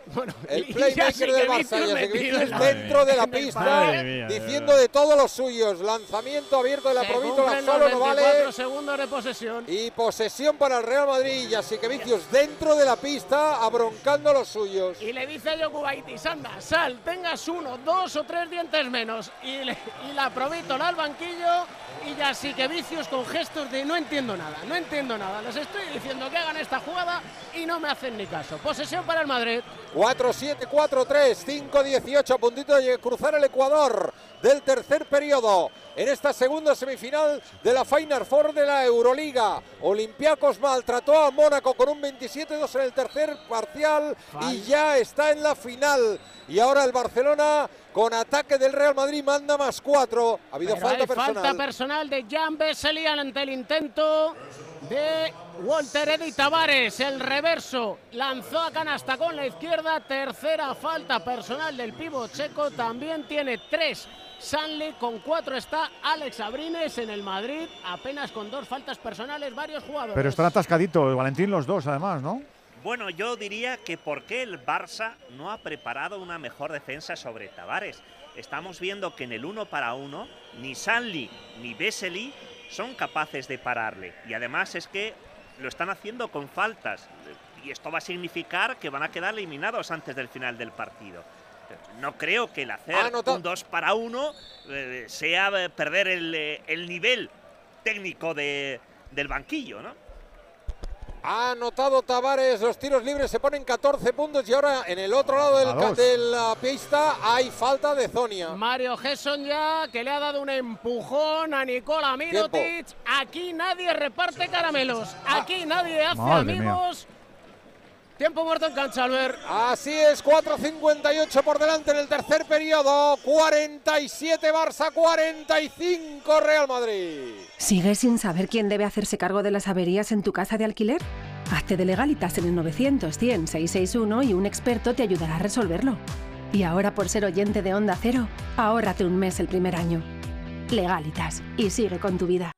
el playmaker del Barça, Vicius dentro de la pista, diciendo de todos los suyos, lanzamiento abierto de la Provítola, solo no vale. segundos de posesión. Y posesión para el Real Madrid, ya que Vicius dentro de la pista, abroncando a los suyos. Y le dice a Yokubaitis, anda, sal, tengas uno, dos o tres dientes menos. Y, y la Provítola al banquillo y ya sí que Vicius con gestos de no entiendo nada, no entiendo nada. Les estoy diciendo que hagan esta jugada y no me hacen ni caso. Posesión para el Madrid. 4-7, 4-3, 5-18 a puntito de cruzar el Ecuador del tercer periodo en esta segunda semifinal de la Final Four de la Euroliga. Olympiacos maltrató a Mónaco con un 27-2 en el tercer parcial y ya está en la final. Y ahora el Barcelona con ataque del Real Madrid manda más cuatro. Ha habido falta personal. Falta personal de Jan Vesely ante el intento de Walter Eddy Tavares. El reverso lanzó a canasta con la izquierda. Tercera falta personal del pivo checo. También tiene tres Sanley con cuatro está Alex Abrines en el Madrid, apenas con dos faltas personales, varios jugadores. Pero están atascaditos, Valentín, los dos además, ¿no? Bueno, yo diría que por qué el Barça no ha preparado una mejor defensa sobre Tavares. Estamos viendo que en el uno para uno ni Sanli ni Vesely son capaces de pararle. Y además es que lo están haciendo con faltas. Y esto va a significar que van a quedar eliminados antes del final del partido. No creo que el hacer un 2 para 1 eh, sea eh, perder eh, el, nivel técnico de, del banquillo, ¿no? Ha anotado Tavares, los tiros libres se ponen 14 puntos y ahora en el otro lado del, de la pista hay falta de Zonia. Mario Gesson ya que le ha dado un empujón a Nicola Mirotic. Aquí nadie reparte caramelos, aquí nadie hace amigos. Tiempo muerto en cancha, Albert. Así es, 4.58 por delante en el tercer periodo. 47 Barça, 45 Real Madrid. ¿Sigues sin saber quién debe hacerse cargo de las averías en tu casa de alquiler? Hazte de legalitas en el 900 100 661 y un experto te ayudará a resolverlo. Y ahora por ser oyente de Onda Cero, ahórrate un mes el primer año. Legalitas y sigue con tu vida.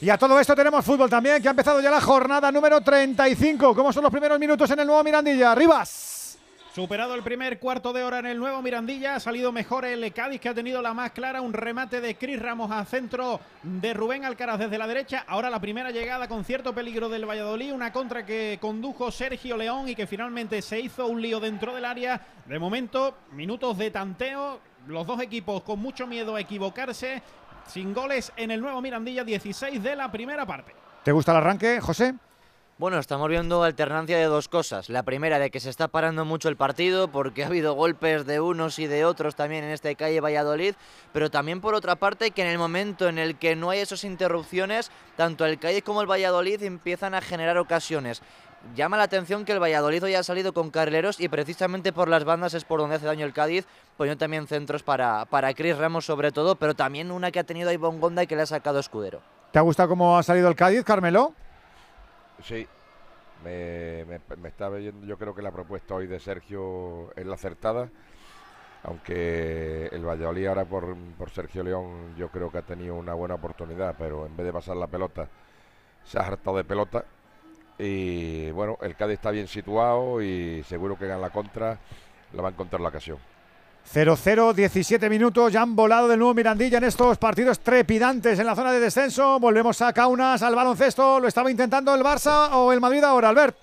Y a todo esto tenemos fútbol también, que ha empezado ya la jornada número 35. ¿Cómo son los primeros minutos en el nuevo Mirandilla? Rivas. Superado el primer cuarto de hora en el nuevo Mirandilla, ha salido mejor el Cádiz que ha tenido la más clara, un remate de Cris Ramos a centro de Rubén Alcaraz desde la derecha, ahora la primera llegada con cierto peligro del Valladolid, una contra que condujo Sergio León y que finalmente se hizo un lío dentro del área. De momento, minutos de tanteo, los dos equipos con mucho miedo a equivocarse, sin goles en el nuevo Mirandilla, 16 de la primera parte. ¿Te gusta el arranque, José? Bueno, estamos viendo alternancia de dos cosas. La primera, de que se está parando mucho el partido porque ha habido golpes de unos y de otros también en este calle Valladolid, pero también por otra parte que en el momento en el que no hay esas interrupciones, tanto el Cádiz como el Valladolid empiezan a generar ocasiones. Llama la atención que el Valladolid hoy ha salido con carleros y precisamente por las bandas es por donde hace daño el Cádiz, poniendo también centros para, para Chris Ramos sobre todo, pero también una que ha tenido ahí Bongonda y que le ha sacado Escudero. ¿Te ha gustado cómo ha salido el Cádiz, Carmelo? Sí, me, me, está viendo, yo creo que la propuesta hoy de Sergio es la acertada, aunque el Valladolid ahora por, por Sergio León yo creo que ha tenido una buena oportunidad, pero en vez de pasar la pelota, se ha hartado de pelota y bueno, el Cádiz está bien situado y seguro que gana la contra, la va a encontrar la ocasión. 0-0, 17 minutos, ya han volado de nuevo Mirandilla en estos partidos trepidantes en la zona de descenso. Volvemos a Kaunas, al baloncesto. ¿Lo estaba intentando el Barça o el Madrid ahora, Albert?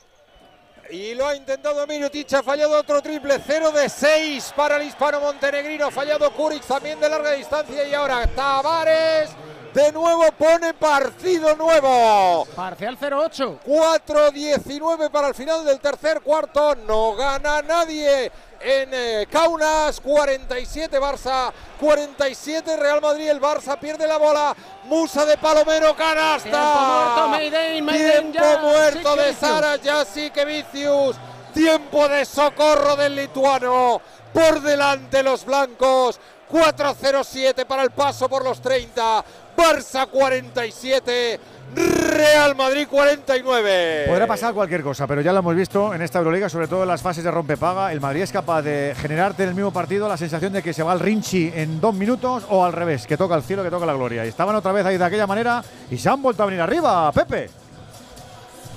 Y lo ha intentado Minutich, ha fallado otro triple, 0 de 6 para el hispano montenegrino, ha fallado Kuric también de larga distancia y ahora Tavares de nuevo pone partido nuevo. Parcial 0-8. 4-19 para el final del tercer cuarto. No gana nadie en eh, Kaunas, 47 Barça, 47 Real Madrid, el Barça pierde la bola, Musa de Palomero, canasta. Tiempo muerto, de Sara Vicius. tiempo de socorro del lituano, por delante los blancos, 4-0-7 para el paso por los 30, Barça 47, Real Madrid 49. Podrá pasar cualquier cosa, pero ya lo hemos visto en esta Euroliga, sobre todo en las fases de rompepaga. El Madrid es capaz de generarte en el mismo partido la sensación de que se va al Rinchi en dos minutos o al revés, que toca el cielo, que toca la gloria. Y estaban otra vez ahí de aquella manera y se han vuelto a venir arriba, Pepe.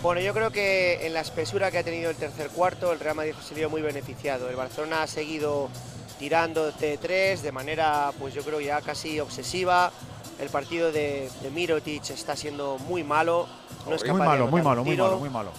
Bueno, yo creo que en la espesura que ha tenido el tercer cuarto, el Real Madrid se vio muy beneficiado. El Barcelona ha seguido tirando de tres de manera, pues yo creo ya casi obsesiva. El partido de, de Mirotic está siendo muy malo. No es muy capaz de malo, muy anotar malo, muy malo, muy malo.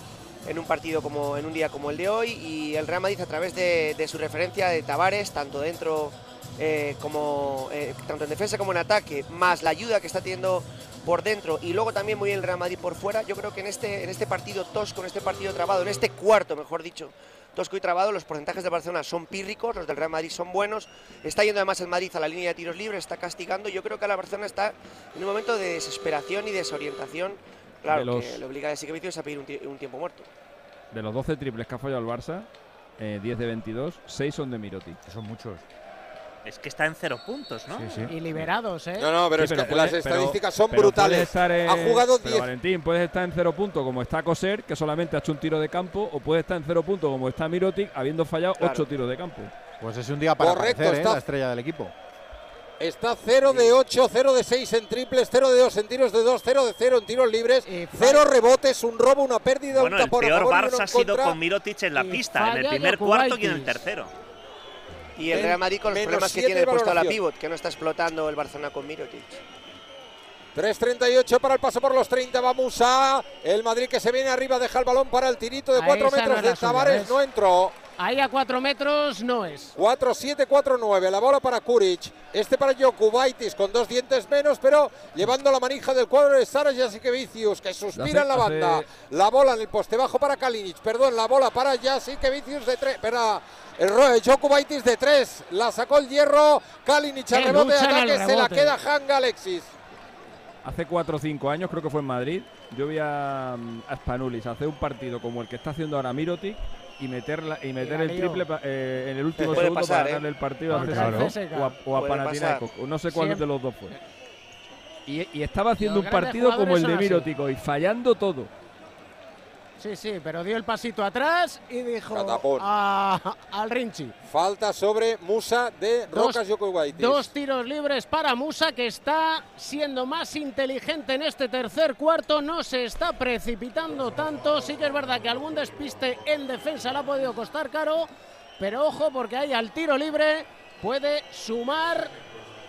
en un partido como en un día como el de hoy y el Real Madrid a través de, de su referencia de Tavares tanto dentro eh, como eh, tanto en defensa como en ataque más la ayuda que está teniendo por dentro y luego también muy bien el Real Madrid por fuera yo creo que en este en este partido tosco en este partido trabado en este cuarto mejor dicho tosco y trabado los porcentajes de Barcelona son pírricos los del Real Madrid son buenos está yendo además el Madrid a la línea de tiros libres está castigando yo creo que la Barcelona está en un momento de desesperación y desorientación claro De los- que le obliga a vicios a pedir un, un tiempo muerto De los 12 triples que ha fallado el Barça, eh, 10 de 22, 6 son de Mirotic. Son muchos. Es que está en cero puntos, ¿no? Y liberados, ¿eh? No, no, pero Sí, es que puede- las estadísticas son pero brutales. puede estar en- ha jugado pero 10. Valentín, puedes estar en cero puntos como está Coser, que solamente ha hecho un tiro de campo, o puede estar en cero puntos como está Mirotic, habiendo fallado Claro. 8 tiros de campo. Pues es un día para Correcto, aparecer, ¿eh? está- la estrella del equipo. Está 0 de 8, 0 de 6 en triples, 0 de 2 en tiros de 2, 0 de 0 en tiros libres, 0 rebotes, un robo, una pérdida, Bueno, un el tapón a peor favor Barça ha sido contra. con Mirotic en la Y pista, en el primer cuarto y en el tercero. Y el Real Madrid con los problemas que tiene el puesto a la pivot, que no está explotando el Barcelona con Mirotic. 3.38 para el paso por los 30, vamos a el Madrid que se viene arriba, deja el balón para el tirito de Ahí 4 esa no metros de Tavares, no entró. Ahí a cuatro metros no es. 4-7, 4-9, la bola para Kuric, este para Jokubaitis con dos dientes menos, pero llevando la manija del cuadro de Sara Jasikevicius, que suspira en la banda. hace- La bola en el poste bajo para Kalinic, perdón, la bola para Jasikevicius de tres, espera, el ro- Jokubaitis de tres, la sacó el hierro, Kalinic al rebote de ataque, se la queda Hanga Alexis. Hace 4 o 5 años, creo que fue en Madrid, yo vi a, mm, a Spanulis hacer un partido como el que está haciendo ahora Mirotic y meter, la- y meter la el triple pa- eh, en el último Puede segundo pasar, para ¿eh? ganarle el partido a César o a, o a Panathinaikos, pasar. no sé cuál de los dos fue. Y, y estaba haciendo Los un partido como el de. Mirotic hoy, fallando todo. Sí, sí, pero dio el pasito atrás y dijo a- al Rinchi. Falta sobre Musa de Rocas Jokubaitis. Dos tiros libres para Musa, que está siendo más inteligente en este tercer cuarto. No se está precipitando tanto. Sí que es verdad que algún despiste en defensa le ha podido costar caro. Pero ojo, porque ahí al tiro libre puede sumar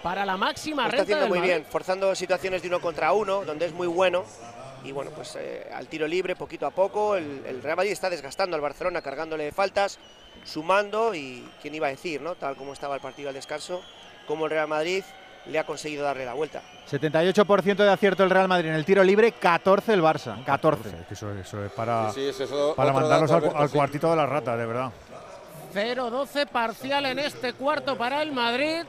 para la máxima Lo está renta haciendo del muy Madrid. bien, forzando situaciones de uno contra uno, donde es muy bueno. Y bueno, pues eh, al tiro libre, poquito a poco, el, el Real Madrid está desgastando al Barcelona, cargándole de faltas, sumando. Y quién iba a decir, ¿no? Tal como estaba el partido al descanso, como el Real Madrid le ha conseguido darle la vuelta. 78% de acierto el Real Madrid en el tiro libre, 14 el Barça. 14. Eso, eso es para, Sí, sí, eso es otro para dato, mandarlos al, al cuartito de las ratas, de verdad. 0-12 parcial en este cuarto para el Madrid,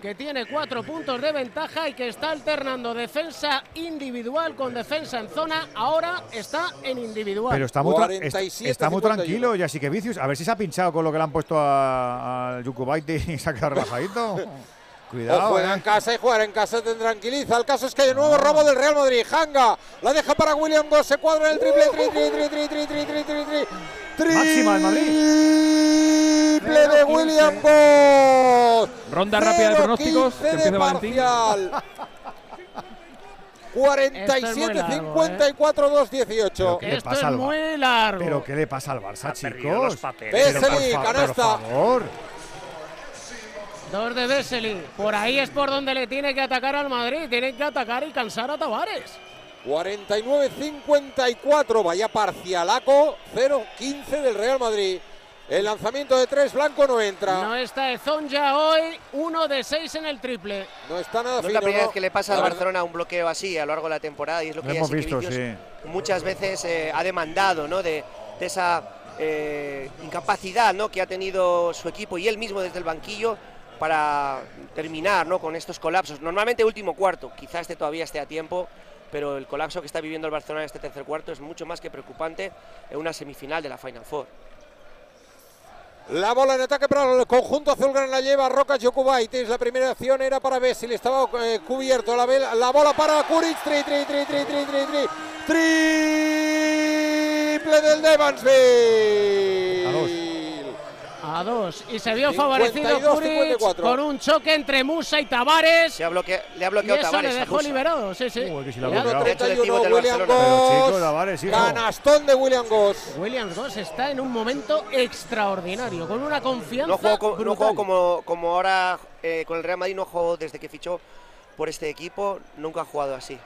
que tiene cuatro puntos de ventaja y que está alternando defensa individual con defensa en zona. Ahora está en individual. Pero está muy, tra- est- 47, está muy 51. tranquilo, ya sí que vicios. A ver si se ha pinchado con lo que le han puesto a, a Yukubaiti y se ha quedado relajadito. O Cuidado, juega eh. en casa y jugar en casa te tranquiliza. El caso es que hay un nuevo robo del Real Madrid. Hanga la deja para William Goss. Se cuadra el triple. Tri, tri, tri, tri, tri, tri, tri, tri, tri. Máxima el Triple de William Goss. Ronda rápida de 0-15 pronósticos, que de empiece Valentín. parcial. 47, largo, 54, 2, 18. ¿Qué le Esto pasa es muy largo. ¿Pero qué le pasa al Barça, los chicos? papeles. Canasta. Por favor. Dos de Vesely. Por ahí es por donde le tiene que atacar al Madrid. Tiene que atacar y cansar a Tavares. 49-54, vaya parcialaco, 0-15 del Real Madrid. El lanzamiento de tres, Blanco no entra. No está Ezonja hoy. Uno de seis en el triple. No está nada No es la primera ¿no? vez que le pasa al Barcelona un bloqueo así a lo largo de la temporada y es lo que Lo hemos visto, sí. muchas veces eh, ha demandado ¿no? de, de esa eh, incapacidad ¿no? que ha tenido su equipo y él mismo desde el banquillo para terminar ¿no? con estos colapsos. Normalmente último cuarto, quizás este todavía esté a tiempo, pero el colapso que está viviendo el Barcelona en este tercer cuarto es mucho más que preocupante en una semifinal de la Final Four. La bola en ataque para el conjunto azulgrana la lleva Roca Jokubaitis. La primera acción era para Vesely, estaba eh, cubierto. La, la bola para Kuric. Tri, tri, tri, tri, tri, tri, tri. Triple del de Evansville. A dos. Y se vio favorecido Kuric con un choque entre Musa y Tavares. Se ha bloqueado, le ha bloqueado y eso Tavares. Le dejó liberado. Sí, de William Goss. William Goss está en un momento extraordinario, con una confianza. No juego, como, como ahora eh, con el Real Madrid, no juego desde que fichó por este equipo, nunca ha jugado así.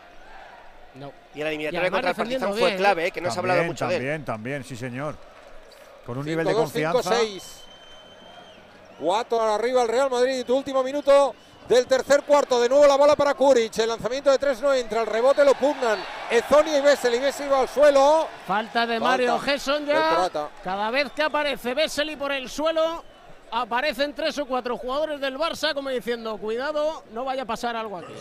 No. Y la eliminatoria contra el Partizan fue ¿eh? clave, eh, que no se ha hablado mucho también, sí señor. Con un nivel de confianza. Cuatro arriba el Real Madrid, y tu último minuto del tercer cuarto. De nuevo la bola para Kuric. El lanzamiento de tres no entra. El rebote lo pugnan Ezonia y Bessel. Y va al suelo. Falta de Mario Gesson ya. Cada vez que aparece Bessel por el suelo. Aparecen tres o cuatro jugadores del Barça como diciendo, cuidado, no vaya a pasar algo aquí.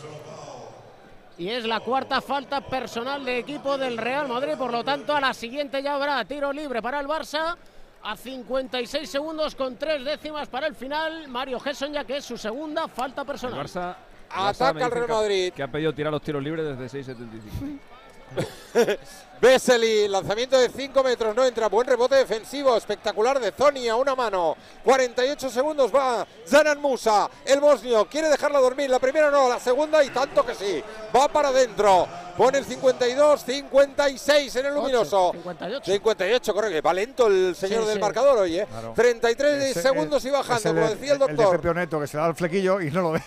Y es la cuarta falta personal de equipo del Real Madrid, por lo tanto a la siguiente ya habrá tiro libre para el Barça. A 56 segundos con tres décimas para el final, Mario Gesson ya que es su segunda falta El personal. Barça. Ataca el dicen Real Madrid. Que ha pedido tirar los tiros libres desde 6.75. Vesely, lanzamiento de 5 metros, no entra. Buen rebote defensivo, espectacular de Zoni a una mano. 48 segundos va Zanan Musa, el bosnio. Quiere dejarla dormir. La primera no, la segunda y tanto que sí. Va para adentro. Pone el 52, 56 en el luminoso. 58. 58, corre, que va lento el señor Sí, del sí. marcador hoy, ¿eh? Claro. 33 Ese- segundos y bajando, el como de- decía el El de doctor. Pepe Oneto, que se le da el flequillo y no lo ve.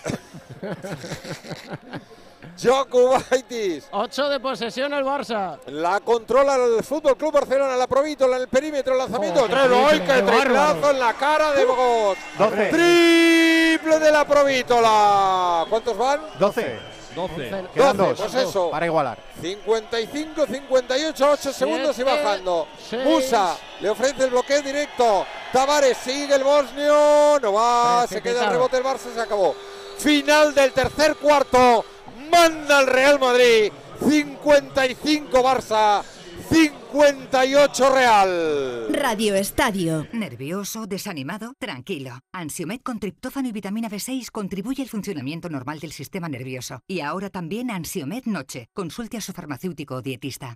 Jokubaitis. 8 de posesión el Barça. La controla el Fútbol Club Barcelona, la Provítola en el perímetro, el lanzamiento. Oh, qué Tres, ¡ay, triple, qué qué triplazo en la cara de Bogos! 12. Triple de la Provítola. ¿Cuántos van? 12. 12. Quedan 12, dos. pues eso. Para igualar. 55, 58, 8 segundos y bajando. seis. Musa le ofrece el bloqueo directo. Tavares sigue el bosnio. No va, se queda el rebote el Barça, se acabó. Final del tercer cuarto. Manda el Real Madrid. 55 Barça, 58 Real. Radio Estadio. ¿Nervioso? ¿Desanimado? Tranquilo. Ansiomed con triptófano y vitamina B6 contribuye al funcionamiento normal del sistema nervioso. Y ahora también Ansiomed Noche. Consulte a su farmacéutico o dietista.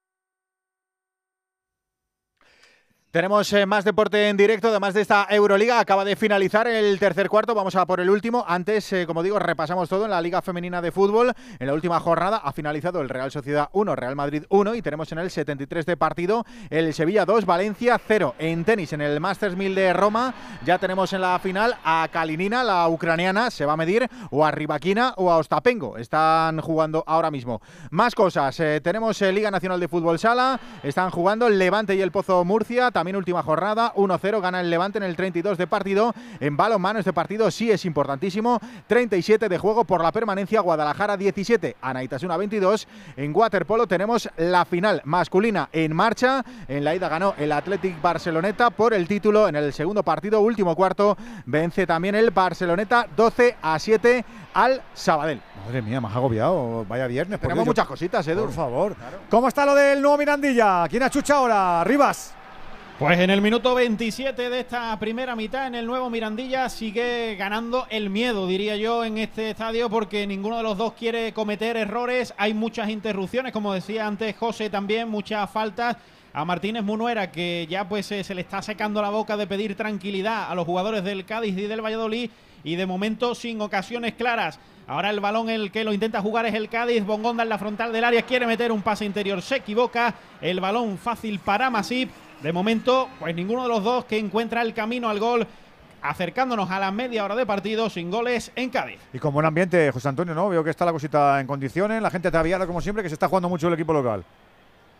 Tenemos eh, más deporte en directo, además de esta Euroliga. Acaba de finalizar el tercer cuarto, vamos a por el último. Antes, eh, como digo, repasamos todo en la Liga Femenina de Fútbol. En la última jornada ha finalizado el Real Sociedad 1, Real Madrid 1 y tenemos en el 73 de partido el Sevilla 2, Valencia 0. En tenis, en el Masters 1000 de Roma, ya tenemos en la final a Kalinina, la ucraniana, se va a medir, o a Rivaquina o a Ostapengo. Están jugando ahora mismo. Más cosas, eh, tenemos Liga Nacional de Fútbol Sala, están jugando el Levante y el Pozo Murcia, también última jornada, 1-0, gana el Levante en el 32 de partido. En balonmano este partido sí es importantísimo, 37 de juego por la permanencia, Guadalajara 17, Anaitasuna 22. En waterpolo tenemos la final masculina en marcha, en la ida ganó el Athletic Barceloneta por el título en el segundo partido, último cuarto, vence también el Barceloneta 12 a 7 al Sabadell. Madre mía, has agobiado. Vaya viernes. Tenemos Dios, yo- muchas cositas, Edu. Por favor. ¿Cómo está lo del nuevo Mirandilla? ¿Quién achucha ahora? Rivas. Pues en el minuto 27 de esta primera mitad en el nuevo Mirandilla sigue ganando el miedo, diría yo, en este estadio porque ninguno de los dos quiere cometer errores. Hay muchas interrupciones, como decía antes José también, muchas faltas. A Martínez Munuera, que ya pues eh, se le está secando la boca de pedir tranquilidad a los jugadores del Cádiz y del Valladolid y de momento sin ocasiones claras. Ahora el balón el que lo intenta jugar es el Cádiz. Bongonda en la frontal del área quiere meter un pase interior, se equivoca. El balón fácil para Masip. De momento, pues ninguno de los dos que encuentra el camino al gol, acercándonos a la media hora de partido sin goles en Cádiz. Y con buen ambiente, José Antonio, ¿no? Veo que está la cosita en condiciones, la gente ataviada como siempre, que se está jugando mucho el equipo local.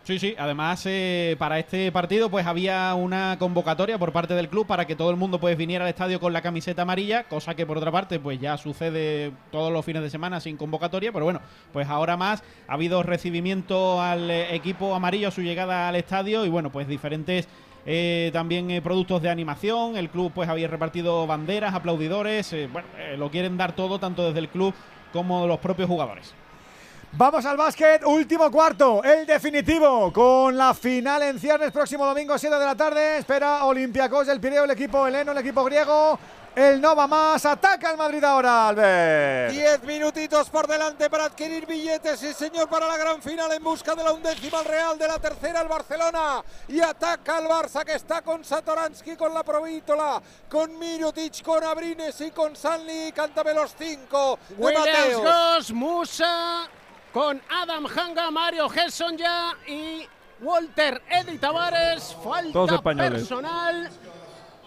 Sí, sí, además eh, para este partido pues había una convocatoria por parte del club para que todo el mundo pues viniera al estadio con la camiseta amarilla, cosa que por otra parte pues ya sucede todos los fines de semana sin convocatoria, pero bueno, pues ahora más ha habido recibimiento al eh, equipo amarillo a su llegada al estadio y bueno, pues diferentes eh, también eh, productos de animación, el club pues había repartido banderas, aplaudidores, eh, bueno, eh, lo quieren dar todo tanto desde el club como los propios jugadores. Vamos al básquet, último cuarto, el definitivo, con la final en ciernes próximo domingo 7 de la tarde. Espera Olympiacos del Pireo, el equipo heleno, el equipo griego. El no va más, ataca el Madrid ahora, Albert. Diez minutitos por delante para adquirir billetes, sí señor, para la gran final en busca de la undécima el Real, de la tercera el Barcelona. Y ataca el Barça que está con Satoransky, con la Provítola, con Mirotic, con Abrines y con Sanli. Cántame los cinco. de Williams Mateos. Goss, Musa, con Adam Hanga, Mario Gerson ya y Walter Eddy Tavares. Falta personal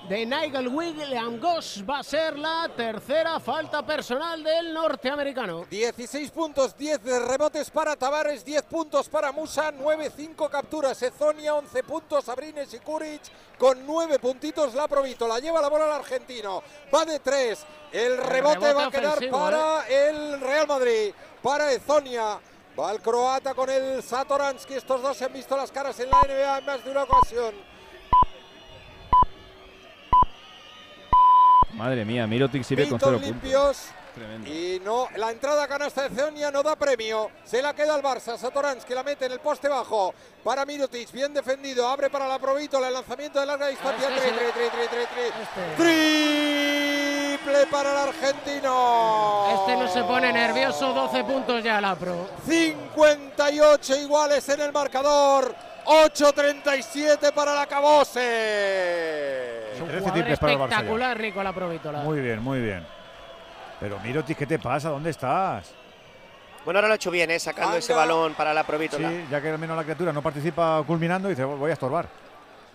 de Nigel William Goss. Va a ser la tercera falta personal del norteamericano. 16 puntos, 10 de rebotes para Tavares, 10 puntos para Musa, 9-5 capturas, Ezonia, 11 puntos, Abrines y Kuric, con 9 puntitos la Provítola, lleva la bola el argentino, va de 3, el rebote, rebote va a quedar para el Real Madrid, para Ezonia, va el croata con el Satoransky, estos dos se han visto las caras en la NBA en más de una ocasión. Madre mía, Mirotic sigue con cero puntos. limpios. Tremendo. Y no, la entrada a canasta de Ceonia no da premio. Se la queda el Barça. Satoransky la mete en el poste bajo para Mirotic. Bien defendido. Abre para la Provítola. El lanzamiento de larga distancia. Este Tri, tri, tri, tri, tri, tri. Triple para el argentino. Este no se pone nervioso, 12 puntos ya la Pro. 58 iguales en el marcador. 8.37 para la Cabose. Es un 13 jugador triples para el Barça ya. espectacular, Nicola Provítola. Muy bien, muy bien. Pero Mirotic, ¿qué te pasa? ¿Dónde estás? Bueno, ahora lo ha hecho bien, ¿eh? sacando ese balón para la Provítola. Sí, ya que al menos la criatura no participa culminando, dice, voy a estorbar.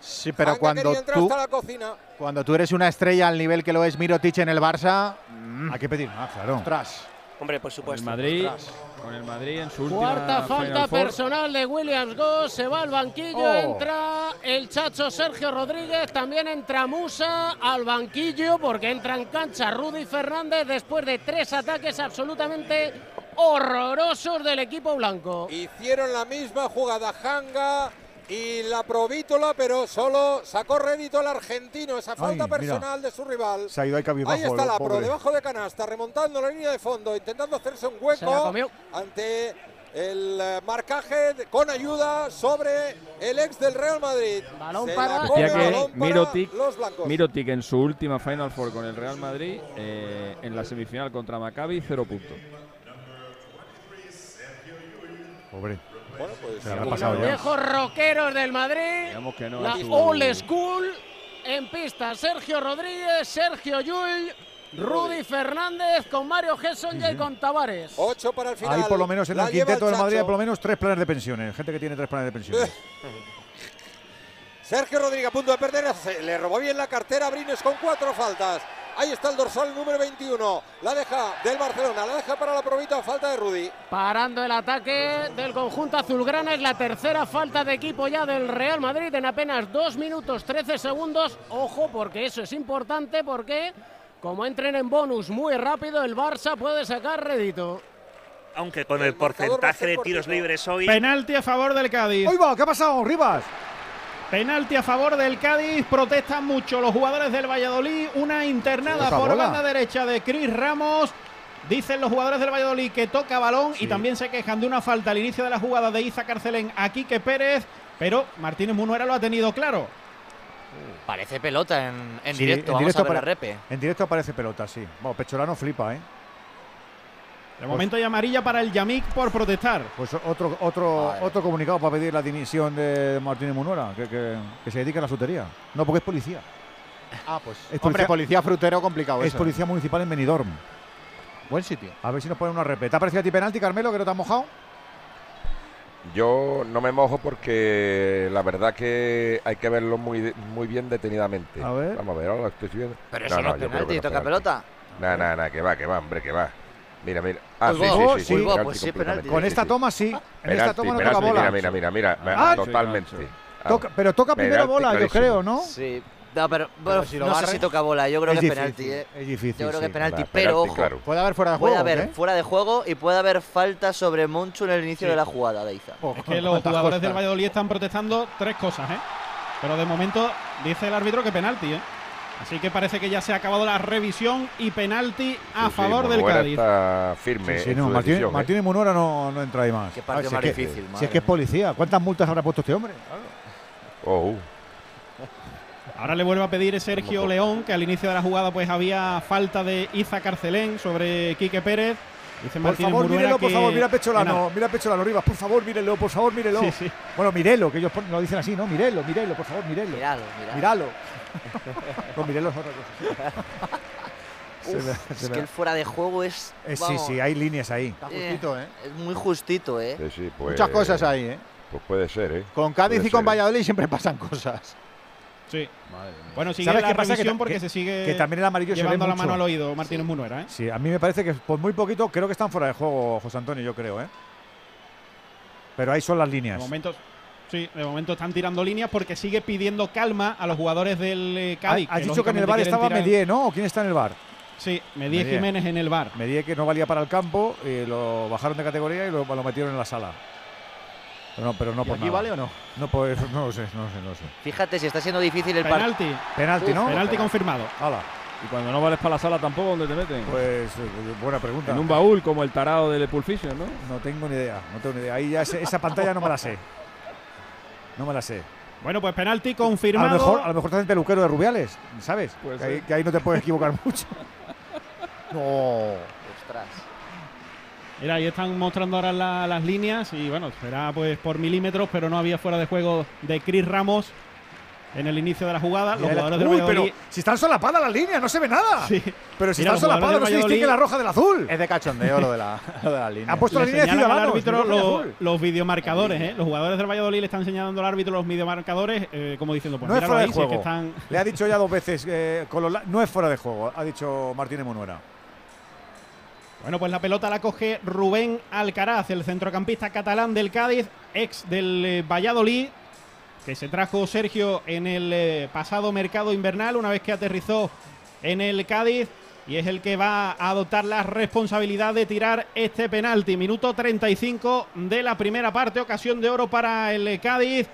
Sí, pero cuando tú, hasta la cocina. cuando tú eres una estrella al nivel que lo es Mirotic en el Barça, mm, Hay que pedir más, claro. ostras. Hombre, por supuesto. Madrid, Ostras. Con el Madrid en su última Cuarta falta personal de Williams Goss, se va al banquillo, Oh. entra el chacho Sergio Rodríguez, también entra Musa al banquillo porque entra en cancha Rudy Fernández después de tres ataques absolutamente horrorosos del equipo blanco. Hicieron la misma jugada Hanga y la Provítola, pero solo sacó rédito el argentino. Esa falta personal de su rival. Se ha ido ahí. Ahí está la Pro, debajo de canasta, remontando la línea de fondo, intentando hacerse un hueco ante el eh, marcaje con ayuda sobre el ex del Real Madrid. Balón Se para- Decía que balón para Mirotic, los blancos. Mirotic en su última Final Four con el Real Madrid, eh, en la semifinal contra Maccabi, cero puntos. Pobre. Bueno, pues, Se sí. Los ya. viejos rockeros del Madrid, Digamos que no. la old school en pista. Sergio Rodríguez, Sergio Llull, Rudy Fernández con Mario Gesson y con Tavares. Ocho para el final. Hay por lo menos en La el quinteto del Madrid hay por lo menos tres planes de pensiones. Gente que tiene tres planes de pensiones. Sergio Rodríguez a punto de perder, se le robó bien la cartera a Brines con cuatro faltas. Ahí está el dorsal número 21. La deja del Barcelona, la deja para la probita, falta de Rudy. Parando el ataque del conjunto azulgrana es la tercera falta de equipo ya del Real Madrid en apenas 2 minutos 13 segundos. Ojo, porque eso es importante porque como entren en bonus muy rápido, el Barça puede sacar rédito. Aunque con El porcentaje de tiros libres hoy, Penalti a favor del Cádiz. ¡Uy, va! ¿Qué ha pasado, Rivas? Penalti a favor del Cádiz. Protestan mucho los jugadores del Valladolid. Una internada por bola. banda derecha de Cris Ramos. Dicen los jugadores del Valladolid que toca balón y también se quejan de una falta al inicio de la jugada de Iza Carcelén a Quique Pérez. Pero Martínez Munuera lo ha tenido claro. Parece pelota en, en Sí, directo. en Vamos directo a ver la pare- repe. En directo aparece pelota, sí. Bueno, Pecholano flipa, ¿eh? De momento hay amarilla para el Yamik por protestar. Pues otro otro otro comunicado para pedir la dimisión de Martínez Munuera, que, que- que se dedique a la frutería. No, porque es policía. Ah, pues. Es hombre, policía- policía frutero complicado Es eso. policía municipal en Benidorm. Buen sitio. A ver si nos ponen una repeta. ¿Te ha parecido a ti penalti, Carmelo, que no te has mojado? Yo no me mojo porque la verdad que hay que verlo muy, muy bien detenidamente. A ver. Vamos a ver, ahora lo estoy viendo. Pero eso no, es penalti, no toca pelota. Nah, nah, nah, que va, que va, hombre, que va. Mira, mira. Ah, Uy, sí, va. sí, Oh, sí, sí. sí, Uy, va, pues sí, completamente, penalti. Con esta toma sí. En esta toma no penalti, toca bola. Mira, mira, mira, mira. Ah, totalmente. Ah, Toca- pero toca primero bola, yo creo, ¿no? Sí. No, pero, bueno, si lo no sé si toca bola. Yo creo Es que es difícil, penalti. ¿eh? Es difícil. Yo creo que es penalti, pero penalti, ojo. claro. Puede haber fuera de juego. Puede haber ¿eh? fuera de juego y puede haber falta sobre Monchu en el inicio de la jugada de Iza. Es que los jugadores del. Valladolid están protestando tres cosas, ¿eh? Pero de momento dice el árbitro que penalti, ¿eh? Así que parece que ya se ha acabado la revisión y penalti a Sí, favor del Cádiz. está firme Sí, no, Martín, decisión, ¿eh? Martín y Munora no, no entra ahí más. Qué partido si más es que- difícil, Si madre es que es policía, ¿cuántas multas habrá puesto este hombre? Oh, uh. Ahora le vuelve a pedir Sergio León, que al inicio de la jugada pues había falta de Iza Carcelén sobre Quique Pérez. Dice Por favor, Munuera mírelo, por que- favor, mira que Pecholano, mira Pecholano Rivas, por favor, mírelo, por favor, mírelo. Sí, sí. Bueno, mírelo, que ellos lo dicen así, ¿no? Mírelo, mírelo, por favor, mírelo. Míralo, míralo. Míralo. No, mírelo es otra cosa. Se Uf, me- es me- que el fuera de juego es. Eh, sí, sí, hay líneas ahí. Está justito, ¿eh? Es muy justito, ¿eh? Sí, sí, pues, Muchas cosas ahí, ¿eh? Pues puede ser, ¿eh? Con Cádiz Puede y con ser, ¿eh? Valladolid siempre pasan cosas. Sí. Bueno, sigue ¿Sabes la qué pasa? ta- porque se sigue que también el amarillo se ve llevando la mucho. mano al oído Martínez Munuera, ¿eh? Sí, a mí me parece que por muy poquito creo que están fuera de juego, José Antonio, yo creo, ¿eh? Pero ahí son las líneas. momento, sí, de momento están tirando líneas porque sigue pidiendo calma a los jugadores del eh, Cádiz. Has dicho que en el bar estaba tirar- Medié, ¿no? ¿O quién está en el bar? Sí, Medié. Jiménez en el bar. Medié que no valía para el campo, y lo bajaron de categoría y lo, lo metieron en la sala. Pero no, pero no ¿Y por aquí nada. vale o no? No, pues no lo sé, no lo sé, no lo sé. Fíjate si está siendo difícil el. Penalti. Penalti, ¿no? Penalti confirmado. Hala. Y cuando no vales para la sala tampoco, ¿dónde te meten? Pues eh, buena pregunta. en un baúl como el tarado del Pulp Fiction, ¿no? No tengo ni idea, no tengo ni idea. Ahí ya esa pantalla no me la sé. No me la sé. Bueno, pues penalti A confirmado. lo mejor, a lo mejor estás en peluquero de Rubiales, ¿sabes? Puede Que ahí, ser. que ahí no te puedes equivocar mucho. No. Ostras. Mira, ahí están mostrando ahora la- las líneas y bueno, será pues por milímetros, pero no había fuera de juego de Chris Ramos en el inicio de la jugada. Los jugadores del Uy, pero si están solapadas las líneas, no se ve nada. Sí. Pero si Mira, están solapadas, no se distingue la roja del azul. Es de cachondeo lo de la, lo de la línea. Han puesto la línea de señalan al árbitro los, videomarcadores, ¿eh? Los jugadores del Valladolid le están señalando al árbitro los videomarcadores, eh, como diciendo, pues no es fuera ahí, de si es juego. que están. Le ha dicho ya dos veces, eh, con los la- no es fuera de juego, ha dicho Martínez Munuera. Bueno, pues la pelota la coge Rubén Alcaraz, el centrocampista catalán del Cádiz, ex del eh, Valladolid, que se trajo Sergio en el eh, pasado mercado invernal, una vez que aterrizó en el Cádiz, y es el que va a adoptar la responsabilidad de tirar este penalti. Minuto 35 de la primera parte, ocasión de oro para el Cádiz.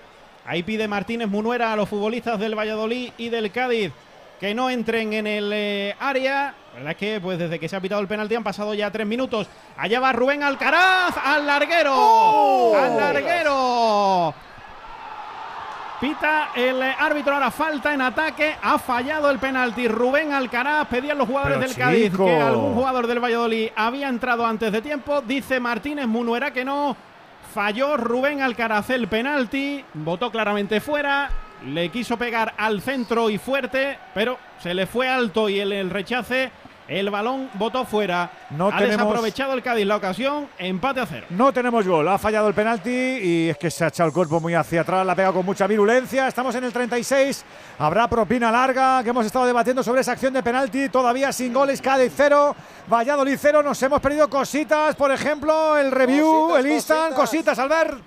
Ahí pide Martínez Munuera a los futbolistas del Valladolid y del Cádiz que no entren en el eh, área. La verdad es que pues desde que se ha pitado el penalti han pasado ya tres minutos. Allá va Rubén Alcaraz al larguero. Al larguero. Pita el eh, árbitro ahora falta en ataque. Ha fallado el penalti. Rubén Alcaraz pedían los jugadores Pero del Cádiz chico. que algún jugador del Valladolid había entrado antes de tiempo. Dice Martínez Munuera que no. Falló Rubén Alcaraz el penalti. Votó claramente fuera. Le quiso pegar al centro y fuerte, pero se le fue alto y el, el rechace. El balón votó fuera. No ha tenemos- desaprovechado el Cádiz la ocasión. Empate a cero. No tenemos gol, ha fallado el penalti y es que se ha echado el cuerpo muy hacia atrás, la ha pegado con mucha virulencia. Estamos en el 36, habrá propina larga que hemos estado debatiendo sobre esa acción de penalti. Todavía sin goles, Cádiz cero, Valladolid cero. Nos hemos perdido cositas, por ejemplo, el review, Cositas, el instant, cositas. cositas, Albert.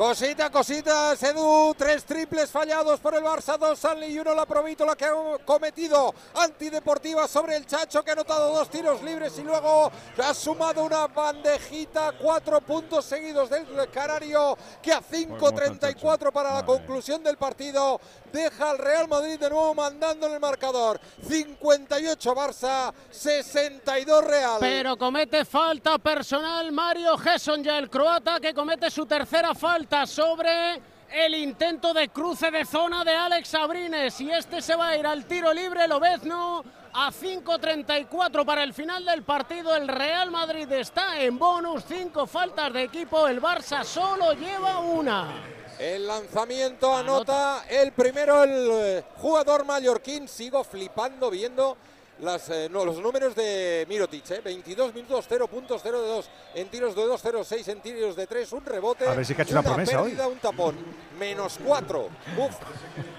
Cosita, cositas, Edu, tres triples fallados por el Barça, dos Sanli y uno la Provito, la que ha cometido antideportiva sobre el Chacho, que ha anotado dos tiros libres y luego ha sumado una bandejita, cuatro puntos seguidos del Canario, que a 5.34 para la conclusión del partido deja al Real Madrid de nuevo mandando en el marcador. 58 Barça, 62 Real. Pero comete falta personal Mario Gesson ya el croata que comete su tercera falta sobre el intento de cruce de zona de Alex Abrines y este se va a ir al tiro libre Lobezno a 5.34 para el final del partido el Real Madrid está en bonus, cinco faltas de equipo, el Barça solo lleva una. El lanzamiento anota el primero el eh, jugador mallorquín. Sigo flipando viendo las, eh, no, los números de Mirotic. eh. 22 minutos, 0 puntos, 0 de 2 en tiros de 2, 0 6 en tiros de 3, un rebote. A ver si que ha hecho una promesa hoy. pérdida, un tapón. Menos 4. Uf.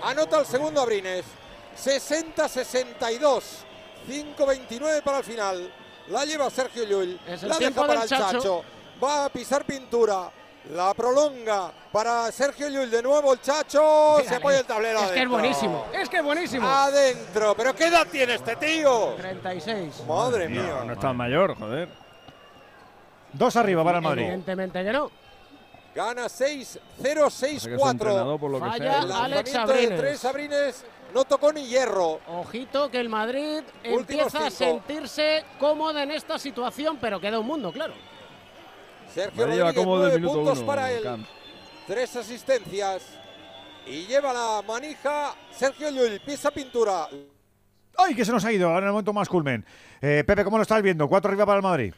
Anota el segundo Abrines. 60-62. 5-29 para el final. La lleva Sergio Llull. La deja para el Chacho. Chacho. Va a pisar pintura. La prolonga para Sergio Llull. De nuevo el Chacho. Se apoya el tablero. Es que es buenísimo, es que es buenísimo. Adentro. ¿Pero qué edad tiene este tío? 36. Madre No, mía. no es tan mayor, joder. Dos arriba para el Madrid. Evidentemente que no. Gana 6-0, Parece que su 6-4. entrenador, por lo que Falla sea, El Alex Abrines. tres Abrines no tocó ni hierro. Ojito que el Madrid Últimos empieza a sentirse cómodo en esta situación, pero queda un mundo, claro. Sergio lleva Rodríguez, como del nueve minuto puntos uno, para él. Tres asistencias. Y lleva la manija Sergio Llull, pisa pintura. ¡Ay, que se nos ha ido! Ahora en el momento más culmen. Eh, Pepe, ¿cómo lo estás viendo? Cuatro arriba para el Madrid.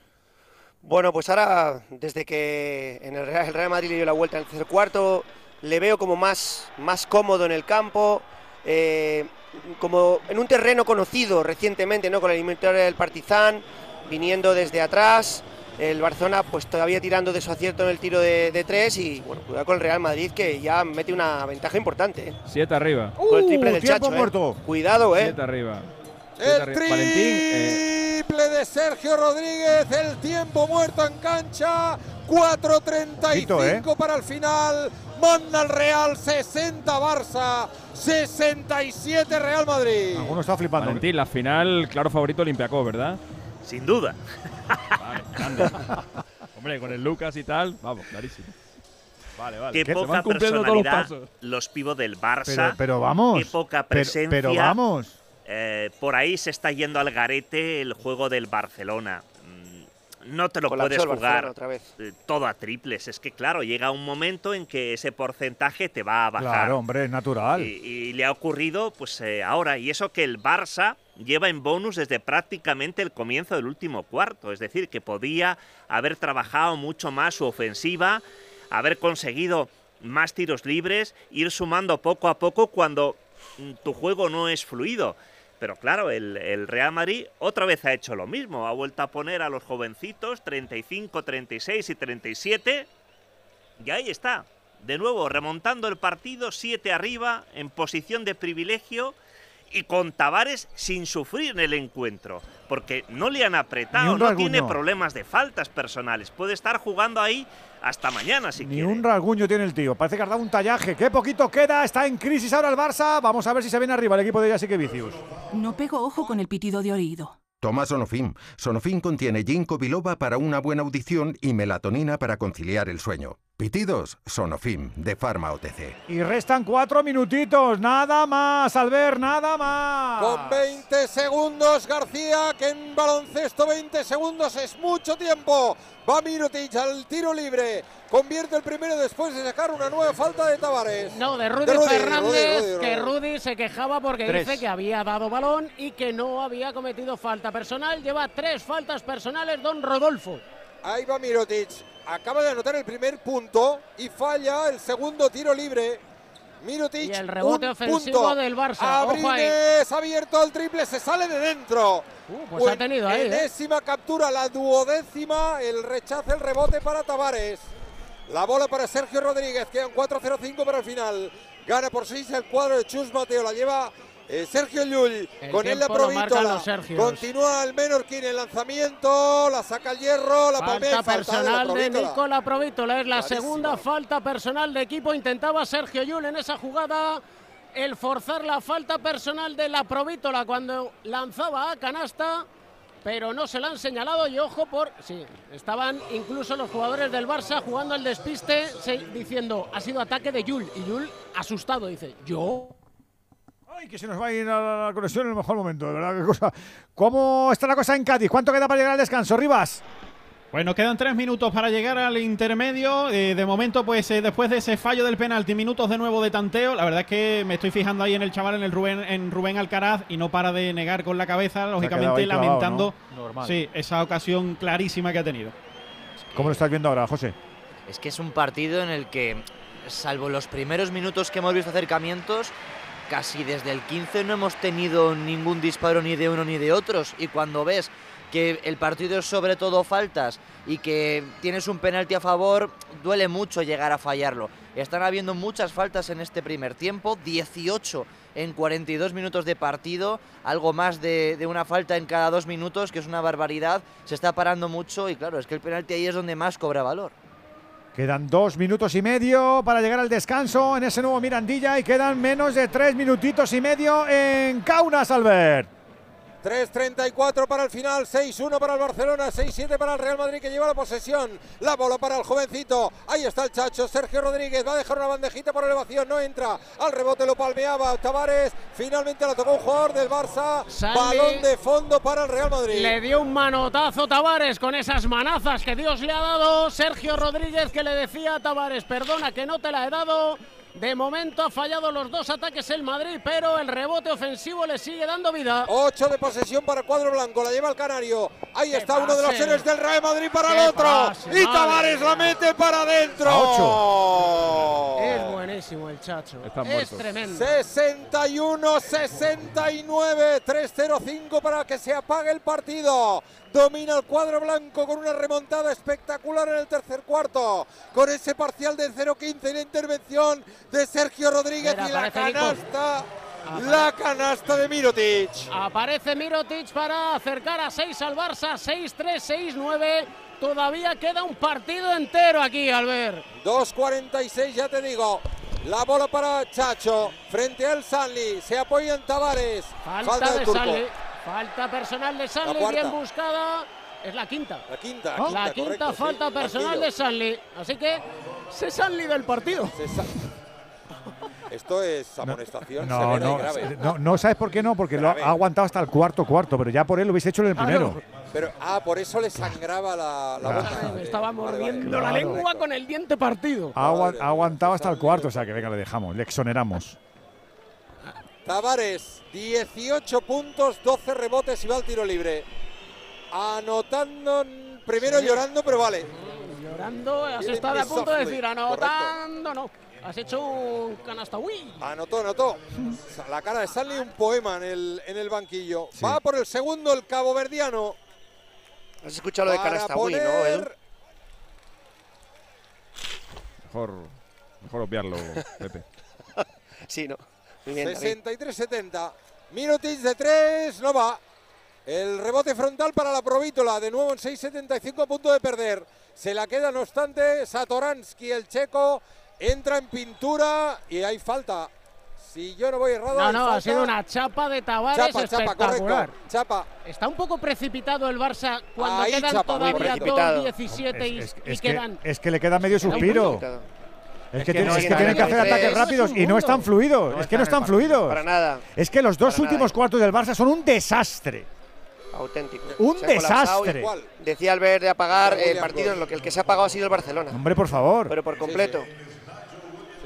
Bueno, pues ahora, desde que en el Real, el Real Madrid le dio la vuelta en el tercer cuarto, le veo como más, más cómodo en el campo, eh, como en un terreno conocido recientemente, ¿no? Con la eliminatoria del Partizan, viniendo desde atrás. El Barcelona, pues todavía tirando de su acierto en el tiro de, de tres y, bueno, cuidado con el Real Madrid que ya mete una ventaja importante. ¿eh? Siete arriba. Con el triple Uh, del tiempo Chacho, ¿eh? muerto. Cuidado, ¿eh? Siete arriba. Siete El. Valentín, eh, triple de Sergio Rodríguez, el tiempo muerto en cancha, 4.35 ¿eh? para el final, manda el Real, 60 Barça, 67 Real Madrid. Alguno está flipando. Valentín, la final, claro favorito Olympiacos, ¿verdad? Sin duda. Grande. Hombre, con el Lucas y tal, vamos, clarísimo. Vale, vale. Qué Que se poca los personalidad pasos. los pibos del Barça. Pero, pero vamos. Qué poca Pero- presencia. Pero, vamos. Eh, por ahí se está yendo al garete el juego del Barcelona. No te lo Colapsó puedes jugar otra vez. eh, todo a triples. Es que, claro, llega un momento en que ese porcentaje te va a bajar. Claro, hombre, es natural. Y, y le ha ocurrido pues eh, ahora. Y eso que el Barça lleva en bonus desde prácticamente el comienzo del último cuarto. Es decir, que podía haber trabajado mucho más su ofensiva, haber conseguido más tiros libres, ir sumando poco a poco cuando mm, tu juego no es fluido. Pero claro, el, el Real Madrid otra vez ha hecho lo mismo. Ha vuelto a poner a los jovencitos 35, 36 y 37. Y ahí está. De nuevo, remontando el partido, 7 arriba, en posición de privilegio y con Tavares sin sufrir en el encuentro. Porque no le han apretado, no tiene problemas de faltas personales. Puede estar jugando ahí hasta mañana si Ni quiere. un rasguño tiene el tío. Parece que ha dado un tallaje. Qué poquito queda. Está en crisis ahora el Barça. Vamos a ver si se viene arriba el equipo de Jasique Vicius. No pego ojo con el pitido de oído. Toma Sonofim. Sonofim contiene ginkgo biloba para una buena audición y melatonina para conciliar el sueño. Pitidos, Sonofim, de Pharma OTC. Y restan cuatro minutitos. Nada más, Albert, nada más. Con 20 segundos, García, que en baloncesto 20 segundos es mucho tiempo. Va Mirotic al tiro libre. Convierte el primero después de sacar una nueva falta de Tavares. No, de Rudy, De Rudy, Fernández, Rudy, Rudy, que Rudy. Rudy se quejaba porque Tres. dice que había dado balón y que no había cometido falta personal. Lleva tres faltas personales, don Rodolfo. Ahí va Mirotic. Acaba de anotar el primer punto y falla el segundo tiro libre. Mirotic. Y el rebote un ofensivo punto. del Barça. Abrines abierto al triple, se sale de dentro. pues ha tenido ahí, ¿eh? Enésima captura, la duodécima, el rechace, el rebote para Tavares. La bola para Sergio Rodríguez, quedan 4-0-5 para el final. Gana por 6 el cuadro de Chus Mateo, la lleva eh, Sergio Llull. El Con él la Provítola. Continúa el Menorquín el lanzamiento, la saca el hierro, la palmea, Falta personal de, Provítola. Nicola Provítola. Es la Clarísimo. segunda falta personal de equipo. Intentaba Sergio Yul en esa jugada el forzar la falta personal de la Provítola cuando lanzaba a canasta. Pero no se la han señalado y ojo por... Sí, estaban incluso los jugadores del Barça jugando el despiste diciendo ha sido ataque de Yul. Y Yul asustado dice, ¿yo? Ay, que se nos va a ir a la conexión en el mejor momento, de verdad, qué cosa. ¿Cómo está la cosa en Cádiz? ¿Cuánto queda para llegar al descanso, Rivas? Bueno, quedan tres minutos para llegar al intermedio. Eh, de momento, pues eh, después de ese fallo del penalti, minutos de nuevo de tanteo. La verdad es que me estoy fijando ahí en el chaval, en el Rubén, en Rubén Alcaraz, y no para de negar con la cabeza, lógicamente clavado, lamentando sí, esa ocasión clarísima que ha tenido. ¿Cómo lo estás viendo ahora, José? Es que es un partido en el que, salvo los primeros minutos que hemos visto acercamientos, casi desde el 15 no hemos tenido ningún disparo ni de uno ni de otros. Y cuando ves que el partido es sobre todo faltas y que tienes un penalti a favor, duele mucho llegar a fallarlo. Están habiendo muchas faltas en este primer tiempo, 18 en 42 minutos de partido, algo más de, una falta en cada dos minutos, que es una barbaridad. Se está parando mucho y claro, es que el penalti ahí es donde más cobra valor. Quedan dos minutos y medio para llegar al descanso en ese nuevo Mirandilla y quedan menos de tres minutitos y medio en Kaunas, Albert. 3.34 para el final, 6-1 para el Barcelona, 6-7 para el Real Madrid que lleva la posesión. La bola para el jovencito. Ahí está el chacho, Sergio Rodríguez. Va a dejar una bandejita por elevación, no entra. Al rebote lo palmeaba Tavares. Finalmente la tocó un jugador del Barça. Sale. Balón de fondo para el Real Madrid. Le dio un manotazo Tavares con esas manazas que Dios le ha dado. Sergio Rodríguez que le decía a Tavares, perdona que no te la he dado. De momento ha fallado los dos ataques el Madrid, pero el rebote ofensivo le sigue dando vida. 8 de posesión para el cuadro blanco, la lleva el Canario. Ahí ¡Qué está uno de los héroes del Real Madrid para ¡Qué el otro. pase, y Tavares la mete para adentro. A Es buenísimo el chacho. Están es muertos. tremendo. 61-69, 3-0-5 para que se apague el partido. Domina el cuadro blanco con una remontada espectacular en el tercer cuarto. Con ese parcial de 0-15 y la intervención de Sergio Rodríguez Mira, y la aparece canasta. La canasta de Mirotic. Aparece Mirotic para acercar a 6 al Barça, 6-3, 6-9. Todavía queda un partido entero aquí, Albert. 2.46, ya te digo. La bola para Chacho. Frente al Sanli. Se apoya en Tavares. Falta, del de turco. Sanli. Falta personal de Sanli, bien buscada. Es la quinta. La quinta, La quinta, quinta correcto, sí. falta personal de Sanli. Así que se Sanli del partido. Esto es amonestación No, severa y no, grave. no, no, ¿sabes por qué no? Porque lo ha aguantado hasta el cuarto cuarto, pero ya por él lo hubiese hecho en el primero. Pero, ah, por eso le sangraba la, la boca. Me estaba mordiendo la Claro. lengua con el diente partido. Ha aguantado hasta el cuarto, o sea que venga, le dejamos, le exoneramos. Tavares, 18 puntos, 12 rebotes y va al tiro libre. Anotando, mm, primero Sí. llorando, pero vale. Llorando, has estado a punto de decir anotando, no. Has hecho un canasta. Uy. Anotó, anotó. La cara de Stanley, un poema en el, en el banquillo. Sí. Va por el segundo el caboverdiano. ¿Has escuchado lo de canasta Wii, no, Edu? poner- Mejor, mejor obviarlo, Pepe. Sí, no. Muy bien, David. 63-70. Mirotic de 3, no va. El rebote frontal para la Provítola, de nuevo en 6.75 a punto de perder. Se la queda, no obstante, Satoransky, el checo, entra en pintura y hay falta. Si yo no voy errado, No, no, falta. ha sido una chapa de Tavares Chapa, chapa, espectacular. correcto. Chapa. Está un poco precipitado el Barça cuando Ahí, quedan chapa, todavía precipitado. 2-17 y, Es, y es que, quedan. es que le queda medio suspiro. Es, Es que, que tiene- no es que está tienen en que hacer tres. ataques es rápidos y no están fluidos. No es que no en están fluidos. Para nada. Es que los dos Para últimos nada. cuartos del Barça son un desastre. Auténtico. Un Se desastre. Decía Albert de apagar el partido, Goss. lo que el que se ha apagado ha sido el Barcelona. Hombre, por favor. Pero por completo.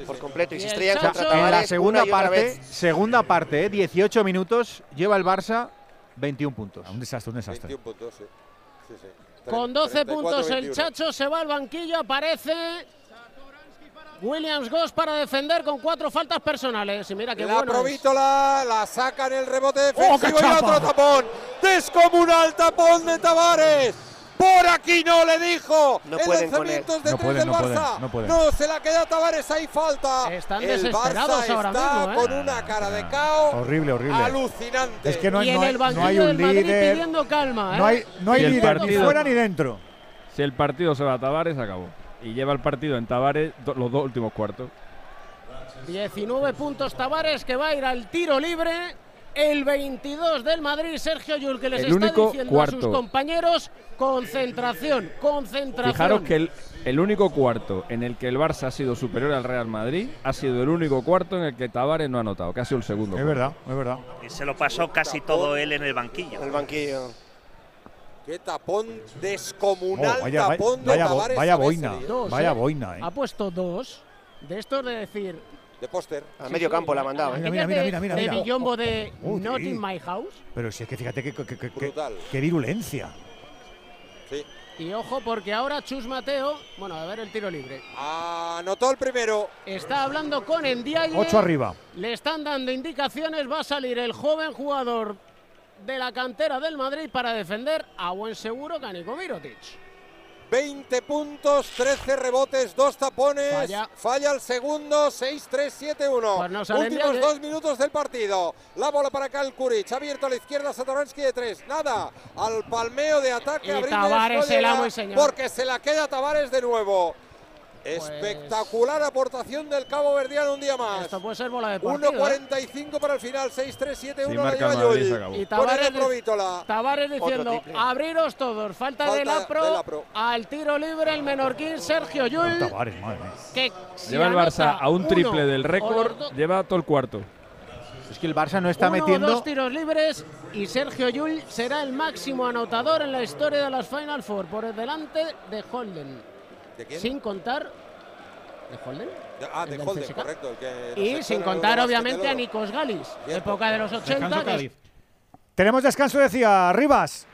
Por completo. Y se estrellan en la segunda parte, segunda parte, eh, 18 minutos, lleva el Barça 21 puntos. Un desastre, un desastre. 21 puntos, sí. Sí, sí. Con 12 34, puntos el 21. Chacho se va al banquillo, aparece Williams Goss para defender con cuatro faltas personales. Y mira qué la bueno. es. Provítola la saca en el rebote ¡Oh, defensivo y chapa! otro tapón. Descomunal tapón de Tavares. Por aquí no le dijo. No el lanzamiento de No tres pueden, del no pueden, Barça. no pueden. se la queda Tavares, hay falta. Están el desesperados Barça ahora está mismo, ¿eh? con una cara de caos Horrible, horrible. alucinante. Es que no hay, y en no hay- el no banquillo hay un del Madrid líder. pidiendo calma. No ¿eh? hay, no hay Y líder ni fuera ni dentro. Si el partido se va a Tavares, acabó. Y lleva el partido en Tavares do- los dos últimos cuartos. 19 puntos Tavares que va a ir al tiro libre. El 22 del Madrid, Sergio Yul, que les El está único diciendo a cuarto. sus compañeros concentración, concentración. Fijaros que el, el único cuarto en el que el Barça ha sido superior al Real Madrid ha sido el único cuarto en el que Tavares no ha anotado, que ha sido el segundo. Es cuarto. verdad, es verdad. Y se lo pasó casi todo él en el banquillo. El banquillo. Qué tapón descomunal Oh, vaya, de boina. Vaya ¿eh? boina, eh. Ha puesto dos de estos de decir. De póster. A medio campo la ha mandado. ¿eh? Mira, mira, mira, de- mira, de mira. Villombo de Oh, Not sí. in My House. Pero si es que fíjate qué que, que- que- Brutal. qué virulencia. Sí. Y ojo, porque ahora Chus Mateo, bueno, a ver el tiro libre. Anotó el primero. Está hablando con Endiaye. Ocho arriba. Le están dando indicaciones. Va a salir el joven jugador de la cantera del Madrid para defender a buen seguro Canico Mirotic. 20 puntos, 13 rebotes, dos tapones. Falla. el segundo, 6-3-7-1. Pues Últimos bien, ¿eh? dos minutos del partido. La bola para Kyle Kuric. Abierto a la izquierda, Satoransky de tres. Nada. Al palmeo de ataque. Y no el amo y señor. Porque se la queda Tavares de nuevo. Espectacular aportación del Cabo Verdiano un día más. Esto puede ser bola de partido. 1.45 para el final, 6-3-7-1 Sí. Y Tavares. Tavares diciendo, abriros todos, falta, Falta de, la pro, de la pro. al tiro libre el menorquín Sergio Yul, Tavares, madre que si Lleva el Barça a un uno triple del o los récord, do- lleva todo el cuarto. Es que el Barça no está uno metiendo. dos tiros libres y Sergio Yul será el máximo anotador en la historia de las Final Four por delante de Holden. ¿De quién? Sin contar de Holden. De- Ah, de Holden, correcto. el que nos Y sin contar obviamente a. Nikos Galis, Bien. época de los 80. Descanso que es- Cádiz. Tenemos descanso, decía Rivas.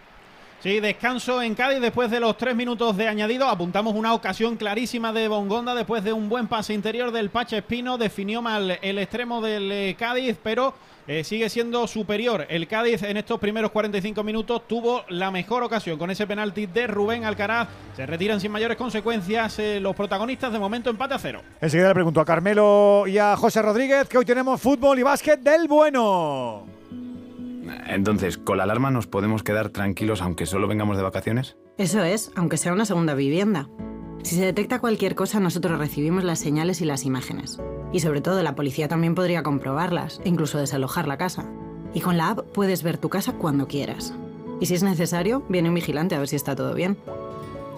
Sí, descanso en Cádiz después de los tres minutos de añadido. Apuntamos una ocasión clarísima de Bongonda después de un buen pase interior del Pache Espino. Definió mal el extremo del eh, Cádiz, pero eh, sigue siendo superior. El Cádiz en estos primeros 45 minutos tuvo la mejor ocasión con ese penalti de Rubén Alcaraz. Se retiran sin mayores consecuencias eh, los protagonistas. De momento empate a cero. Enseguida le pregunto a Carmelo y a José Rodríguez que hoy tenemos fútbol y básquet del bueno. Entonces, ¿con la alarma nos podemos quedar tranquilos aunque solo vengamos de vacaciones? Eso es, aunque sea una segunda vivienda. Si se detecta cualquier cosa, nosotros recibimos las señales y las imágenes. Y sobre todo, la policía también podría comprobarlas e incluso desalojar la casa. Y con la app puedes ver tu casa cuando quieras. Y si es necesario, viene un vigilante a ver si está todo bien.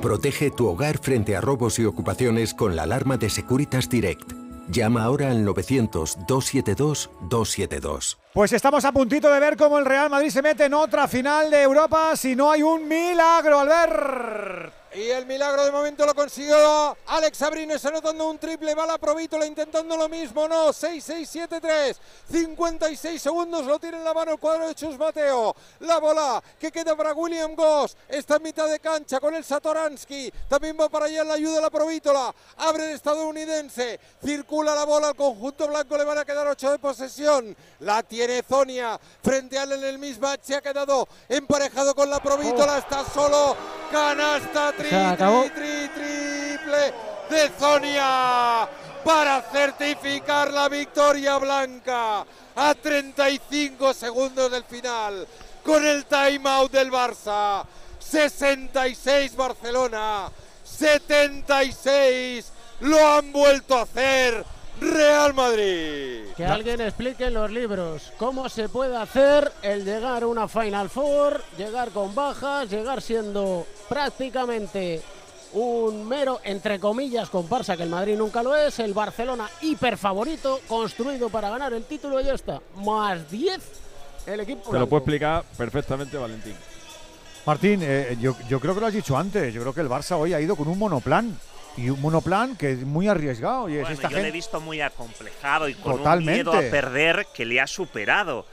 Protege tu hogar frente a robos y ocupaciones con la alarma de Securitas Direct. Llama ahora al 900-272-272. Pues estamos a puntito de ver cómo el Real Madrid se mete en otra final de Europa si no hay un milagro, Albert. Y el milagro de momento lo consiguió Alex Abrines anotando un triple bala Provítola intentando lo mismo, no, 6-6-7-3, 56 segundos lo tiene en la mano el cuadro de Chus Mateo, la bola que queda para William Goss, está en mitad de cancha con el Satoransky, también va para allá en la ayuda de la Provítola, abre el estadounidense, circula la bola al conjunto blanco, le van a quedar 8 de posesión, la tiene Zonia, frente a él en el mismatch, se ha quedado emparejado con la Provítola, está solo, canasta, tri, triple de Zonia para certificar la victoria blanca a 35 segundos del final con el timeout del Barça. 66 Barcelona, 76 lo han vuelto a hacer Real Madrid. Que alguien explique en los libros cómo se puede hacer el llegar a una Final Four, llegar con bajas, llegar siendo prácticamente un mero, entre comillas, comparsa, que el Madrid nunca lo es, el Barcelona hiper favorito, construido para ganar el título y ya está. Más 10 el equipo. Te lo puede explicar perfectamente Valentín. Martín, eh, yo, yo creo que lo has dicho antes. Yo creo que el Barça hoy ha ido con un monoplan. Y un monoplan que es muy arriesgado. Y es esta yo le he gente. visto muy acomplejado y con Totalmente. un miedo a perder que le ha superado.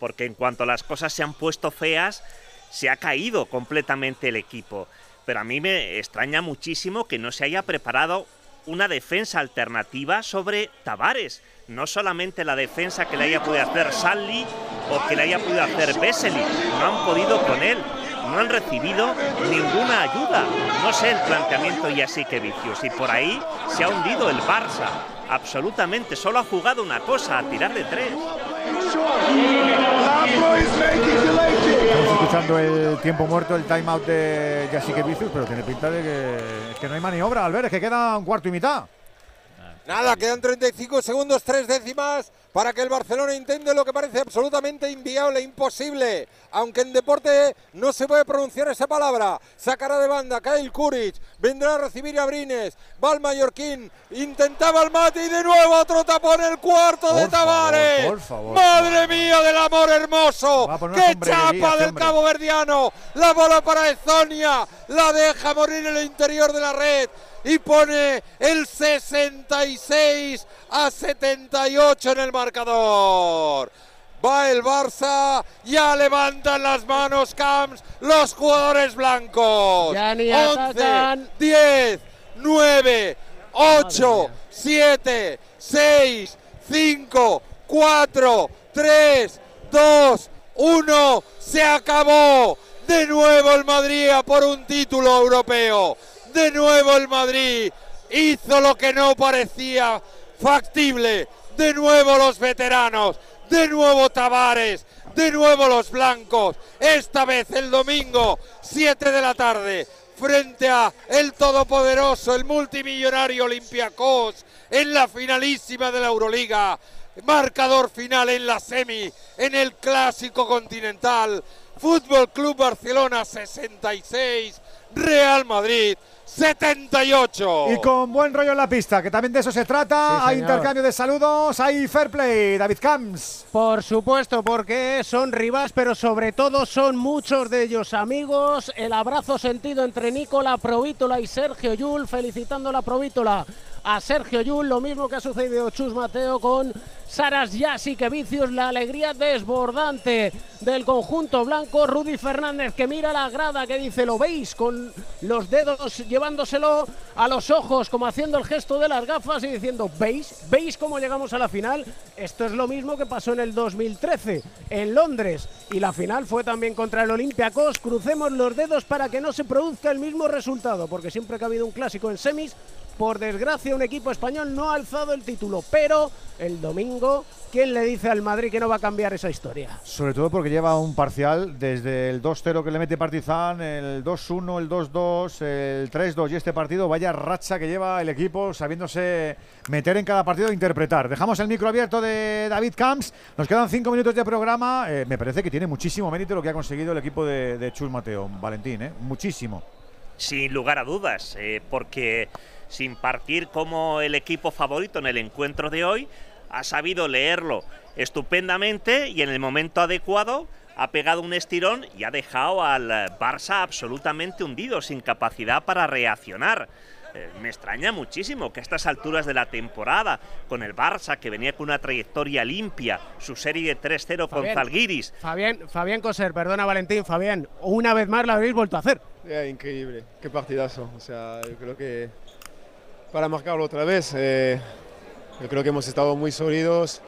Porque en cuanto las cosas se han puesto feas, se ha caído completamente el equipo. Pero a mí me extraña muchísimo que no se haya preparado una defensa alternativa sobre Tavares. No solamente la defensa que le haya podido hacer Salli o que le haya podido hacer Vesely. No han podido con él. No han recibido ninguna ayuda. No sé el planteamiento y así que vicios. Y por ahí se ha hundido el Barça. Absolutamente. Solo ha jugado una cosa, a tirar de tres. Estamos escuchando el tiempo muerto, el timeout de Jessica Vicius, pero tiene pinta de que, que no hay maniobra, Albert. Es que queda un cuarto y mitad. Nada, quedan 35 segundos, tres décimas para que el Barcelona intente lo que parece absolutamente inviable, imposible. Aunque en deporte no se puede pronunciar esa palabra. Sacará de banda Kyle Kuric, vendrá a recibir a Brines, va al Mallorquín, intentaba el mate y de nuevo otro tapón, el cuarto de Por Tavares. por favor. Madre mía del amor hermoso. ¡Qué chapa del. Cabo Verdiano! La bola para Ezonia, la deja morir en el interior de la red y pone el 66 a 78 en el marcador. Va el Barça, ya levantan las manos Camps, los jugadores blancos. Ya ni 11, atacan. 10, 9, 8, 7, 6, 5, 4, 3, 2, 1. Se acabó. De nuevo el Madrid a por un título europeo. De nuevo el Madrid hizo lo que no parecía factible. De nuevo los veteranos. De nuevo Tavares. De nuevo los blancos. Esta vez el domingo, 7 de la tarde. frente a el todopoderoso, el multimillonario Olympiacos en la finalísima de la Euroliga. Marcador final en la semi, en el clásico continental. Fútbol Club Barcelona 66, Real Madrid 78. Y con buen rollo en la pista, que también de eso se trata. Sí, hay intercambio de saludos, hay fair play. David Camps. Por supuesto, porque son rivales, pero sobre todo son muchos de ellos amigos. El abrazo sentido entre Nicola Provítola y Sergio Yul, felicitando la Provítola a Sergio Yul, lo mismo que ha sucedido Chus Mateo con Saras Yasic Vicius, la alegría desbordante del conjunto blanco, Rudy Fernández que mira la grada que dice, lo veis, con los dedos llevándoselo a los ojos, como haciendo el gesto de las gafas y diciendo, ¿veis? ¿Veis cómo llegamos a la final? Esto es lo mismo que pasó en el 2013 en Londres y la final fue también contra el Olympiacos. Crucemos los dedos para que no se produzca el mismo resultado, porque siempre que ha habido un clásico en semis, por desgracia un equipo español no ha alzado el título, pero el domingo, ¿quién le dice al Madrid que no va a cambiar esa historia? Sobre todo porque lleva un parcial desde el 2-0 que le mete Partizan, el 2-1, el 2-2, el 3-2 y este partido, vaya racha que lleva el equipo sabiéndose meter en cada partido e interpretar. Dejamos el micro abierto de David Camps, nos quedan cinco minutos de programa. Eh, me parece que tiene muchísimo mérito lo que ha conseguido el equipo de, de Chus Mateo, Valentín, ¿eh? muchísimo. Sin lugar a dudas, eh, porque sin partir como el equipo favorito en el encuentro de hoy, ha sabido leerlo estupendamente y en el momento adecuado ha pegado un estirón y ha dejado al eh, Barça absolutamente hundido, sin capacidad para reaccionar. Eh, me extraña muchísimo que a estas alturas de la temporada, con el Barça que venía con una trayectoria limpia, su serie de 3-0 con Fabián. Zalgiris, Fabián, Fabián Coser, perdona Valentín, Fabián, una vez más la habéis vuelto a hacer. Ya, increíble, qué partidazo. O sea, yo creo que para marcarlo otra vez, eh, yo creo que hemos estado muy sólidos.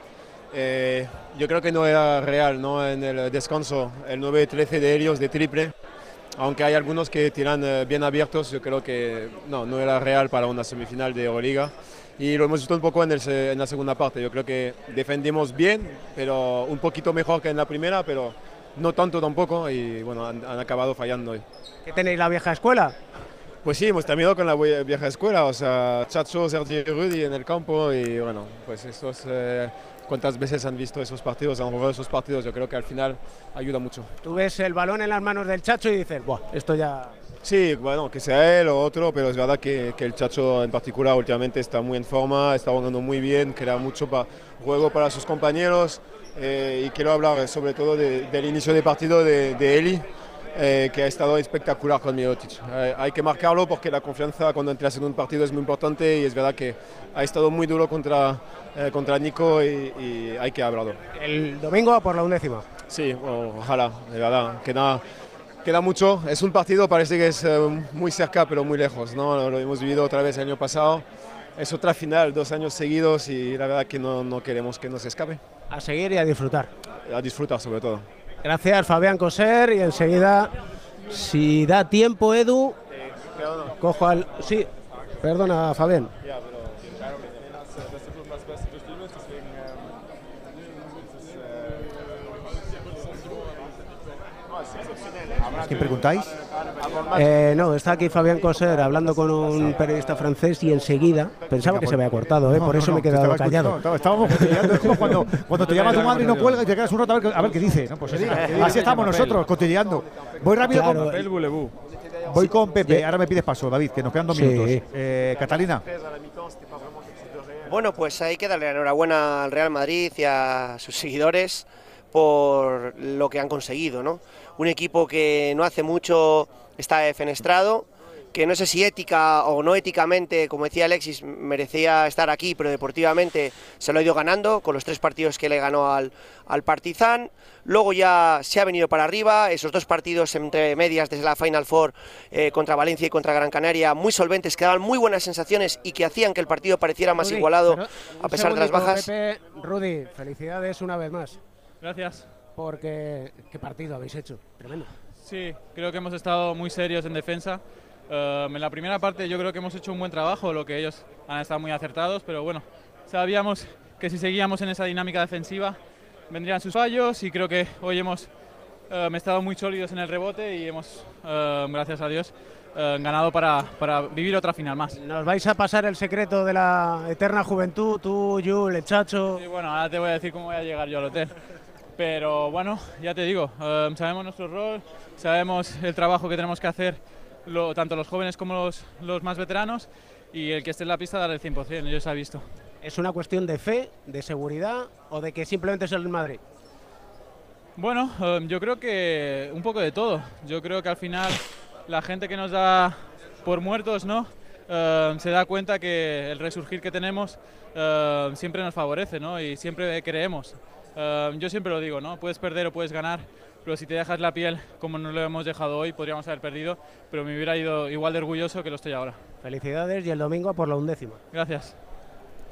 Eh, yo creo que no era real ¿no? en el descanso el 9-13 de ellos de triple. Aunque hay algunos que tiran eh, bien abiertos, yo creo que no, no era real para una semifinal de Euroliga. Y lo hemos visto un poco en, el en la segunda parte. Yo creo que defendimos bien, pero un poquito mejor que en la primera, pero no tanto tampoco. Y bueno, han, han acabado fallando hoy. ¿Qué tenéis la vieja escuela? Pues sí, hemos terminado con la vie- vieja escuela, o sea, Chacho, Sergio y Rudy en el campo y bueno, pues estos, eh, cuántas veces han visto esos partidos, han jugado esos partidos, yo creo que al final ayuda mucho. Tú ves el balón en las manos del Chacho y dices, Buah, esto ya... Sí, bueno, que sea él o otro, pero es verdad que, que el Chacho en particular últimamente está muy en forma, está jugando muy bien, crea mucho pa- juego para sus compañeros eh, y quiero hablar sobre todo de- del inicio de partido de, de Eli. Eh, que ha estado espectacular con Mirotic. Eh, hay que marcarlo porque la confianza cuando entras en un partido es muy importante y es verdad que ha estado muy duro contra, eh, contra Nico y, y hay que hablarlo. El domingo por la undécima. Sí, bueno, ojalá, de verdad. Queda, queda mucho. Es un partido, parece que es eh, muy cerca, pero muy lejos. ¿no? Lo, lo hemos vivido otra vez el año pasado. Es otra final, dos años seguidos y la verdad que no, no queremos que nos escape. A seguir y a disfrutar. A disfrutar sobre todo. Gracias Fabián Coser y enseguida, si da tiempo Edu, cojo al... Sí, perdona Fabián. ¿Quién preguntáis? Eh, no, está aquí Fabián Coser hablando con un periodista francés y enseguida pensaba que se había cortado, ¿eh? Por eso me he quedado callado. Estábamos cotilleando, cuando, cuando te llama tu madre y no cuelga y te quedas un rato a ver, qué- a ver qué dice. ¿no? Pues así, así estamos nosotros, cotilleando. Voy rápido Claro. con, voy con Pepe. Ahora me pides paso, David, que nos quedan dos Sí. minutos. Eh, Catalina. Bueno, pues hay que darle la enhorabuena al Real Madrid y a sus seguidores por lo que han conseguido, ¿no? Un equipo que no hace mucho está defenestrado, que no sé si ética o no éticamente, como decía Alexis, merecía estar aquí, pero deportivamente se lo ha ido ganando con los tres partidos que le ganó al, al Partizan. Luego ya se ha venido para arriba, esos dos partidos entre medias desde la Final Four eh, contra Valencia y contra Gran Canaria, muy solventes, que daban muy buenas sensaciones y que hacían que el partido pareciera más Rudy, igualado pero a pesar de las bajas. Pepe, Rudy, felicidades una vez más. Gracias. Porque qué partido habéis hecho, tremendo. Sí, creo que hemos estado muy serios en defensa. Eh, en la primera parte yo creo que hemos hecho un buen trabajo, lo que ellos han estado muy acertados, pero bueno, sabíamos que si seguíamos en esa dinámica defensiva vendrían sus fallos y creo que hoy hemos eh, estado muy sólidos en el rebote y hemos, eh, gracias a Dios, ganado para, para vivir otra final más. Nos vais a pasar el secreto de la eterna juventud, tú, Yul, el Chacho. Y bueno, ahora te voy a decir cómo voy a llegar yo al hotel. Pero bueno, ya te digo, eh, sabemos nuestro rol, sabemos el trabajo que tenemos que hacer, lo- tanto los jóvenes como los, los más veteranos, y el que esté en la pista dar el 100%, yo se ha visto. ¿Es una cuestión de fe, de seguridad o de que simplemente es el Madrid? Bueno, eh, yo creo que un poco de todo. Yo creo que al final la gente que nos da por muertos, ¿no? Eh, se da cuenta que el resurgir que tenemos siempre nos favorece, ¿no? Y siempre creemos. Eh, yo siempre lo digo, ¿no? Puedes perder o puedes ganar, pero si te dejas la piel como nos lo hemos dejado hoy, podríamos haber perdido, pero me hubiera ido igual de orgulloso que lo estoy ahora. Felicidades y el domingo por la undécima. Gracias.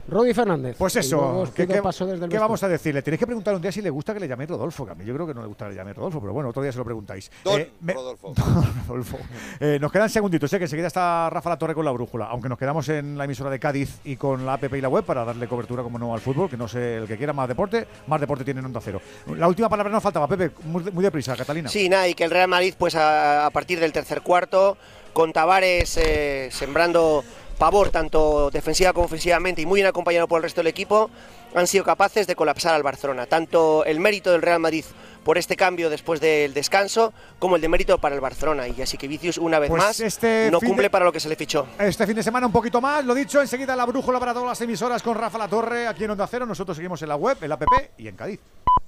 Rudy Fernández. Pues eso, ¿qué, qué- paso desde el qué vamos a decirle? Tenéis que preguntar un día si le gusta que le llaméis Rodolfo, que a mí yo creo que no le gusta que le llaméis Rodolfo, pero bueno, otro día se lo preguntáis. Don Eh, me- Rodolfo. Don Rodolfo. Eh, nos quedan segunditos, sé que enseguida está Rafa La Torre con la brújula, aunque nos quedamos en la emisora de Cádiz y con la app y la web para darle cobertura, como no, al fútbol, que no sé, el que quiera más deporte, más deporte tiene en Onda Cero. La última palabra nos faltaba, Pepe, muy, muy deprisa, Catalina. Sí, nada, y que el Real Madrid, pues a, a partir del tercer cuarto, con Tavares eh, sembrando pavor tanto defensiva como ofensivamente y muy bien acompañado por el resto del equipo, han sido capaces de colapsar al Barcelona. Tanto el mérito del Real Madrid por este cambio después del descanso, como el de mérito para el Barcelona. Y así que Vicius, una vez Pues más, este no cumple de- para lo que se le fichó. Este fin de semana un poquito más, lo dicho, enseguida la brújula para todas las emisoras con Rafa La Torre aquí en Onda Cero. Nosotros seguimos en la web, en la app y en Cádiz.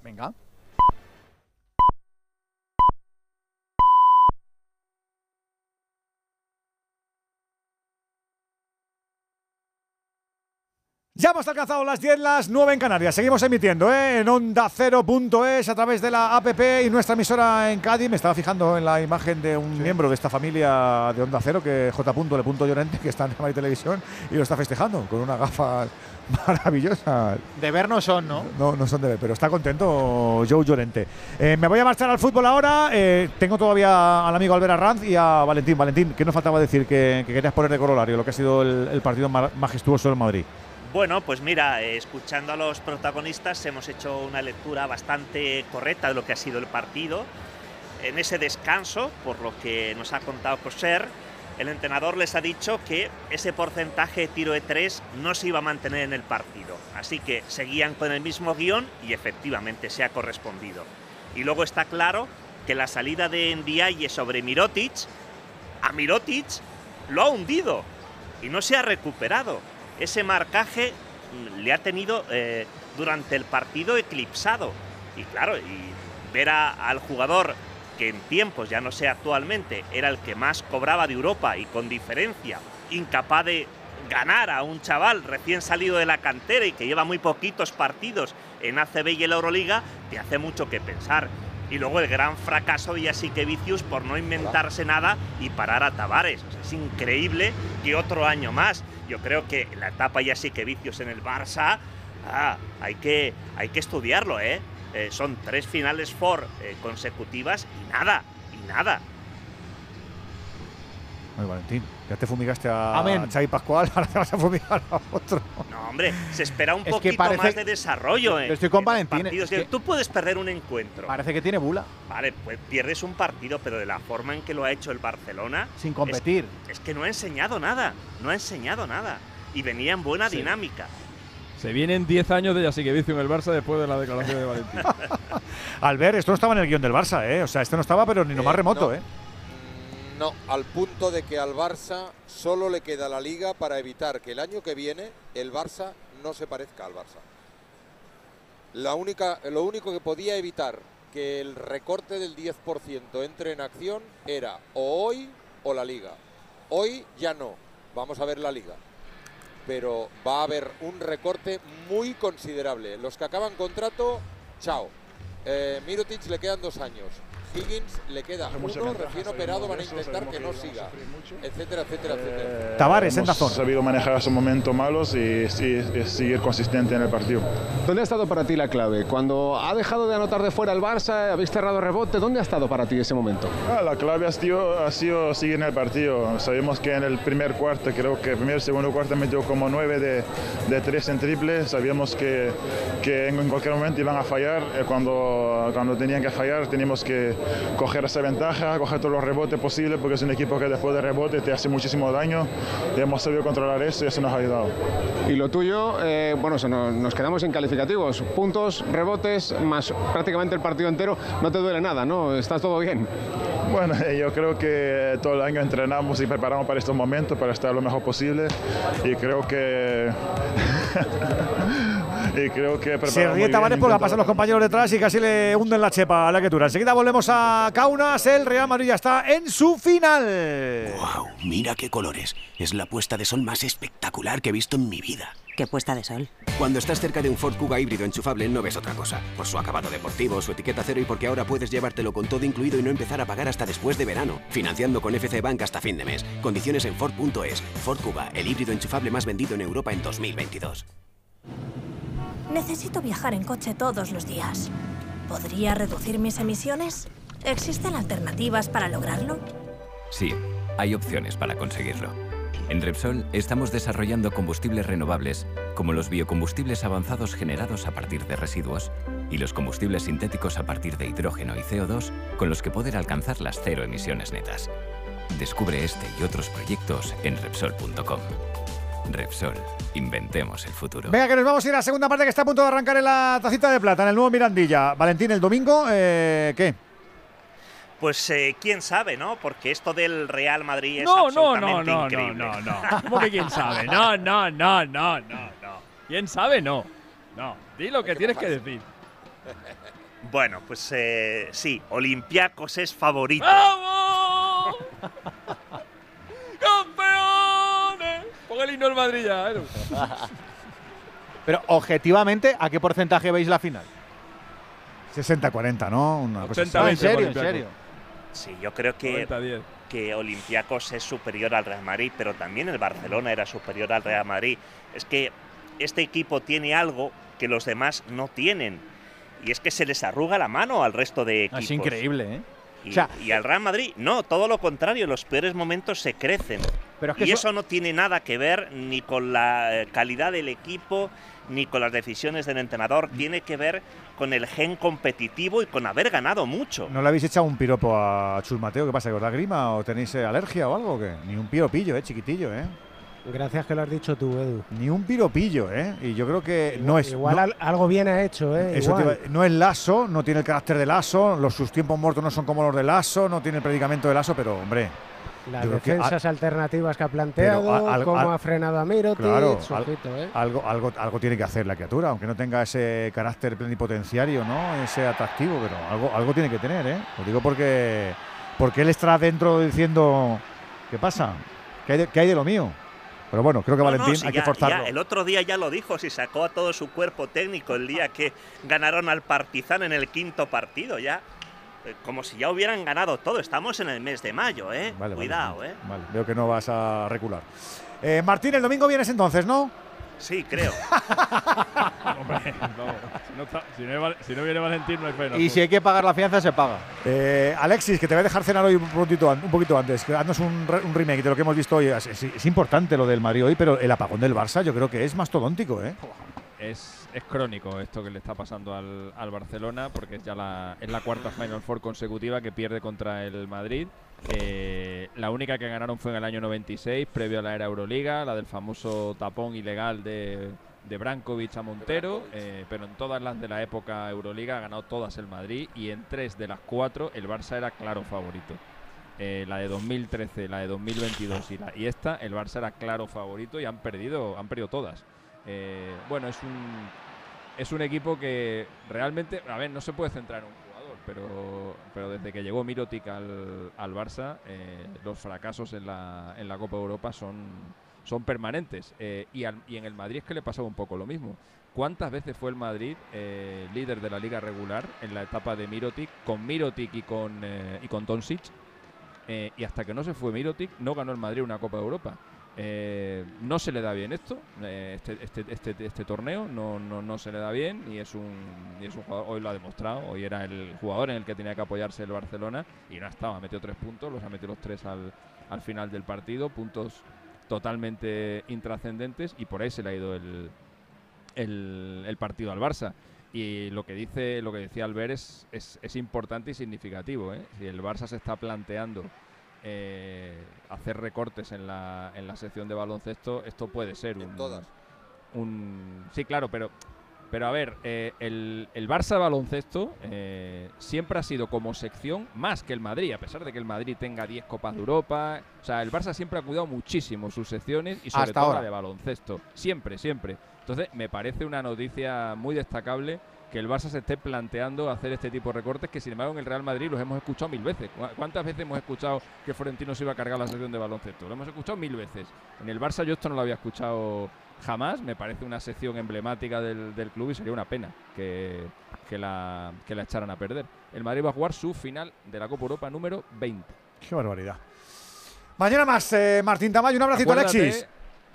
Venga. Ya hemos alcanzado las 10, las 9 en Canarias. Seguimos emitiendo ¿eh? en onda a través de la app y nuestra emisora en Cádiz. Me estaba fijando en la imagen de un miembro de esta familia de Onda Cero, que es J. Llorente, que está en Madrid Televisión y lo está festejando con unas gafas maravillosas. De ver no son, ¿no? No, no son de ver, pero está contento Joe Llorente. Eh, me voy a marchar al fútbol ahora. Eh, tengo todavía al amigo Albert Arranz y a Valentín. Valentín, ¿qué nos faltaba decir que, que querías poner de corolario lo que ha sido el, el partido ma- majestuoso del Madrid? Bueno, pues mira, escuchando a los protagonistas hemos hecho una lectura bastante correcta de lo que ha sido el partido. En ese descanso, por lo que nos ha contado Coser, el entrenador les ha dicho que ese porcentaje de tiro de tres no se iba a mantener en el partido. Así que seguían con el mismo guion y efectivamente se ha correspondido. Y luego está claro que la salida de Ndiaye sobre Mirotic, a Mirotic lo ha hundido y no se ha recuperado. Ese marcaje le ha tenido eh, durante el partido eclipsado. Y claro, y ver a- al jugador que en tiempos, ya no sé actualmente, era el que más cobraba de Europa y con diferencia, incapaz de ganar a un chaval recién salido de la cantera y que lleva muy poquitos partidos en ACB y en la Euroliga, te hace mucho que pensar. Y luego el gran fracaso de Yasique Vicius por no inventarse nada y parar a Tavares. Es increíble que otro año más. Yo creo que la etapa Yasique Vicius en el Barça, ah, hay, que, hay que estudiarlo, ¿eh? Eh, son tres finales for eh, consecutivas y nada, y nada. Valentín, ya te fumigaste a, Amén. a Xavi Pascual, ahora te vas a fumigar a otro. No, hombre, se espera un Es que poquito parece- más de desarrollo. En- estoy con Valentín, partidos. es que- Tú puedes perder un encuentro. Parece que tiene bula. Vale, pues pierdes un partido, pero de la forma en que lo ha hecho el Barcelona. Sin competir. Es, es que no ha enseñado nada. No ha enseñado nada. Y venía en buena Sí. dinámica. Se vienen 10 años de Yasiquevicio en el Barça después de la declaración de Valentín. Albert, esto no estaba en el guion del Barça, ¿eh? O sea, esto no estaba, pero ni lo más Eh, remoto, no. ¿eh? No, al punto de que al Barça solo le queda la liga para evitar que el año que viene el Barça no se parezca al Barça. La única, lo único que podía evitar que el recorte del 10% entre en acción era o hoy o la liga. Hoy ya no, vamos a ver la liga. Pero va a haber un recorte muy considerable. Los que acaban contrato, chao. Eh, Mirotic le quedan dos años. Higgins le queda uno, recién operado, van a intentar que no siga, etcétera, etcétera, etcétera. Tavares, en Hemos Dazón. sabido manejar esos momentos malos y, seguir consistente en el partido. ¿Dónde ha estado para ti la clave? Cuando ha dejado de anotar de fuera el Barça, habéis cerrado rebote, ¿dónde ha estado para ti ese momento? Ah, la clave ha sido, ha sido seguir en el partido. Sabemos que en el primer cuarto, creo que el primer segundo cuarto metió como nueve de, de tres en triple. Sabíamos que, que en, en cualquier momento iban a fallar. Eh, Cuando, cuando tenían que fallar, teníamos que, coger esa ventaja, coger todos los rebotes posibles, porque es un equipo que después de rebote te hace muchísimo daño y hemos sabido controlar eso y eso nos ha ayudado. Y lo tuyo, eh, bueno, se nos, nos quedamos en calificativos. Puntos, rebotes, más prácticamente el partido entero. No te duele nada, ¿no? Está todo bien. Bueno, yo creo que todo el año entrenamos y preparamos para estos momentos, para estar lo mejor posible y creo que... y creo que Se ríe Tavares porque intentamos- pasan los compañeros detrás y casi le hunden la chepa a la criatura. Enseguida volvemos a Kaunas. El Real Madrid ya está en su final. ¡Wow! Mira qué colores. Es la puesta de sol más espectacular que he visto en mi vida. ¿Qué puesta de sol? Cuando estás cerca de un Ford Kuga híbrido enchufable no ves otra cosa. Por su acabado deportivo, su etiqueta cero y porque ahora puedes llevártelo con todo incluido y no empezar a pagar hasta después de verano. Financiando con FC Bank hasta fin de mes. Condiciones en Ford.es. Ford Kuga, el híbrido enchufable más vendido en Europa en 2022. Necesito viajar en coche todos los días. ¿Podría reducir mis emisiones? ¿Existen alternativas para lograrlo? Sí, hay opciones para conseguirlo. En Repsol estamos desarrollando combustibles renovables, como los biocombustibles avanzados generados a partir de residuos y los combustibles sintéticos a partir de hidrógeno y CO2, con los que poder alcanzar las cero emisiones netas. Descubre este y otros proyectos en Repsol.com. Repsol, inventemos el futuro. Venga, que nos vamos a ir a la segunda parte que está a punto de arrancar en la tacita de plata, en el nuevo Mirandilla. Valentín, el domingo, eh, ¿qué? Pues eh, quién sabe, ¿no? Porque esto del Real Madrid es No, no, no, absolutamente no, no, increíble. no, no. ¿Cómo que quién sabe? No, no, no, no, no, no. ¿Quién sabe? No. No. Di lo que tienes que decir. Bueno, pues eh, sí, Olympiacos es favorito. ¡Vamos! ¡Campeones! Pon el himno del Madrid ya, Edu. Pero objetivamente, ¿a qué porcentaje veis la final? 60-40, ¿no? Una cosa 80, así. ¿En serio? ¿En serio? Sí, yo creo que, 90-10. que Olympiacos es superior al Real Madrid, pero también el Barcelona era superior al Real Madrid. Es que este equipo tiene algo que los demás no tienen. Y es que se les arruga la mano al resto de equipos. Es increíble, ¿eh? Y, O sea- y al Real Madrid, no, todo lo contrario, en los peores momentos se crecen. Pero es que y eso- eso no tiene nada que ver ni con la eh, calidad del equipo, ni con las decisiones del entrenador, tiene que ver con el gen competitivo y con haber ganado mucho. ¿No le habéis echado un piropo a Chus Mateo? ¿Qué pasa? ¿Que os da grima o tenéis eh, alergia o algo? o qué? Ni un piropillo, ¿eh? Chiquitillo, ¿eh? Gracias que lo has dicho tú, Edu. Ni un piropillo, ¿eh? Y yo creo que no es. Igual no- al- algo bien ha hecho, ¿eh? Eso Igual. no es Lasso, no tiene el carácter de Lasso, los, sus tiempos muertos no son como los de Lasso, no tiene el predicamento de Lasso, pero hombre. Las yo creo que defensas alternativas que ha planteado, al- cómo al- ha frenado a Mirotic, Claro, su al- ojito, ¿eh? algo, algo, algo tiene que hacer la criatura, aunque no tenga ese carácter plenipotenciario, ¿no? Ese atractivo, pero algo, algo tiene que tener, ¿eh? Lo digo porque, porque él está dentro diciendo, ¿qué pasa? ¿Qué hay de, qué hay de lo mío? Pero bueno, creo que No, no, Valentín si hay ya- que forzarlo. ya el otro día ya lo dijo, si sacó a todo su cuerpo técnico el día que ganaron al Partizan en el quinto partido, ya. Eh, Como si ya hubieran ganado todo. Estamos en el mes de mayo, ¿eh? Vale, vale, Cuidado, vale. ¿eh? Vale, veo que no vas a recular. Eh, Martín, el domingo vienes entonces, ¿no? Sí, creo. Hombre, si no, está- si no val- si no viene Valentín, no hay pena. Y si hay que pagar la fianza, se paga. Eh, Alexis, que te voy a dejar cenar hoy un, poquito, an- un poquito antes. que Haznos un, re- un remake de lo que hemos visto hoy. Es, es- es importante lo del Madrid hoy, pero el apagón del Barça yo creo que es mastodóntico, ¿eh? Es, es crónico esto que le está pasando al, al Barcelona, porque es ya la, es la cuarta Final Four consecutiva que pierde contra el Madrid. Eh, la única que ganaron fue en el año 96, previo a la era Euroliga, la del famoso tapón ilegal de, de Brankovic a Montero, eh, pero en todas las de la época Euroliga ha ganado todas el Madrid y en tres de las cuatro el Barça era claro favorito. Eh, la de 2013, la de 2022 y, la, y esta, el Barça era claro favorito y han perdido, han perdido todas. Eh, bueno, es un, es un equipo que realmente, a ver, no se puede centrar en un pero, pero desde que llegó Mirotic al, al Barça, eh, los fracasos en la, en la Copa Europa son, son permanentes. Eh, y, al- y en el Madrid es que le pasaba un poco lo mismo. ¿Cuántas veces fue el Madrid eh, líder de la liga regular en la etapa de Mirotic, con Mirotic y con, eh, y con Doncic? Eh, y hasta que no se fue Mirotic, no ganó el Madrid una Copa de Europa. Eh, no se le da bien esto, eh, este, este, este, este torneo no, no, no se le da bien y es, un, y es un jugador, hoy lo ha demostrado, hoy era el jugador en el que tenía que apoyarse el Barcelona y no estaba, metió tres puntos, los ha metido los tres al, al final del partido, puntos totalmente intrascendentes y por ahí se le ha ido el, el, el partido al Barça. y lo que dice, lo que decía Albert es, es, es importante y significativo. ¿eh? Si el Barça se está planteando eh, hacer recortes en la, en la sección de baloncesto, esto puede ser un, un sí, claro, pero pero a ver, eh, el, el, Barça baloncesto eh, siempre ha sido como sección más que el Madrid, a pesar de que el Madrid tenga 10 Copas de Europa. O sea, el Barça siempre ha cuidado muchísimo sus secciones y sobre todo la de baloncesto. Siempre, siempre. Entonces, me parece una noticia muy destacable que el Barça se esté planteando hacer este tipo de recortes que sin embargo en el Real Madrid los hemos escuchado mil veces. ¿Cuántas veces hemos escuchado que Florentino se iba a cargar la sección de baloncesto? Lo hemos escuchado mil veces. En el Barça yo esto no lo había escuchado jamás. Me parece una sección emblemática del, club y sería una pena que, la, que la echaran a perder. El Madrid va a jugar su final de la Copa Europa número 20. Qué barbaridad. Mañana más, eh, Martín Tamayo. Un abracito, Alexis.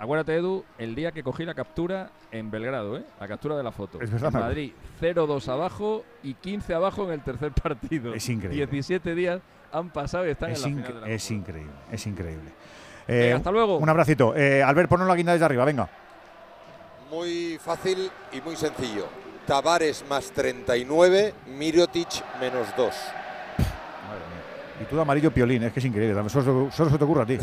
Acuérdate, Edu, el día que cogí la captura en Belgrado, ¿eh? La captura de la foto. Es verdad. Madrid 0-2 abajo y 15 abajo en el tercer partido. Es increíble. 17 días han pasado y están en la final de la Es increíble, es increíble. Eh, hasta luego. Un abracito. Eh, Albert, ponnos la guinda desde arriba, venga. Muy fácil y muy sencillo. Tavares más 39, Mirotic menos 2. Y tú de amarillo piolín, es que es increíble. Solo, solo se te ocurre a ti.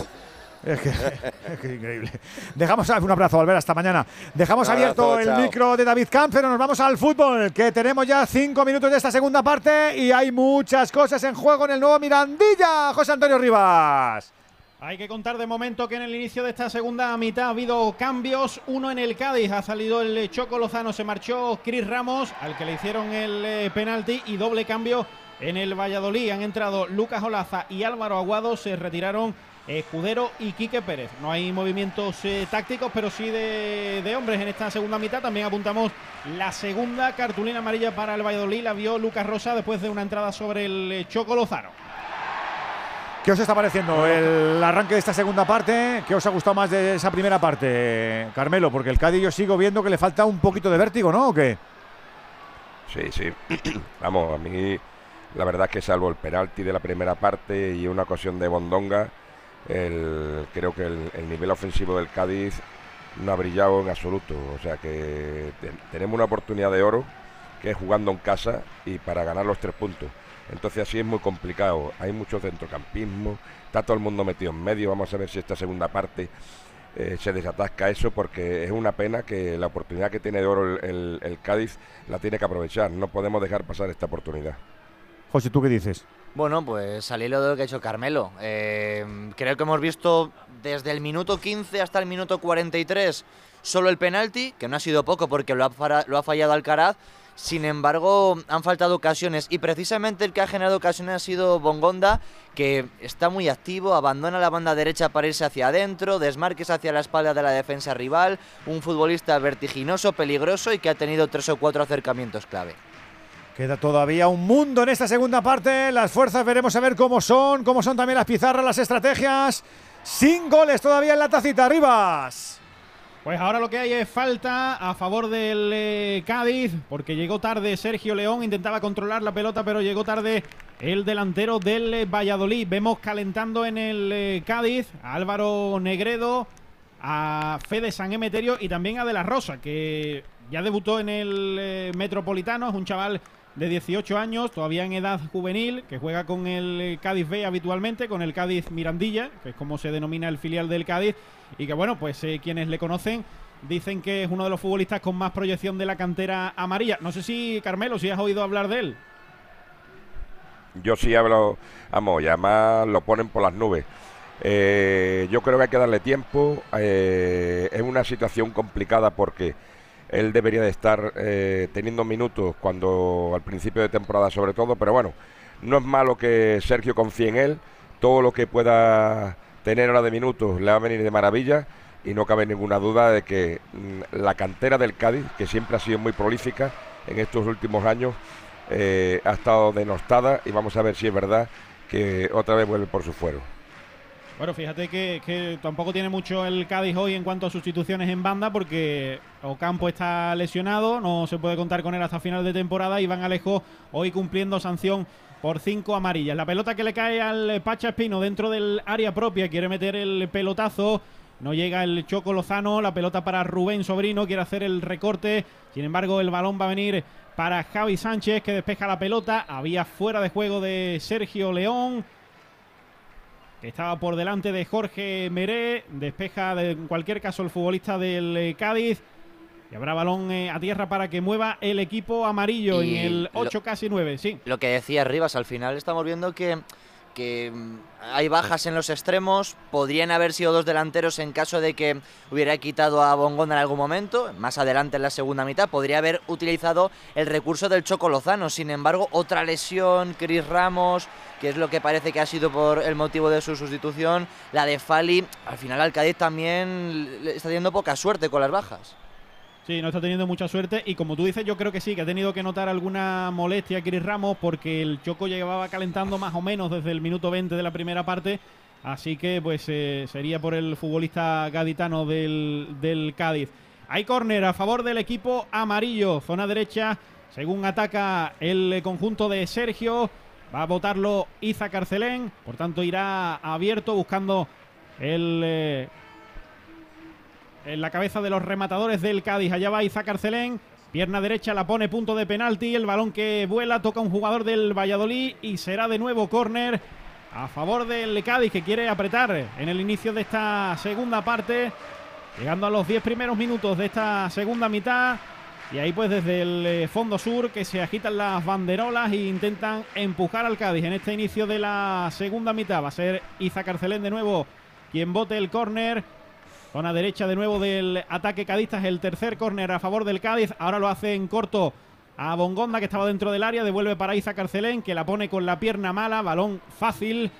Es que, es increíble. Dejamos un abrazo, Albert, hasta mañana. Dejamos abierto el micro de David Camp, pero nos vamos al fútbol, que tenemos ya cinco minutos de esta segunda parte y hay muchas cosas en juego en el nuevo Mirandilla. José Antonio Rivas. Hay que contar de momento que en el inicio de esta segunda mitad ha habido cambios. Uno en el Cádiz, ha salido el Choco Lozano, se marchó Cris Ramos, al que le hicieron el eh, penalti, y doble cambio en el Valladolid. Han entrado Lucas Olaza y Álvaro Aguado, se retiraron Escudero y Quique Pérez. No hay movimientos eh, tácticos, pero sí de, hombres en esta segunda mitad. También apuntamos la segunda cartulina amarilla para el Valladolid. La vio Lucas Rosa después de una entrada sobre el eh, Choco Lozano. ¿Qué os está pareciendo el arranque de esta segunda parte? ¿Qué os ha gustado más de esa primera parte, Carmelo? Porque el Cádiz yo sigo viendo que le falta un poquito de vértigo, ¿no? ¿O qué? Sí, sí. Vamos, a mí la verdad es que salvo el penalti de la primera parte y una ocasión de Bondonga, creo que el, nivel ofensivo del Cádiz no ha brillado en absoluto. O sea que tenemos una oportunidad de oro que es jugando en casa y para ganar los tres puntos. Entonces así es muy complicado. Hay mucho centrocampismo, está todo el mundo metido en medio. Vamos a ver si esta segunda parte eh, se desatasca eso porque es una pena que la oportunidad que tiene de oro el, el Cádiz la tiene que aprovechar. No podemos dejar pasar esta oportunidad. José, ¿tú qué dices? Bueno, pues salir lo que ha hecho Carmelo. Eh, creo que hemos visto desde el minuto 15 hasta el minuto 43 solo el penalti, que no ha sido poco porque lo ha, lo ha fallado Alcaraz. Sin embargo, han faltado ocasiones y precisamente el que ha generado ocasiones ha sido Bongonda, que está muy activo, abandona la banda derecha para irse hacia adentro, desmarques hacia la espalda de la defensa rival, un futbolista vertiginoso, peligroso y que ha tenido tres o cuatro acercamientos clave. Queda todavía un mundo en esta segunda parte. Las fuerzas veremos a ver cómo son, cómo son también las pizarras, las estrategias. Sin goles todavía en la tacita, Rivas. Pues ahora lo que hay es falta a favor del eh, Cádiz, porque llegó tarde Sergio León, intentaba controlar la pelota, pero llegó tarde el delantero del eh, Valladolid. Vemos calentando en el eh, Cádiz a Álvaro Negredo, a Fede San Emeterio y también a De la Rosa, que ya debutó en el Metropolitano, es un chaval de 18 años, todavía en edad juvenil, que juega con el Cádiz B habitualmente, con el Cádiz Mirandilla, que es como se denomina el filial del Cádiz, y que bueno, pues eh, quienes le conocen dicen que es uno de los futbolistas con más proyección de la cantera amarilla. No sé si, Carmelo, si has oído hablar de él. Yo sí hablo, vamos, y además lo ponen por las nubes. Eh, yo creo que hay que darle tiempo. Eh, es una situación complicada porque él debería de estar eh, teniendo minutos cuando al principio de temporada sobre todo, pero bueno, no es malo que Sergio confíe en él, todo lo que pueda tener ahora de minutos le va a venir de maravilla y no cabe ninguna duda de que mm, la cantera del Cádiz, que siempre ha sido muy prolífica en estos últimos años, eh, ha estado denostada y vamos a ver si es verdad que otra vez vuelve por su fuero. Bueno, fíjate que, tampoco tiene mucho el Cádiz hoy en cuanto a sustituciones en banda porque Ocampo está lesionado, no se puede contar con él hasta final de temporada y Van Alejo hoy cumpliendo sanción por cinco amarillas. La pelota que le cae al Pacha Espino dentro del área propia, quiere meter el pelotazo No llega el Choco Lozano, la pelota para Rubén Sobrino, quiere hacer el recorte. Sin embargo, el balón va a venir para Javi Sánchez, que despeja la pelota. Había fuera de juego de Sergio León, que estaba por delante de Jorge Meré. Despeja de, en cualquier caso el futbolista del eh, Cádiz. Y habrá balón eh, a tierra para que mueva el equipo amarillo Y en el lo- 8 casi 9, sí. Lo que decía Rivas, al final estamos viendo que, mm, hay bajas en los extremos, podrían haber sido dos delanteros en caso de que hubiera quitado a Bongón en algún momento, más adelante en la segunda mitad, podría haber utilizado el recurso del Choco Lozano, sin embargo, otra lesión, Cris Ramos, que es lo que parece que ha sido por el motivo de su sustitución, la de Fali, al final al Cádiz también le está teniendo poca suerte con las bajas. Sí, no está teniendo mucha suerte y como tú dices, yo creo que sí, que ha tenido que notar alguna molestia Chris Ramos porque el Choco llevaba calentando más o menos desde el minuto 20 de la primera parte, así que pues eh, sería por el futbolista gaditano del, del Cádiz. Hay córner a favor del equipo amarillo, zona derecha, según ataca el conjunto de Sergio, va a votarlo Iza Carcelén, por tanto irá abierto buscando el... eh, en la cabeza de los rematadores del Cádiz. Allá va Isaac Arcelén. Pierna derecha la pone punto de penalti. El balón que vuela toca un jugador del Valladolid y será de nuevo córner a favor del Cádiz que quiere apretar en el inicio de esta segunda parte. Llegando a los 10 primeros minutos de esta segunda mitad. Y ahí pues desde el eh, fondo sur que se agitan las banderolas e intentan empujar al Cádiz en este inicio de la segunda mitad. Va a ser Isaac Arcelén de nuevo quien bote el córner. Zona derecha de nuevo del ataque cadista es el tercer córner a favor del Cádiz. Ahora lo hace en corto a Bongonda que estaba dentro del área. Devuelve para Isa Carcelén que la pone con la pierna mala. Balón fácil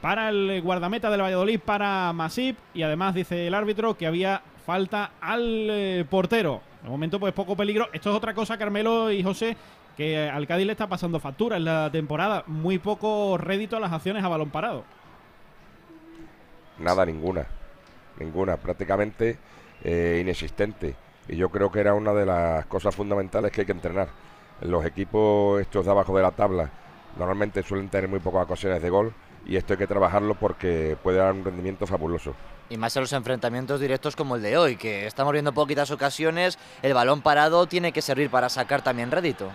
para el guardameta del Valladolid, para Masip. Y además dice el árbitro que había falta al eh, portero. De momento pues poco peligro. Esto es otra cosa, Carmelo y José, que al Cádiz le está pasando factura en la temporada. Muy poco rédito a las acciones a balón parado. Nada, ninguna. Ninguna, prácticamente eh, inexistente. Y yo creo que era una de las cosas fundamentales que hay que entrenar. Los equipos estos de abajo de la tabla normalmente suelen tener muy pocas ocasiones de gol y esto hay que trabajarlo porque puede dar un rendimiento fabuloso. Y más en los enfrentamientos directos como el de hoy, que estamos viendo poquitas ocasiones, el balón parado tiene que servir para sacar también rédito.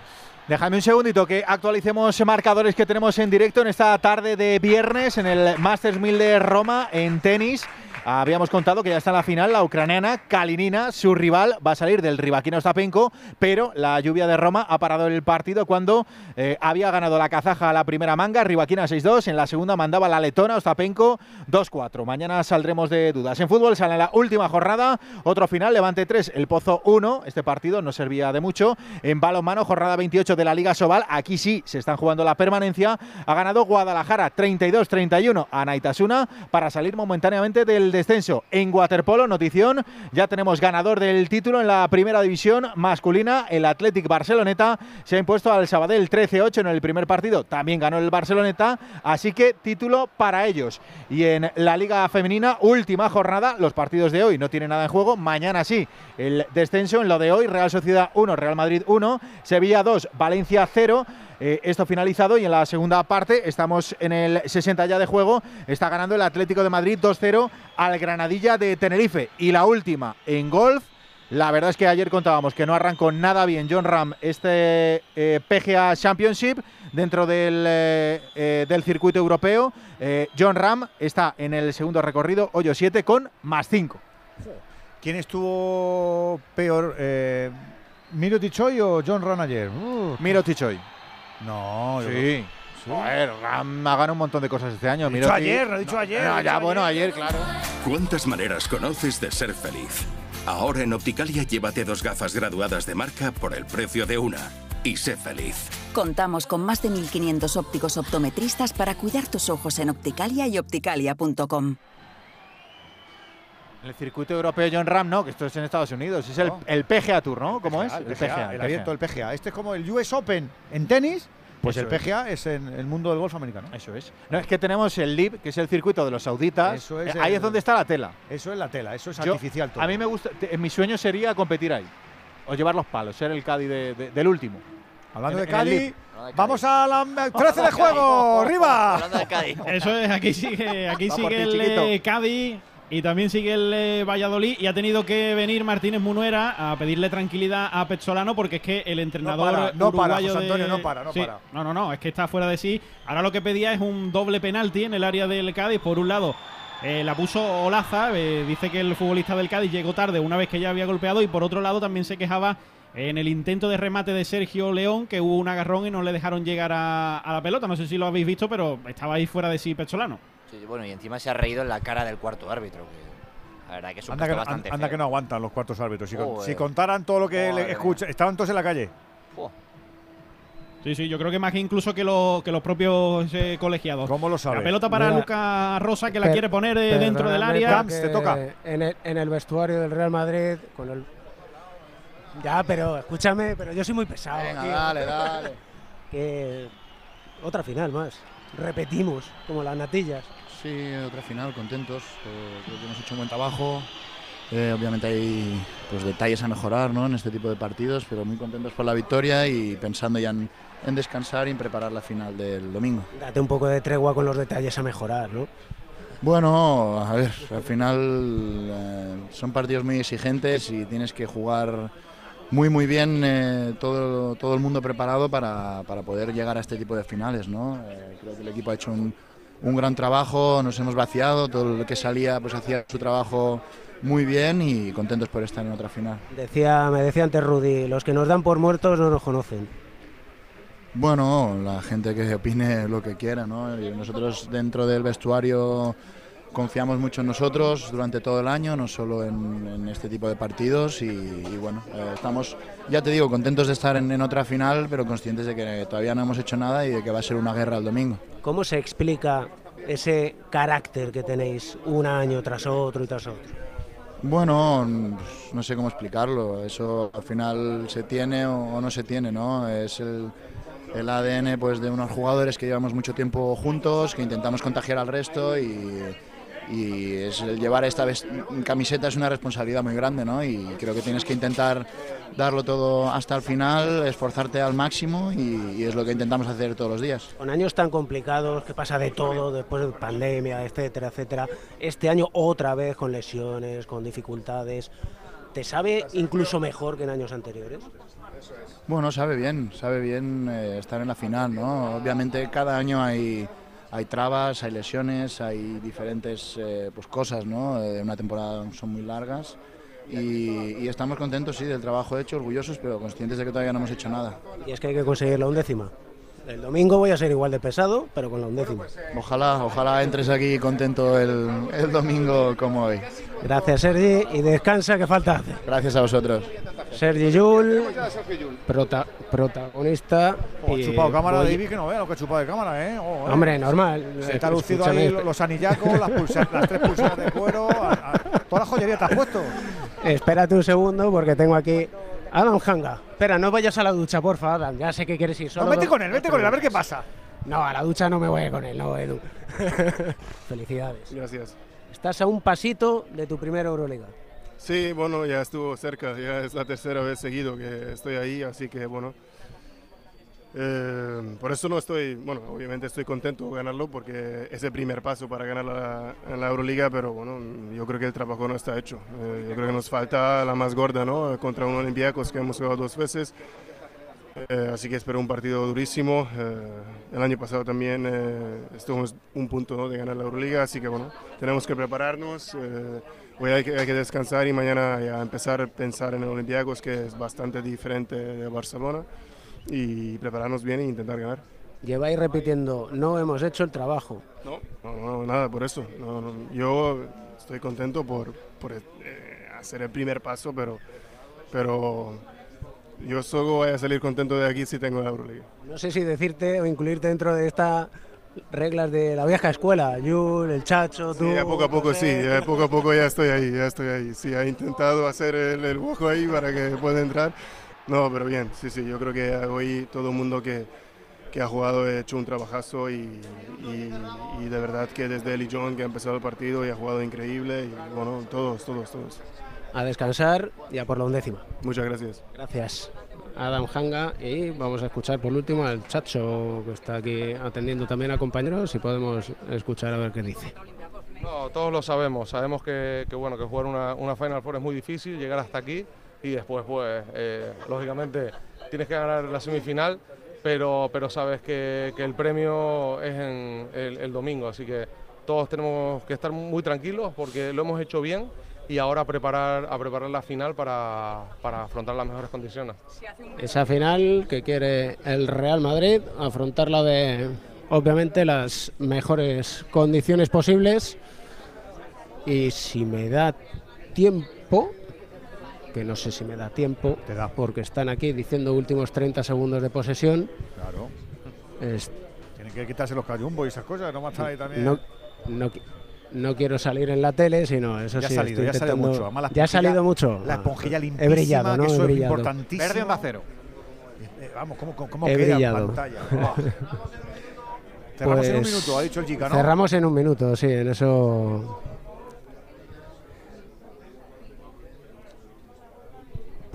Déjame un segundito que actualicemos marcadores que tenemos en directo en esta tarde de viernes en el Masters 1000 de Roma en tenis. Habíamos contado que ya está en la final la ucraniana Kalinina, su rival va a salir del Rivaquina Ostapenko, pero la lluvia de Roma ha parado el partido cuando eh, había ganado la kazaja la primera manga, Rivaquina 6-2, en la segunda mandaba la letona Ostapenko 2-4. Mañana saldremos de dudas. En fútbol sale la última jornada, otro final, Levante 3, El Pozo 1, este partido no servía de mucho. En balonmano, jornada 28 de la Liga Sobal, aquí sí se están jugando la permanencia, ha ganado Guadalajara 32-31 a Naitasuna para salir momentáneamente del descenso. En waterpolo, notición, ya tenemos ganador del título en la primera división masculina. El Athletic Barceloneta se ha impuesto al Sabadell 13-8 en el primer partido. También ganó el Barceloneta, así que título para ellos. Y en la Liga Femenina, última jornada, los partidos de hoy no tienen nada en juego. Mañana sí, el descenso en lo de hoy, Real Sociedad 1, Real Madrid 1, Sevilla 2, Valencia 0. Eh, esto finalizado y en la segunda parte estamos en el 60 ya de juego. Está ganando el Atlético de Madrid 2-0 al Granadilla de Tenerife. Y la última en golf. La verdad es que ayer contábamos que no arrancó nada bien John Ram este eh, PGA Championship dentro del, eh, del circuito europeo. John Ram está en el segundo recorrido, hoyo 7 con más 5. ¿Quién estuvo peor? ¿Miro Tichoy o John Ron ayer? Uh, Miro Tichoy. No, yo Sí. creo- Joder, Ram ha ganado un montón de cosas este año. He dicho ayer, lo he dicho ayer, No, lo he ya, dicho bueno, ayer. ayer, claro. ¿Cuántas maneras conoces de ser feliz? Ahora en Opticalia llévate dos gafas graduadas de marca por el precio de una. Y sé feliz. Contamos con más de 1.500 ópticos optometristas para cuidar tus ojos en Opticalia y opticalia.com. El circuito europeo John Ram, no, que esto es en Estados Unidos. Es el, el PGA Tour, ¿no? ¿Cómo es? El PGA, el abierto del PGA. Este es como el US Open en tenis, pues Eso el PGA es. en el mundo del golf americano. Eso es. No, es que tenemos el LIB, que es el circuito de los sauditas. Eso es ahí el- es donde está la tela. Eso es la tela, eso es Yo- artificial todo. A mí me gusta, te- mi sueño sería competir ahí. O llevar los palos, ser el Cádiz de- de- del último. Hablando En- de el Cádiz, vamos a la 13 de juego, arriba. Eso es, aquí sigue, aquí sigue ti, el Cádiz Y también sigue el eh, Valladolid y ha tenido que venir Martínez Munuera a pedirle tranquilidad a Pezzolano porque es que el entrenador para, no para, José Antonio, de- no para, no Sí, para. No, no, no, es que está fuera de sí. Ahora lo que pedía es un doble penalti en el área del Cádiz. Por un lado, eh, la puso Olaza, eh, dice que el futbolista del Cádiz llegó tarde una vez que ya había golpeado y por otro lado también se quejaba en el intento de remate de Sergio León que hubo un agarrón y no le dejaron llegar a, a la pelota. No sé si lo habéis visto, pero estaba ahí fuera de sí Pezzolano. Sí, bueno, y encima se ha reído en la cara del cuarto árbitro. Que la verdad que es un Anda, que, bastante anda feo. que no aguantan los cuartos árbitros. Si, si contaran todo lo que Madre le escucha, estaban todos en la calle. Sí, sí, yo creo que más que incluso que, los que los propios eh, colegiados. ¿Cómo lo La pelota para Mira, Lucas Rosa que la Per- quiere poner eh, dentro del área. En el, en el vestuario del Real Madrid, con el. Ya, pero escúchame, pero yo soy muy pesado. Venga, tío. dale, dale. Que. Otra final más. Repetimos, como las natillas. Sí, otra final, contentos. eh, creo que hemos hecho un buen trabajo. Eh, obviamente hay pues, detalles a mejorar ¿no? en este tipo de partidos, pero muy contentos por la victoria y pensando ya en, en descansar y en preparar la final del domingo. Date un poco de tregua con los detalles a mejorar, ¿no? Bueno, a ver, al final eh, son partidos muy exigentes y tienes que jugar muy muy bien eh, todo, todo el mundo preparado para, para poder llegar a este tipo de finales, ¿no? Eh, creo que el equipo ha hecho un, un gran trabajo, nos hemos vaciado, todo lo que salía pues hacía su trabajo muy bien y contentos por estar en otra final. Decía, me decía antes Rudy, los que nos dan por muertos no nos conocen. Bueno, la gente que opine lo que quiera, ¿no? Y nosotros dentro del vestuario confiamos mucho en nosotros durante todo el año, no solo en, en este tipo de partidos y, y bueno, eh, estamos, ya te digo, contentos de estar en, en otra final, pero conscientes de que todavía no hemos hecho nada y de que va a ser una guerra el domingo. ¿Cómo se explica ese carácter que tenéis un año tras otro y tras otro? Bueno, pues, no sé cómo explicarlo. Eso al final se tiene o, o no se tiene, ¿no? Es el, el ADN pues, de unos jugadores que llevamos mucho tiempo juntos, que intentamos contagiar al resto y, y es el llevar esta camiseta es una responsabilidad muy grande, ¿no? Y creo que tienes que intentar darlo todo hasta el final, esforzarte al máximo y, y es lo que intentamos hacer todos los días. Con años tan complicados, que pasa de todo, después de pandemia, etcétera, etcétera, este año otra vez con lesiones, con dificultades, ¿te sabe incluso mejor que en años anteriores? Bueno, sabe bien, sabe bien eh, estar en la final, ¿no? Obviamente cada año hay, hay trabas, hay lesiones, hay diferentes eh, pues, cosas, ¿no? Eh, una temporada son muy largas y, y estamos contentos, sí, del trabajo hecho, orgullosos, pero conscientes de que todavía no hemos hecho nada. Y es que hay que conseguir la undécima. El domingo voy a ser igual de pesado, pero con la undécima. Ojalá, ojalá entres aquí contento el, el domingo como hoy. Gracias, Sergi, y descansa, que falta hace. Gracias a vosotros. Sergi Yul, prota- protagonista. Oh, y, chupado cámara, voy- David, que no vea lo que ha chupado de cámara, ¿eh? Oh, eh. Hombre, normal. Se ha lucido ahí lo- los anillacos, las, pulsa- las tres pulseras de cuero, a- a- toda la joyería te has puesto. Espérate un segundo porque tengo aquí Adam Hanga. Espera, no vayas a la ducha, porfa, Adam. Ya sé que quieres ir solo. No, vete con él, vete con él, a ver qué pasa. No, a la ducha no me voy a ir con él, no, Edu. Felicidades. Gracias. Estás a un pasito de tu primera Euroliga. Sí, bueno, ya estuvo cerca, ya es la tercera vez seguido que estoy ahí, así que bueno. Eh, por eso no estoy, bueno, obviamente estoy contento de ganarlo porque es el primer paso para ganar la, la Euroliga, pero bueno, yo creo que el trabajo no está hecho. Eh, yo creo que nos falta la más gorda, ¿no? Contra un Olympiacos que hemos jugado dos veces. Eh, así que espero un partido durísimo. Eh, el año pasado también eh, estuvimos un punto ¿no? de ganar la Euroliga, así que bueno, tenemos que prepararnos. hoy hay que, hay que descansar y mañana ya empezar a pensar en el Olympiacos, que es bastante diferente de Barcelona, y prepararnos bien e intentar ganar. Lleváis repitiendo, no hemos hecho el trabajo. No, no, no, nada por eso. No, no, yo estoy contento por, por, eh, hacer el primer paso, pero, pero yo solo voy a salir contento de aquí si tengo la Euroliga. No sé si decirte o incluirte dentro de estas reglas de la vieja escuela. Yul, el Chacho, tú. Sí, ya poco a poco sí, ya poco a poco ya estoy ahí, ya estoy ahí. Sí, he intentado hacer el, el ojo ahí para que pueda entrar. No, pero bien, sí, sí, yo creo que hoy todo el mundo que, que ha jugado ha hecho un trabajazo y, y- y de verdad que desde Eli John que ha empezado el partido y ha jugado increíble y bueno, todos, todos, todos. A descansar y a por la undécima. Muchas gracias. Gracias. Adam Hanga y vamos a escuchar por último al Chacho que está aquí atendiendo también a compañeros y podemos escuchar a ver qué dice. No, todos lo sabemos. Sabemos que, que, bueno, que jugar una, una Final Four es muy difícil, llegar hasta aquí y después, pues, eh, lógicamente, tienes que ganar la semifinal, pero, pero sabes que, que el premio es en el, domingo, así que todos tenemos que estar muy tranquilos porque lo hemos hecho bien y ahora a preparar, a preparar la final para, para afrontar las mejores condiciones. Esa final que quiere el Real Madrid, afrontarla de, obviamente, las mejores condiciones posibles. Y si me da tiempo, que no sé si me da tiempo, porque están aquí diciendo últimos 30 segundos de posesión. Claro. Es- Tienen que quitarse los cayumbos y esas cosas, no más tarde también. no, no, no quiero salir en la tele, sino eso Ya ha sí. salido, estoy ya ha salido mucho. Además, la ya ha esponjilla- salido mucho. La Ah, esponjilla He limpísima, brillado, ¿no? que He eso es brillado. importantísimo. Verde onda cero. Eh, vamos, ¿cómo, cómo, He queda en brillado. pantalla? Buah. Cerramos en un Pues, minuto, ha dicho el Gica, ¿no? Cerramos en un minuto, sí, en eso.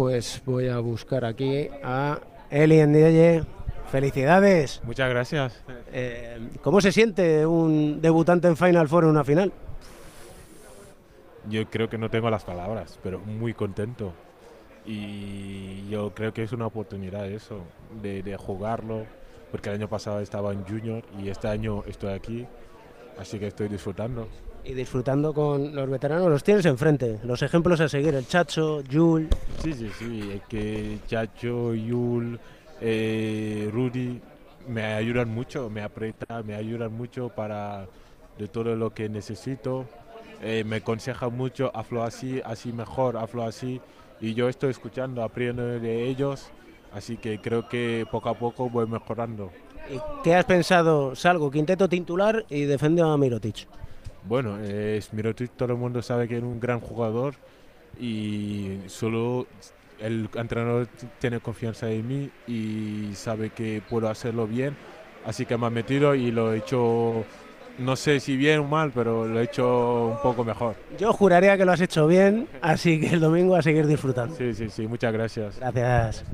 Pues voy a buscar aquí a Eli Ndiaye. Felicidades. Muchas gracias. Eh, ¿Cómo se siente un debutante en Final Four en una final? Yo creo que no tengo las palabras, pero muy contento. Y yo creo que es una oportunidad eso, de, de jugarlo, porque el año pasado estaba en Junior y este año estoy aquí, así que estoy disfrutando. Y disfrutando con los veteranos, los tienes enfrente. Los ejemplos a seguir, el Chacho, Jul. Sí, sí, sí, es que Chacho, Yul, eh, Rudy me ayudan mucho, me apretan, me ayudan mucho para de todo lo que necesito. Eh, me aconsejan mucho, hazlo así, así mejor, hazlo así. Y yo estoy escuchando, aprendiendo de ellos, así que creo que poco a poco voy mejorando. ¿Y ¿Qué has pensado? Salgo, quinteto titular y defiendo a Mirotic. Bueno, eh, todo el mundo sabe que es un gran jugador y solo el entrenador tiene confianza en mí y sabe que puedo hacerlo bien, así que me ha metido y lo he hecho, no sé si bien o mal, pero lo he hecho un poco mejor. Yo juraría que lo has hecho bien, así que el domingo a seguir disfrutando. Sí, sí, sí, muchas gracias. Gracias.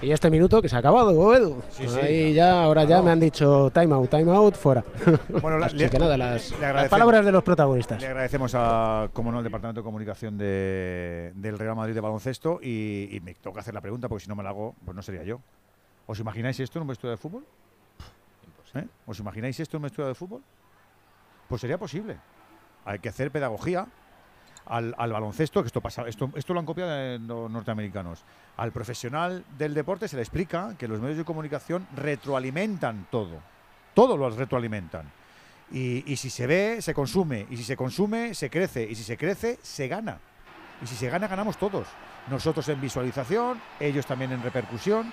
Y este minuto que se ha acabado, Edu. Sí, sí. Ahí ya, ahora ya me han dicho time out, time out, fuera. Bueno, la- Así le- que nada, las, palabras de los protagonistas. Le agradecemos a, como no, al Departamento de Comunicación de- del Real Madrid de baloncesto y, y me toca hacer la pregunta porque si no me la hago, pues no sería yo. ¿Os imagináis esto en un vestuario de fútbol? ¿Eh? ¿Os imagináis esto en un vestuario de fútbol? Pues sería posible. Hay que hacer pedagogía al, al baloncesto, que esto pasa, esto, esto lo han copiado de los norteamericanos. Al profesional del deporte se le explica que los medios de comunicación retroalimentan todo. Todo lo retroalimentan. Y, y si se ve, se consume. Y si se consume, se crece. Y si se crece, se gana. Y si se gana, ganamos todos. Nosotros en visualización, ellos también en repercusión.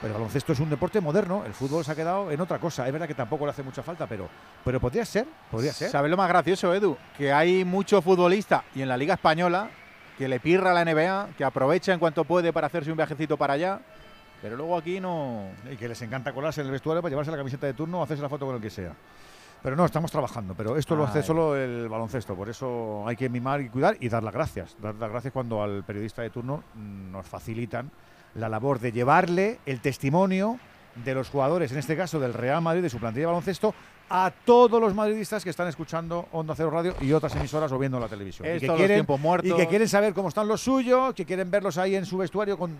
Pero el baloncesto es un deporte moderno. El fútbol se ha quedado en otra cosa. Es verdad que tampoco le hace mucha falta, pero, pero podría ser. Podría ser. ¿Sabes lo más gracioso, Edu? Que hay muchos futbolistas y en la Liga Española que le pirra a la NBA, que aprovecha en cuanto puede para hacerse un viajecito para allá, pero luego aquí no. Y que les encanta colarse en el vestuario para llevarse la camiseta de turno o hacerse la foto con el que sea. Pero no, estamos trabajando. Pero esto lo hace solo el baloncesto. Por eso hay que mimar y cuidar y dar las gracias. Dar las gracias cuando al periodista de turno nos facilitan la labor de llevarle el testimonio de los jugadores, en este caso del Real Madrid, de su plantilla de baloncesto, a todos los madridistas que están escuchando Onda Cero Radio y otras emisoras o viendo la televisión. y, que quieren, y que quieren saber cómo están los suyos, que quieren verlos ahí en su vestuario con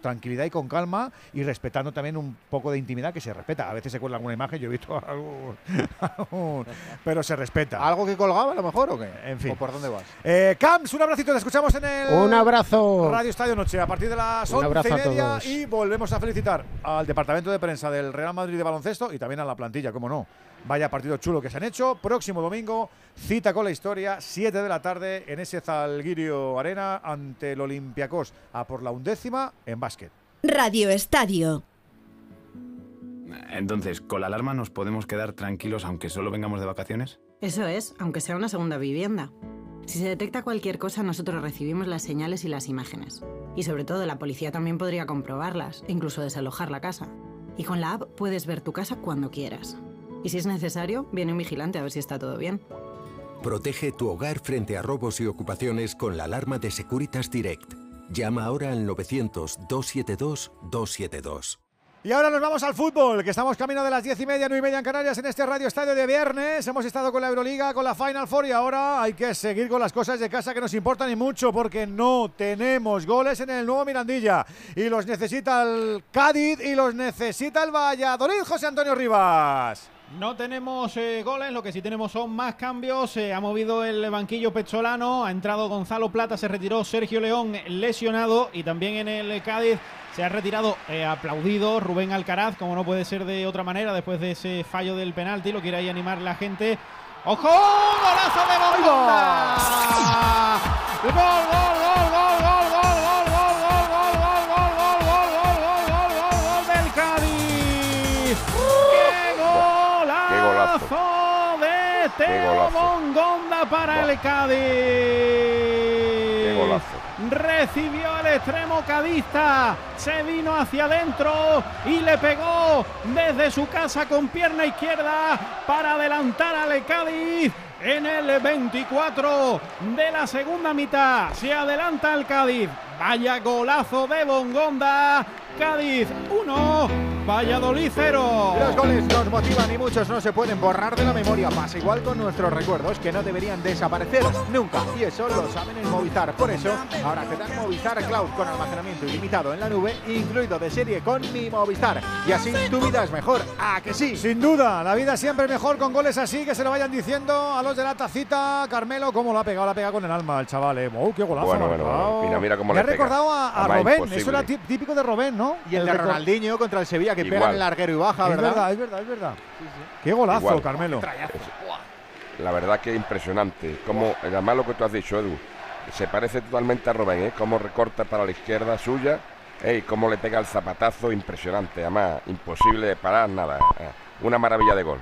tranquilidad y con calma y respetando también un poco de intimidad que se respeta. A veces se cuela alguna imagen, yo he visto algo, algún- pero se respeta. ¿Algo que colgaba a lo mejor o qué? En fin. ¿O por dónde vas? Eh, Camps, un abracito, te escuchamos en el Un abrazo. Radio Estadio Noche a partir de las Un 11 abrazo y media y volvemos a felicitar al departamento de prensa del Real Madrid de baloncesto y también a la plantilla, como no. Vaya partido chulo que se han hecho. Próximo domingo, cita con la historia, 7 de la tarde en ese Zalgirio Arena ante el Olympiacos a por la undécima en básquet. Radio Estadio. Entonces, ¿con la alarma nos podemos quedar tranquilos aunque solo vengamos de vacaciones? Eso es, aunque sea una segunda vivienda. Si se detecta cualquier cosa, nosotros recibimos las señales y las imágenes. Y sobre todo, la policía también podría comprobarlas, e incluso desalojar la casa. Y con la app puedes ver tu casa cuando quieras. Y si es necesario, viene un vigilante a ver si está todo bien. Protege tu hogar frente a robos y ocupaciones con la alarma de Securitas Direct. Llama ahora al 900-272-272. Y ahora nos vamos al fútbol, que estamos camino de las diez y media, nueve y media en Canarias en este Radio Estadio de viernes. Hemos estado con la Euroliga, con la Final Four y ahora hay que seguir con las cosas de casa que nos importan y mucho porque no tenemos goles en el nuevo Mirandilla. Y los necesita el Cádiz y los necesita el Valladolid, José Antonio Rivas. No tenemos eh, goles, lo que sí tenemos son más cambios. Se ha movido el banquillo pecholano, ha entrado Gonzalo Plata, se retiró Sergio León lesionado y también en el Cádiz se ha retirado eh, aplaudido Rubén Alcaraz, como no puede ser de otra manera, después de ese fallo del penalti. Lo quiere ahí animar la gente. ¡Ojo! ¡Golazo de gol, gol, gol, gol, gol, gol, de Teo Bongonda para el Cádiz! Recibió el extremo cadista, se vino hacia adentro y le pegó desde su casa con pierna izquierda para adelantar al Cádiz. En el 24 de la segunda mitad se adelanta el Cádiz. Vaya golazo de Bongonda. Cádiz 1, Valladolid 0. Los goles nos motivan y muchos no se pueden borrar de la memoria. Pasa igual con nuestros recuerdos que no deberían desaparecer nunca. Y eso lo saben en Movistar. Por eso, ahora te dan Movistar Cloud con almacenamiento ilimitado en la nube, incluido de serie con mi Movistar. Y así tu vida es mejor. ¿A que sí? Sin duda, la vida siempre es mejor con goles así que se lo vayan diciendo a los de la tacita. Carmelo, cómo lo ha pegado, la ha pegado con el alma el chaval. Eh. ¡Oh, qué golazo! Bueno, bueno, mira, mira cómo Me le ha pega. recordado a, a Robén. Eso era tí- típico de Robén, ¿no? Y el de reco- Ronaldinho contra el Sevilla que pega en el larguero y baja, Es ¿verdad? verdad, es verdad, es verdad. Qué golazo, Igual. Carmelo. La verdad que es impresionante. Como, además lo que tú has dicho, Edu, se parece totalmente a Robén, ¿eh? Cómo recorta para la izquierda suya, ¿eh? y cómo le pega el zapatazo, impresionante. Además, imposible de parar, nada. eh. Una maravilla de gol.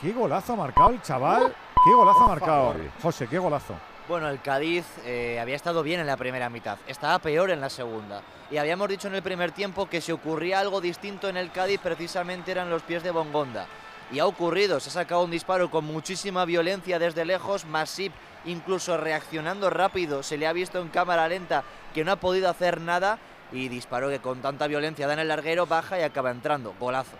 Qué golazo ha marcado el chaval. Qué golazo ha marcado. José, qué golazo. Bueno, el Cádiz eh, había estado bien en la primera mitad, estaba peor en la segunda. Y habíamos dicho en el primer tiempo que si ocurría algo distinto en el Cádiz, precisamente eran los pies de Bongonda. Y ha ocurrido, se ha sacado un disparo con muchísima violencia desde lejos, Masip incluso reaccionando rápido, se le ha visto en cámara lenta que no ha podido hacer nada y disparo que con tanta violencia da en el larguero, baja y acaba entrando. Golazo.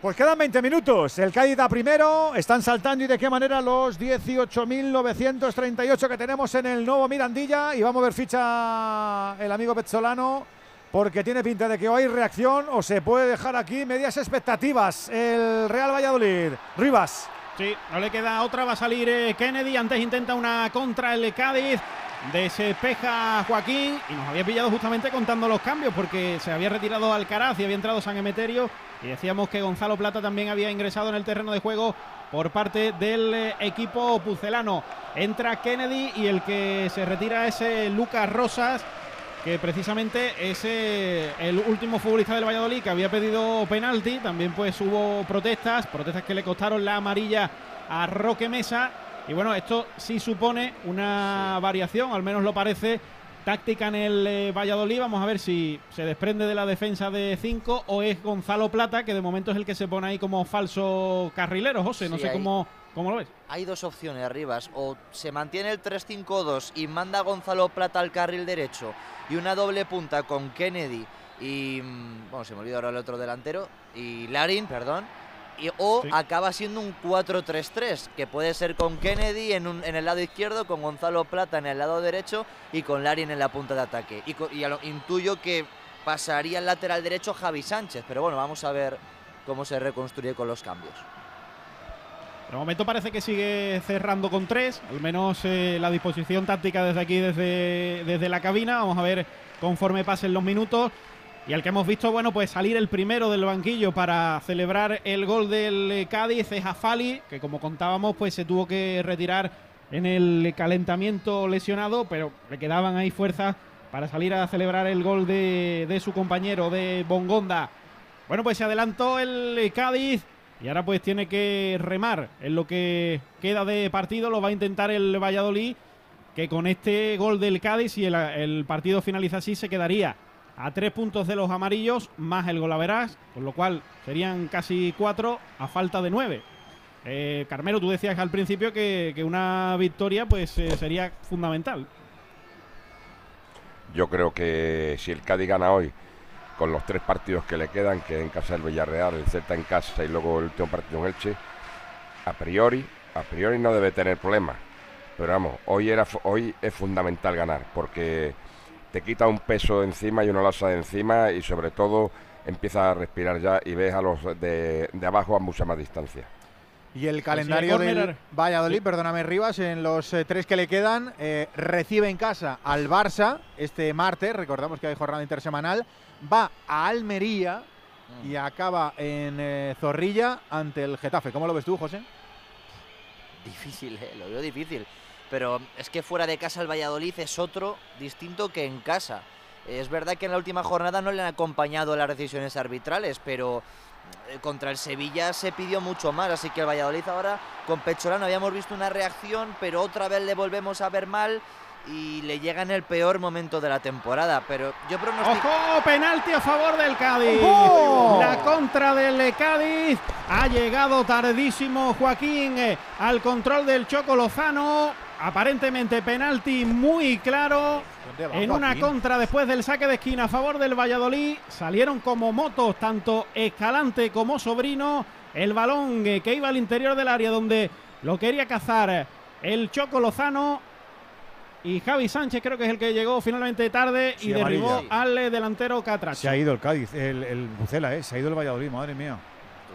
Pues quedan 20 minutos. El Cádiz da primero. Están saltando y de qué manera los 18.938 que tenemos en el nuevo Mirandilla. Y vamos a ver ficha el amigo Pezzolano. Porque tiene pinta de que o hay reacción o se puede dejar aquí medias expectativas. El Real Valladolid. Rivas. Sí, no le queda otra, va a salir eh, Kennedy, antes intenta una contra el Cádiz, despeja Joaquín y nos había pillado justamente contando los cambios porque se había retirado Alcaraz y había entrado San Emeterio y decíamos que Gonzalo Plata también había ingresado en el terreno de juego por parte del eh, equipo pucelano. Entra Kennedy y el que se retira es eh, Lucas Rosas que precisamente es eh, el último futbolista del Valladolid que había pedido penalti. También pues hubo protestas, protestas que le costaron la amarilla a Roque Mesa. Y bueno, esto sí supone una variación, al menos lo parece, táctica en el eh, Valladolid. Vamos a ver si se desprende de la defensa de 5 o es Gonzalo Plata, que de momento es el que se pone ahí como falso carrilero, José. No Sí, sé cómo, cómo lo ves. Hay dos opciones, Rivas. O se mantiene el 3-5-2 y manda a Gonzalo Plata al carril derecho y una doble punta con Kennedy y. mm, Bueno, se me olvidó ahora el otro delantero. Y Larin, perdón. Y, o Sí. acaba siendo un 4-3-3, que puede ser con Kennedy en, un- en el lado izquierdo, con Gonzalo Plata en el lado derecho y con Larin en la punta de ataque. Y, y lo- intuyo que pasaría al lateral derecho Javi Sánchez, pero bueno, vamos a ver cómo se reconstruye con los cambios. De momento parece que sigue cerrando con tres, al menos eh, la disposición táctica desde aquí, desde, desde la cabina. Vamos a ver conforme pasen los minutos. Y al que hemos visto, bueno, pues salir el primero del banquillo para celebrar el gol del eh, Cádiz es Afali, que como contábamos, pues se tuvo que retirar en el calentamiento lesionado, pero le quedaban ahí fuerzas para salir a celebrar el gol de, de su compañero de Bongonda. Bueno, pues se adelantó el Cádiz y ahora pues tiene que remar en lo que queda de partido. Lo va a intentar el Valladolid, que con este gol del Cádiz, si el, el partido finaliza así, se quedaría a tres puntos de los amarillos, más el golaveras, con lo cual serían casi cuatro a falta de nueve. Eh, Carmelo, tú decías al principio que, que una victoria pues eh, sería fundamental. Yo creo que si el Cádiz gana hoy con los tres partidos que le quedan, que en casa del Villarreal, el Celta en casa y luego el último partido en Elche, a priori, a priori no debe tener problemas. Pero vamos, hoy, era, hoy es fundamental ganar, porque te quita un peso de encima y una losa de encima y sobre todo empiezas a respirar ya y ves a los de, de abajo a mucha más distancia. Y el calendario del Valladolid, perdóname Rivas, en los eh, tres que le quedan, eh, recibe en casa al Barça este martes, recordamos que hay jornada intersemanal, va a Almería y acaba en eh, Zorrilla ante el Getafe. ¿Cómo lo ves tú, José? Difícil, eh, lo veo difícil. Pero es que fuera de casa el Valladolid es otro distinto que en casa. Es verdad que en la última jornada no le han acompañado las decisiones arbitrales, pero eh, contra el Sevilla se pidió mucho más, así que el Valladolid ahora con Pecholano habíamos visto una reacción, pero otra vez le volvemos a ver mal y le llega en el peor momento de la temporada, pero yo pronostico... ¡Ojo! Penalti a favor del Cádiz. La contra del Cádiz. Ha llegado tardísimo Joaquín eh, al control del Choco Lozano. Aparentemente penalti muy claro. En una contra después del saque de esquina a favor del Valladolid. Salieron como motos tanto Escalante como Sobrino. El balón eh, que iba al interior del área donde lo quería cazar el Choco Lozano y Javi Sánchez creo que es el que llegó finalmente tarde y derribó amarilla. al eh, delantero Catracho. Se ha ido el Cádiz, el, el Bucela, ¿eh? Se ha ido el Valladolid, madre mía.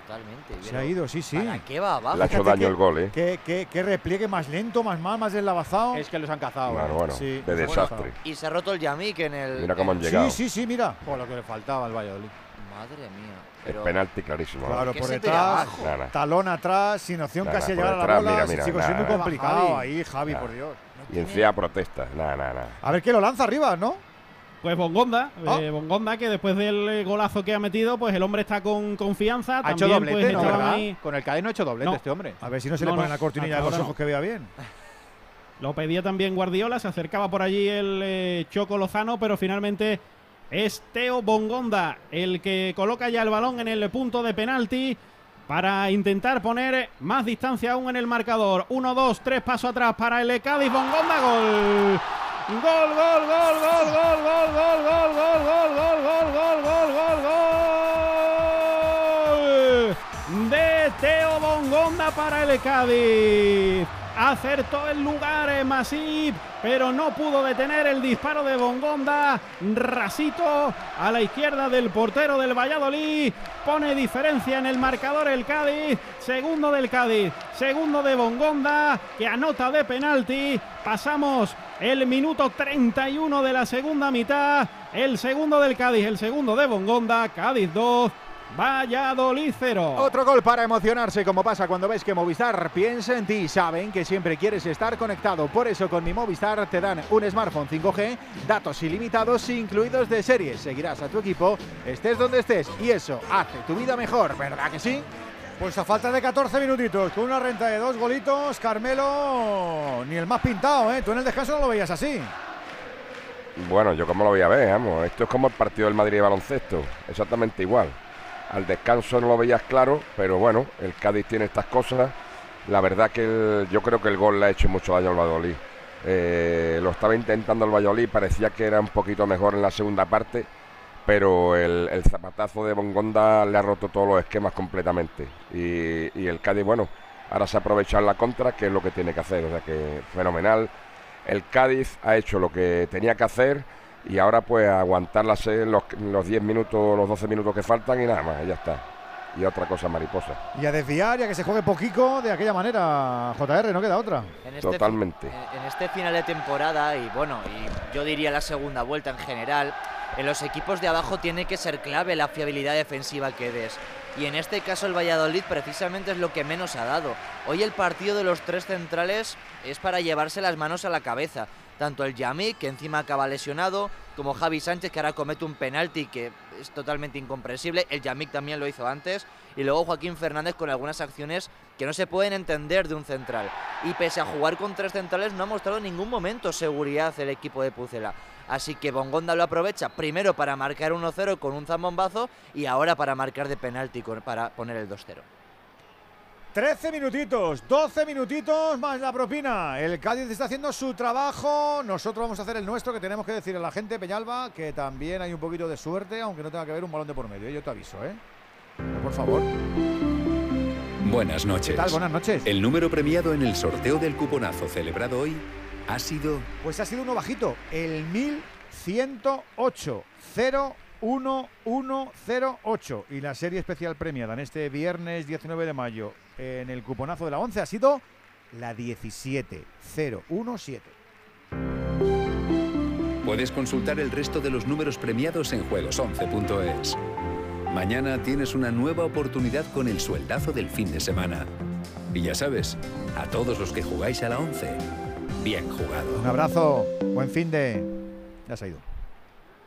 Totalmente. Se ha ido, sí, sí. ¿Para qué va abajo? Le ha hecho daño el gol, ¿eh? Qué, qué- qué repliegue más lento, más mal, más deslavazado. Es que los han cazado. Claro, bueno, Sí, de desastre. Y se ha roto el Yamik en el... Mira cómo han llegado. Sí, sí, sí, mira. Por lo que le faltaba al Valladolid. Madre mía. Es Pero... penalti clarísimo. Claro, ¿Qué por detrás? Nada. talón atrás, sin opción Nada, casi a llegar a la bola. mira, sí, mira, chicos, es muy complicado Javi. ahí, Javi, Nada. por Dios. Y encima protesta. Nada, nada, nada. A ver qué lo lanza arriba, ¿no? Pues Bongonda, Ah. eh, Bongonda que después del eh, golazo que ha metido, pues el hombre está con confianza. Ha hecho También, doblete, pues, ¿no? ¿Verdad? ahí- Con el Cádiz no ha hecho doblete No. este hombre. A ver si no se No, le pone no, la cortinilla de los ojos no. que vea bien. Lo pedía también Guardiola, se acercaba por allí el eh, Choco Lozano, pero finalmente es Teo Bongonda el que coloca ya el balón en el punto de penalti para intentar poner más distancia aún en el marcador. Uno, dos, tres pasos atrás para el Cádiz. Bongonda, gol. Gol, gol, gol, gol, gol, gol, gol, gol, gol, gol, gol, gol, gol, gol, gol, gol. De Teo Bongonda para el Cádiz. Acertó el lugar en Masip, pero no pudo detener el disparo de Bongonda. Rasito a la izquierda del portero del Valladolid. Pone diferencia en el marcador el Cádiz. Segundo del Cádiz. Segundo de Bongonda, que anota de penalti. Pasamos el minuto 31 de la segunda mitad. El segundo del Cádiz, el segundo de Bongonda. Cádiz 2, Valladolid 0. Otro gol para emocionarse, como pasa cuando ves que Movistar piensa en ti. Saben que siempre quieres estar conectado. Por eso con mi Movistar te dan un smartphone 5G, datos ilimitados incluidos de series. Seguirás a tu equipo, estés donde estés. Y eso hace tu vida mejor, ¿verdad que sí? Pues a falta de 14 minutitos, con una renta de dos golitos, Carmelo, ni el más pintado, ¿eh? Tú en el descanso no lo veías así. Bueno, yo como lo voy a ver, vamos. Esto es como el partido del Madrid de baloncesto. Exactamente igual. Al descanso no lo veías claro, pero bueno, el Cádiz tiene estas cosas. La verdad que yo creo que el gol le ha hecho mucho daño al Valladolid. Eh, lo estaba intentando el Valladolid, parecía que era un poquito mejor en la segunda parte, pero el, el zapatazo de Bongonda le ha roto todos los esquemas completamente. Y, y el Cádiz, bueno, ahora se ha la contra, que es lo que tiene que hacer. O sea que fenomenal. El Cádiz ha hecho lo que tenía que hacer y ahora pues aguantar las, los 10 minutos, los 12 minutos que faltan y nada más, ya está. Y otra cosa mariposa. Y a desviar y a que se juegue poquito de aquella manera, JR, no queda otra. En este Totalmente. En, en este final de temporada y bueno, y yo diría la segunda vuelta en general, en los equipos de abajo tiene que ser clave la fiabilidad defensiva que des. Y en este caso el Valladolid precisamente es lo que menos ha dado. Hoy el partido de los tres centrales es para llevarse las manos a la cabeza. Tanto el Yami, que encima acaba lesionado, como Javi Sánchez, que ahora comete un penalti que es totalmente incomprensible. El Yamik también lo hizo antes. Y luego Joaquín Fernández con algunas acciones que no se pueden entender de un central. Y pese a jugar con tres centrales, no ha mostrado en ningún momento seguridad el equipo de Pucela. Así que Bongonda lo aprovecha primero para marcar 1-0 con un zambombazo y ahora para marcar de penalti para poner el 2-0. 13 minutitos, 12 minutitos más la propina. El Cádiz está haciendo su trabajo. Nosotros vamos a hacer el nuestro, que tenemos que decir a la gente, Peñalba, que también hay un poquito de suerte, aunque no tenga que ver un balón de por medio. Yo te aviso, ¿eh? Por favor. Buenas noches. ¿Qué tal? Buenas noches. El número premiado en el sorteo del cuponazo celebrado hoy ha sido Pues ha sido uno bajito, el 1108 01108 y la serie especial premiada en este viernes 19 de mayo en el cuponazo de la 11 ha sido la 17017. Puedes consultar el resto de los números premiados en juegos11.es. Mañana tienes una nueva oportunidad con el sueldazo del fin de semana. Y ya sabes, a todos los que jugáis a la 11, bien jugado. Un abrazo, buen fin de... Ya se ha ido.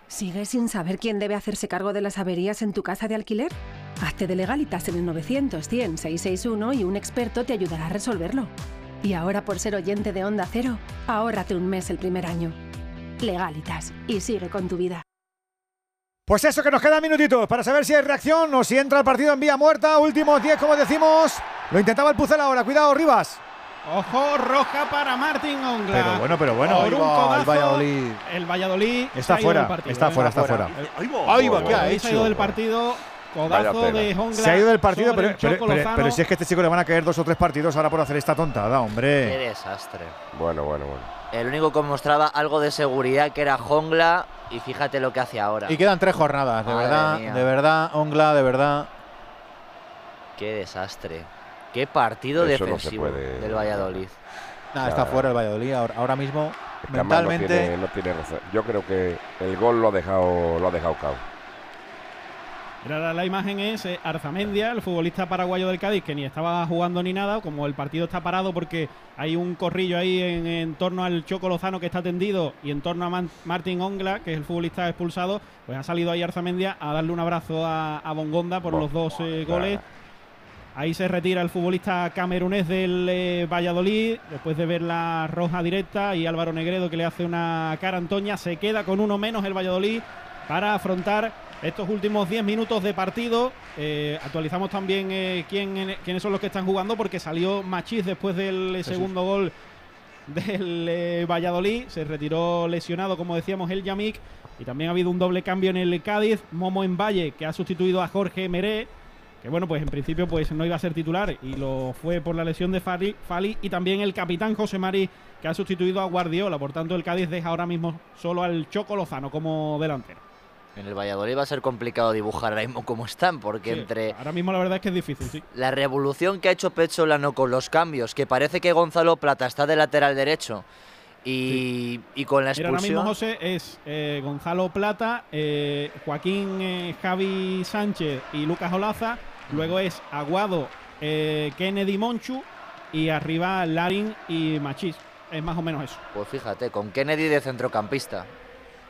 ¿Sigues sin saber quién debe hacerse cargo de las averías en tu casa de alquiler? Hazte de legalitas en el 900 100 661 y un experto te ayudará a resolverlo. Y ahora por ser oyente de Onda Cero, ahórrate un mes el primer año. Legalitas y sigue con tu vida. Pues eso, que nos quedan minutitos para saber si hay reacción o si entra el partido en vía muerta. Últimos 10, como decimos. Lo intentaba el Pucel ahora. Cuidado, Rivas. Ojo, roja para Martín Ongla. Pero bueno, pero bueno. Por un codazo, El Valladolid Está se ha ido fuera, está ¿eh? fuera, está fuera. Ahí va, ¿qué ha hecho? Se ha ido del partido. Codazo de Ongla. Se ha ido del partido, pero, pero, si es que a este chico le van a caer dos o tres partidos ahora por hacer esta tontada, Qué hombre. desastre. Bueno, bueno, bueno. El único que mostraba algo de seguridad que era Jongla y fíjate lo que hace ahora. Y quedan tres jornadas, de Madre verdad, mía. de verdad, Ongla, de verdad. Qué desastre. Qué partido Eso no se defensivo puede- del Valladolid. Nada, está fuera el Valladolid ahora, ahora mismo. Es que además no mentalmente. tiene, no tiene razón. Yo creo que el gol lo ha dejado, lo ha dejado cao. La, imagen es eh, Arzamendia, el futbolista paraguayo del Cádiz, que ni estaba jugando ni nada, como el partido está parado porque hay un corrillo ahí en, en torno al Choco Lozano que está tendido y en torno a Man- Martín Ongla, que es el futbolista expulsado, pues ha salido ahí Arzamendia a darle un abrazo a, a Bongonda por los dos eh, goles. Ahí se retira el futbolista camerunés del eh, Valladolid, después de ver la roja directa y Álvaro Negredo que le hace una cara a Antoña. Se queda con uno menos el Valladolid para afrontar estos últimos 10 minutos de partido. Eh, actualizamos también eh, quién- quiénes son los que están jugando porque salió Machís después del eh, Jesús. segundo gol del eh, Valladolid. Se retiró lesionado, como decíamos, el Yamik. Y también ha habido un doble cambio en el Cádiz. Momo en Valle, que ha sustituido a Jorge Meré. Que bueno, pues en principio pues no iba a ser titular y lo fue por la lesión de Fali, Fali y también el capitán José Mari que ha sustituido a Guardiola. Por tanto, el Cádiz deja ahora mismo solo al Choco Lozano como delantero. En el Valladolid va a ser complicado dibujar ahora mismo cómo están, porque Sí, entre Ahora mismo la verdad es que es difícil, sí. la revolución que ha hecho Pecholano con los cambios, que parece que Gonzalo Plata está de lateral derecho, y, y con la Mira, ahora mismo, expulsión... José, es eh, Gonzalo Plata, eh, Joaquín eh, Javi Sánchez y Lucas Olaza. Luego es Aguado, Kennedy Monchu y arriba Larin y Machís. Es más o menos eso. Pues fíjate, con Kennedy de centrocampista.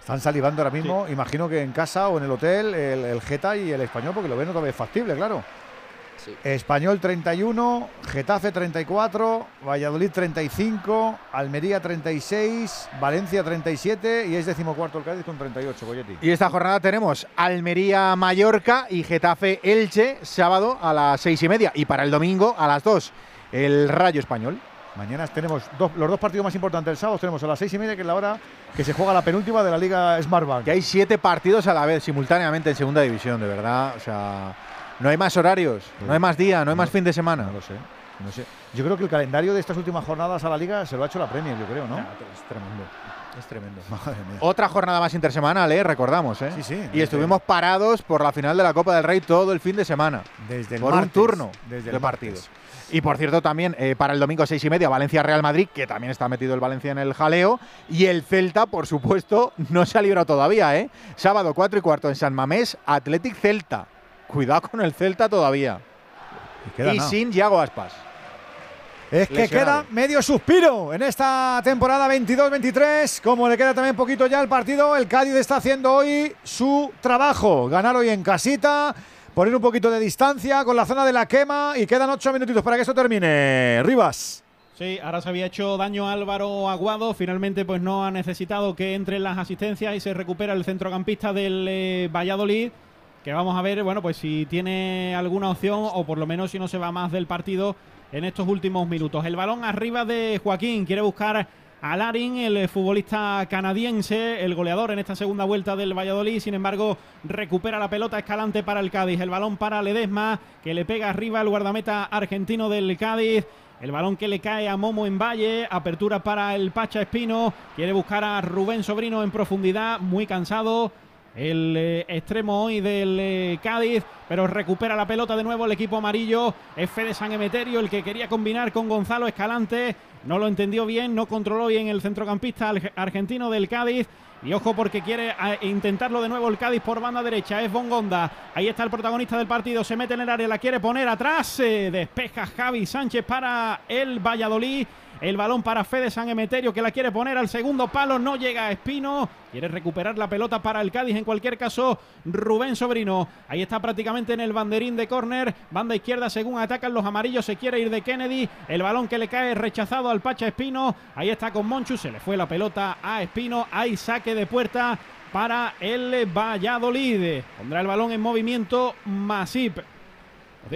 Están salivando ahora mismo, imagino que en casa o en el hotel, el, el Geta y el Español, porque lo ven otra vez factible, claro. Español 31, Getafe 34, Valladolid 35, Almería 36, Valencia 37 y es decimocuarto el Cádiz con 38, Goyetti. Y esta jornada tenemos Almería-Mallorca y Getafe-Elche, sábado a las seis y media. Y para el domingo a las dos, el Rayo Español. Mañana tenemos dos- los dos partidos más importantes del sábado. Tenemos a las seis y media, que es la hora que se juega la penúltima de la Liga Smartbank. Que hay siete partidos a la vez, simultáneamente en segunda división, de verdad. O sea, no hay más horarios, no hay más día, no hay más fin de semana. No lo sé. No sé. Yo creo que el calendario de estas últimas jornadas a la Liga se lo ha hecho la Premier, yo creo, ¿no? es tremendo. Es tremendo. Madre mía. Otra jornada más intersemanal, ¿eh? recordamos. ¿eh? Sí, sí. Y estuvimos parados por la final de la Copa del Rey todo el fin de semana. Desde el por un martes, turno desde de el martes. Y por cierto, también eh, para el domingo seis y media, Valencia-Real Madrid, que también está metido el Valencia en el jaleo. Y el Celta, por supuesto, no se ha librado todavía. ¿eh? Sábado 4 y cuarto en San Mamés, Athletic Celta. Cuidado con el Celta todavía. Y queda y nada. sin Yago Aspas. Es que Lesionado. queda medio suspiro en esta temporada 22-23. Como le queda también poquito ya el partido, el Cádiz está haciendo hoy su trabajo. Ganar hoy en casita, poner un poquito de distancia con la zona de la quema y quedan ocho minutitos para que esto termine. Rivas. Sí, ahora se había hecho daño Álvaro Aguado. Finalmente, pues no ha necesitado que entren las asistencias y se recupera el centrocampista del eh, Valladolid, que vamos a ver, bueno, pues si tiene alguna opción o por lo menos si no se va más del partido en estos últimos minutos. El balón arriba de Joaquín, quiere buscar a Larin, el futbolista canadiense, el goleador en esta segunda vuelta del Valladolid. Sin embargo, recupera la pelota escalante para el Cádiz. El balón para Ledesma, que le pega arriba el guardameta argentino del Cádiz. El balón que le cae a Momo en Valle. Apertura para el Pacha Espino. Quiere buscar a Rubén Sobrino en profundidad. Muy cansado. El eh, extremo hoy del eh, Cádiz, pero recupera la pelota de nuevo el equipo amarillo. Es Fede San Emeterio el que quería combinar con Gonzalo Escalante. No lo entendió bien, no controló bien el centrocampista argentino del Cádiz. Y ojo porque quiere intentarlo de nuevo el Cádiz por banda derecha. Es Bongonda. Ahí está el protagonista del partido. Se mete en el área, la quiere poner atrás. despeja Javi Sánchez para el Valladolid. El balón para Fede San Emeterio que la quiere poner al segundo palo. No llega a Espino. Quiere recuperar la pelota para el Cádiz. En cualquier caso, Rubén Sobrino. Ahí está prácticamente en el banderín de córner. Banda izquierda según atacan los amarillos. Se quiere ir de Kennedy. El balón que le cae rechazado al Pacha Espino. Ahí está con Monchu. Se le fue la pelota a Espino. Hay saque de puerta para el Valladolid. Pondrá el balón en movimiento Masip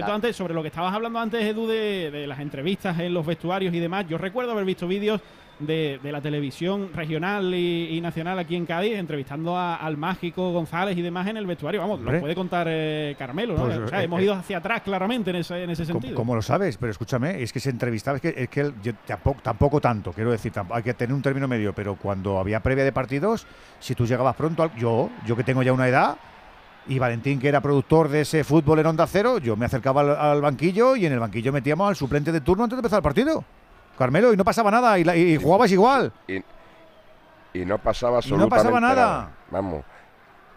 antes, sobre lo que estabas hablando antes, Edu, de, las entrevistas en los vestuarios y demás, yo recuerdo haber visto vídeos de, la televisión regional y, nacional aquí en Cádiz, entrevistando al mágico González y demás en el vestuario. Vamos, lo puede contar eh, Carmelo, ¿no? Pues, o sea, eh, hemos ido hacia atrás claramente en ese, en ese sentido. ¿Cómo, lo sabes? Pero escúchame, es que se entrevistaba, es que, es que tampoco, tampoco, tanto, quiero decir, hay que tener un término medio, pero cuando había previa de partidos, si tú llegabas pronto, yo, yo que tengo ya una edad, y Valentín, que era productor de ese fútbol en Onda Cero, yo me acercaba al, banquillo y en el banquillo metíamos al suplente de turno antes de empezar el partido. Carmelo, y no pasaba nada, y, jugabas igual. Y, no pasaba absolutamente no pasaba nada. Vamos.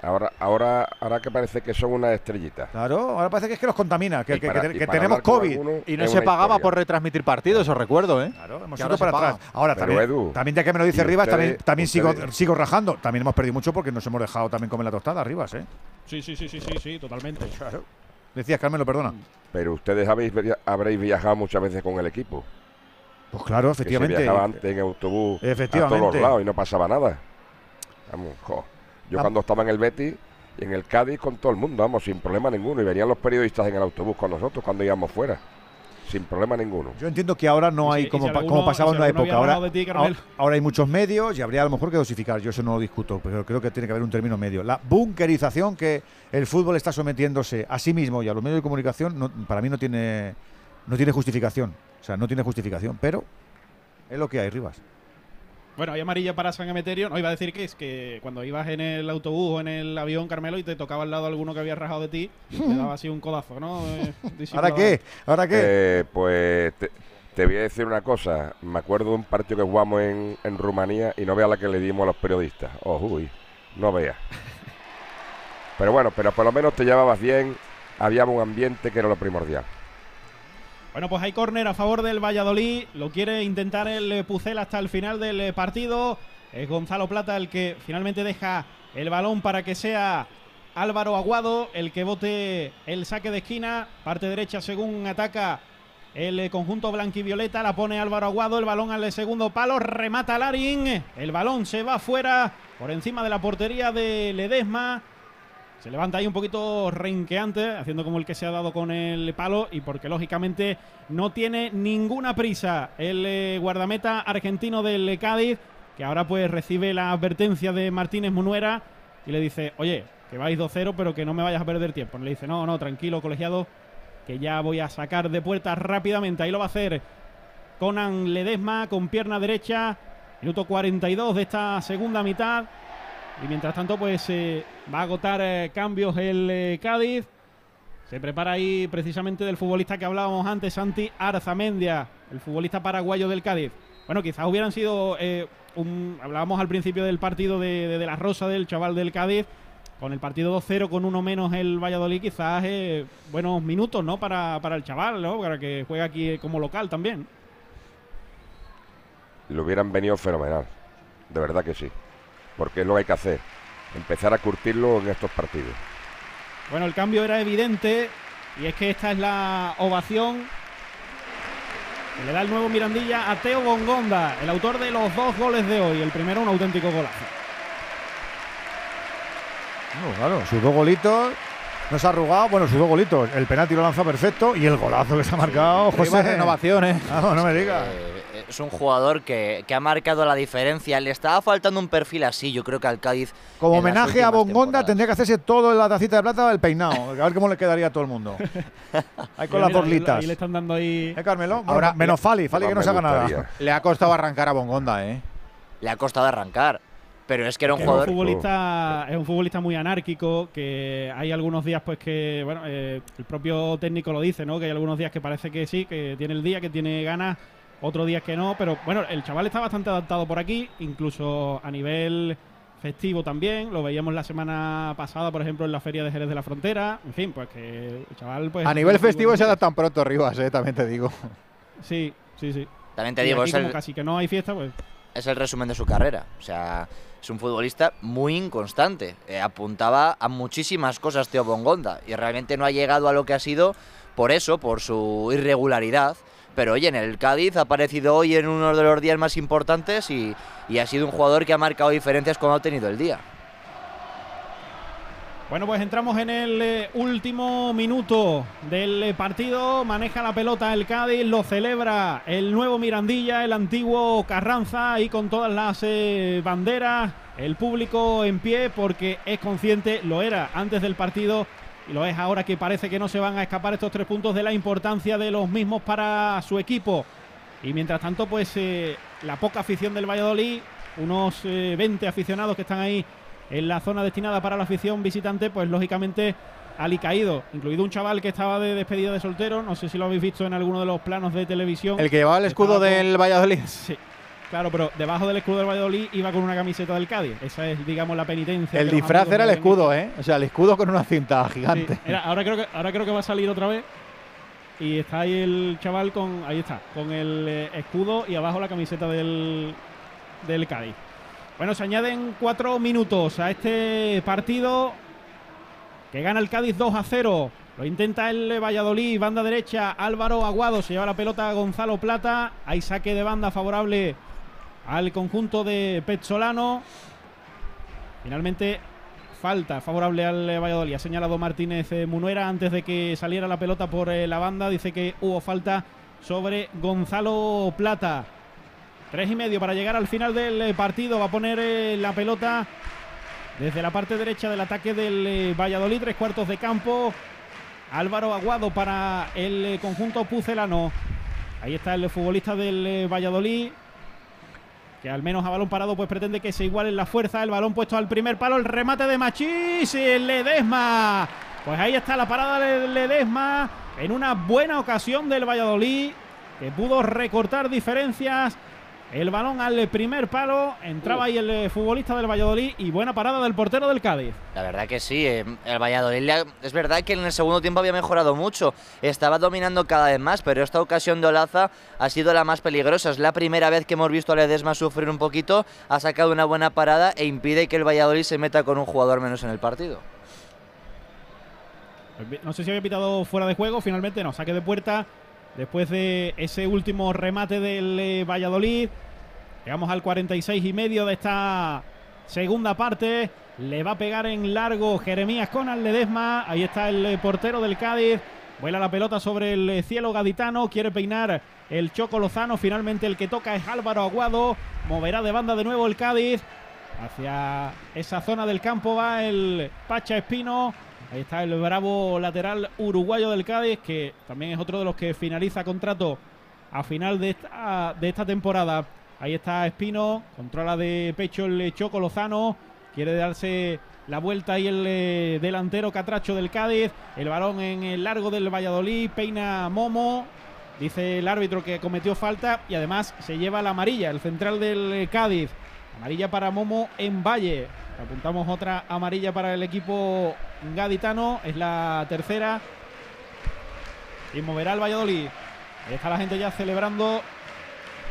Ahora, ahora, ahora que parece que son una estrellita. Claro, ahora parece que es que los contamina, que, tenemos COVID. Y no se pagaba por retransmitir partidos, os recuerdo, ¿eh? Claro, hemos ido para atrás. Ahora también, también, ya que me lo dice Rivas, también, también sigo, sigo rajando. También hemos perdido mucho porque nos hemos dejado también comer la tostada, Rivas, ¿eh? Sí, sí, sí, sí, sí, sí totalmente. Claro. Decías, Carmelo, perdona. Pero ustedes habéis, habréis viajado muchas veces con el equipo. Pues claro, efectivamente. se viajaba antes en autobús efectivamente. a todos lados y no pasaba nada. Vamos, jo. Yo cuando estaba en el Betis y en el Cádiz con todo el mundo, vamos, sin problema ninguno. Y venían los periodistas en el autobús con nosotros cuando íbamos fuera. Sin problema ninguno. Yo entiendo que ahora no hay como, como pasaba en una época. Ahora, ahora, hay muchos medios y habría a lo mejor que dosificar. Yo eso no lo discuto, pero creo que tiene que haber un término medio. La bunkerización que el fútbol está sometiéndose a sí mismo y a los medios de comunicación, para mí no tiene, no tiene justificación. O sea, no tiene justificación, pero es lo que hay, Rivas. Bueno, hay amarilla para San Emeterio. No iba a decir que es que cuando ibas en el autobús o en el avión, Carmelo, y te tocaba al lado alguno que había rajado de ti, te daba así un codazo, ¿no? Eh, ¿Ahora qué? ¿Ahora qué? Eh, pues te, voy a decir una cosa. Me acuerdo de un partido que jugamos en, en Rumanía y no vea la que le dimos a los periodistas. Oh, uy, no vea. Pero bueno, pero por lo menos te llevabas bien. Había un ambiente que era lo primordial. Bueno, pues hay córner a favor del Valladolid. Lo quiere intentar el eh, Pucel hasta el final del eh, partido. Es Gonzalo Plata el que finalmente deja el balón para que sea Álvaro Aguado el que vote el saque de esquina. Parte derecha según ataca el eh, conjunto blanquivioleta. La pone Álvaro Aguado. El balón al segundo palo. Remata Larín. El balón se va fuera por encima de la portería de Ledesma. Se levanta ahí un poquito renqueante, haciendo como el que se ha dado con el palo y porque lógicamente no tiene ninguna prisa el eh, guardameta argentino del Cádiz, que ahora pues recibe la advertencia de Martínez Munuera y le dice, oye, que vais 2-0 pero que no me vayas a perder tiempo. Le dice, no, no, tranquilo, colegiado, que ya voy a sacar de puerta rápidamente. Ahí lo va a hacer Conan Ledesma con pierna derecha. Minuto 42 de esta segunda mitad. Y mientras tanto, pues eh, va a agotar eh, cambios el eh, Cádiz. Se prepara ahí precisamente del futbolista que hablábamos antes, Santi Arzamendia, el futbolista paraguayo del Cádiz. Bueno, quizás hubieran sido. Hablábamos al principio del partido de, de, la Rosa del chaval del Cádiz. Con el partido 2-0, con uno menos el Valladolid, quizás buenos minutos, ¿no? Para, para el chaval, ¿no? Para que juegue aquí como local también. Le hubieran venido fenomenal. De verdad que sí porque es lo que hay que hacer, empezar a curtirlo en estos partidos. Bueno, el cambio era evidente y es que esta es la ovación que le da el nuevo Mirandilla a Teo Bongonda, el autor de los dos goles de hoy. El primero un auténtico golazo. claro, sus dos golitos no se ha arrugado. Bueno, sus dos golitos. El penalti lo lanzó perfecto y el golazo que se ha marcado, José. renovación, ¿eh? Vamos, no me digas. Es un jugador que, que ha marcado la diferencia. Le estaba faltando un perfil así, yo creo que al Cádiz. Como homenaje a Bongonda tendría que hacerse todo en la tacita de plata el peinado. A ver cómo le quedaría a todo el mundo. Ahí con Mira, las borlitas. Ahí le están dando ahí. ¿Eh, Carmelo? Bueno, Ahora- menos Fali, Fali que no se haga nada. Le ha costado arrancar a Bongonda, ¿eh? Le ha costado arrancar. Pero es que era un Que es un jugador. futbolista es un futbolista muy anárquico que hay algunos días pues que bueno eh, el propio técnico lo dice no que hay algunos días que parece que sí que tiene el día que tiene ganas otros días que no pero bueno el chaval está bastante adaptado por aquí incluso a nivel festivo también lo veíamos la semana pasada por ejemplo en la feria de Jerez de la Frontera en fin pues que el chaval pues A nivel festivo se adaptan pronto Rivas, ¿eh? También te digo. sí sí sí También te Y digo, aquí es como el, casi que no hay fiesta pues es el resumen de su carrera. O sea, es un futbolista muy inconstante. Eh, apuntaba a muchísimas cosas Teo Bongonda y realmente no ha llegado a lo que ha sido por eso, por su irregularidad. Pero oye, en el Cádiz ha aparecido hoy en uno de los días más importantes y, y ha sido un jugador que ha marcado diferencias cuando ha tenido el día. Bueno, pues entramos en el eh, último minuto del eh, partido. Maneja la pelota el Cádiz, lo celebra el nuevo Mirandilla, el antiguo Carranza, y con todas las eh, banderas. El público en pie porque es consciente, lo era antes del partido y lo es ahora que parece que no se van a escapar estos tres puntos de la importancia de los mismos para su equipo. Y mientras tanto, pues eh, la poca afición del Valladolid, unos eh, 20 aficionados que están ahí en la zona destinada para la afición visitante, pues lógicamente alicaído, incluido un chaval que estaba de despedida de soltero, no sé si lo habéis visto en alguno de los planos de televisión. El que llevaba el escudo Estaba del Valladolid. Sí, claro, pero debajo del escudo del Valladolid iba con una camiseta del Cádiz. Esa es, digamos, la penitencia. El disfraz era el escudo, ¿eh? O sea, el escudo con una cinta Sí, gigante. era- ahora, creo que, ahora creo que va a salir otra vez. Y está ahí el chaval con. Ahí está, con el eh, escudo y abajo la camiseta del, del Cádiz. Bueno, se añaden cuatro minutos a este partido que gana el Cádiz 2 a 0. Lo intenta el Valladolid, banda derecha, Álvaro Aguado, se lleva la pelota a Gonzalo Plata. Hay saque de banda favorable al conjunto de Pezzolano. Finalmente falta favorable al Valladolid. Ha señalado Martínez eh, Munuera antes de que saliera la pelota por eh, la banda. Dice que hubo falta sobre Gonzalo Plata. Tres y medio para llegar al final del eh, partido. Va a poner la pelota desde la parte derecha del ataque del Valladolid. Tres cuartos de campo. Álvaro Aguado para el conjunto pucelano. Ahí está el futbolista del Valladolid que al menos a balón parado pues pretende que se igualen la fuerza. El balón puesto al primer palo, el remate de Machís, Ledesma. Pues ahí está la parada de Ledesma en una buena ocasión del Valladolid que pudo recortar diferencias. El balón al primer palo, entraba ahí el eh, futbolista del Valladolid y buena parada del portero del Cádiz. La verdad que sí, eh, el Valladolid ha- es verdad que en el segundo tiempo había mejorado mucho, estaba dominando cada vez más, pero esta ocasión de Olaza ha sido la más peligrosa, es la primera vez que hemos visto a Ledesma sufrir un poquito, ha sacado una buena parada e impide que el Valladolid se meta con un jugador menos en el partido. No sé si había pitado fuera de juego, finalmente no, saque de puerta después de ese último remate del eh, Valladolid. Llegamos al 46 y medio de esta segunda parte. Le va a pegar en largo Jeremías con al Ledesma. Ahí está el eh, portero del Cádiz. Vuela la pelota sobre el eh, cielo gaditano. Quiere peinar el Choco Lozano. Finalmente el que toca es Álvaro Aguado. Moverá de banda de nuevo el Cádiz. Hacia esa zona del campo va el Pacha Espino. Ahí está el bravo lateral uruguayo del Cádiz, que también es otro de los que finaliza contrato a final de esta temporada. Ahí está Espino, controla de pecho el Choco Lozano, quiere darse la vuelta y el eh, delantero Catracho del Cádiz, el balón en el largo del Valladolid, peina Momo, dice el árbitro que cometió falta y además se lleva la amarilla, el central del eh, Cádiz, amarilla para Momo en Valle. Apuntamos otra amarilla para el equipo gaditano, es la tercera. Y moverá el Valladolid. Ahí está la gente ya celebrando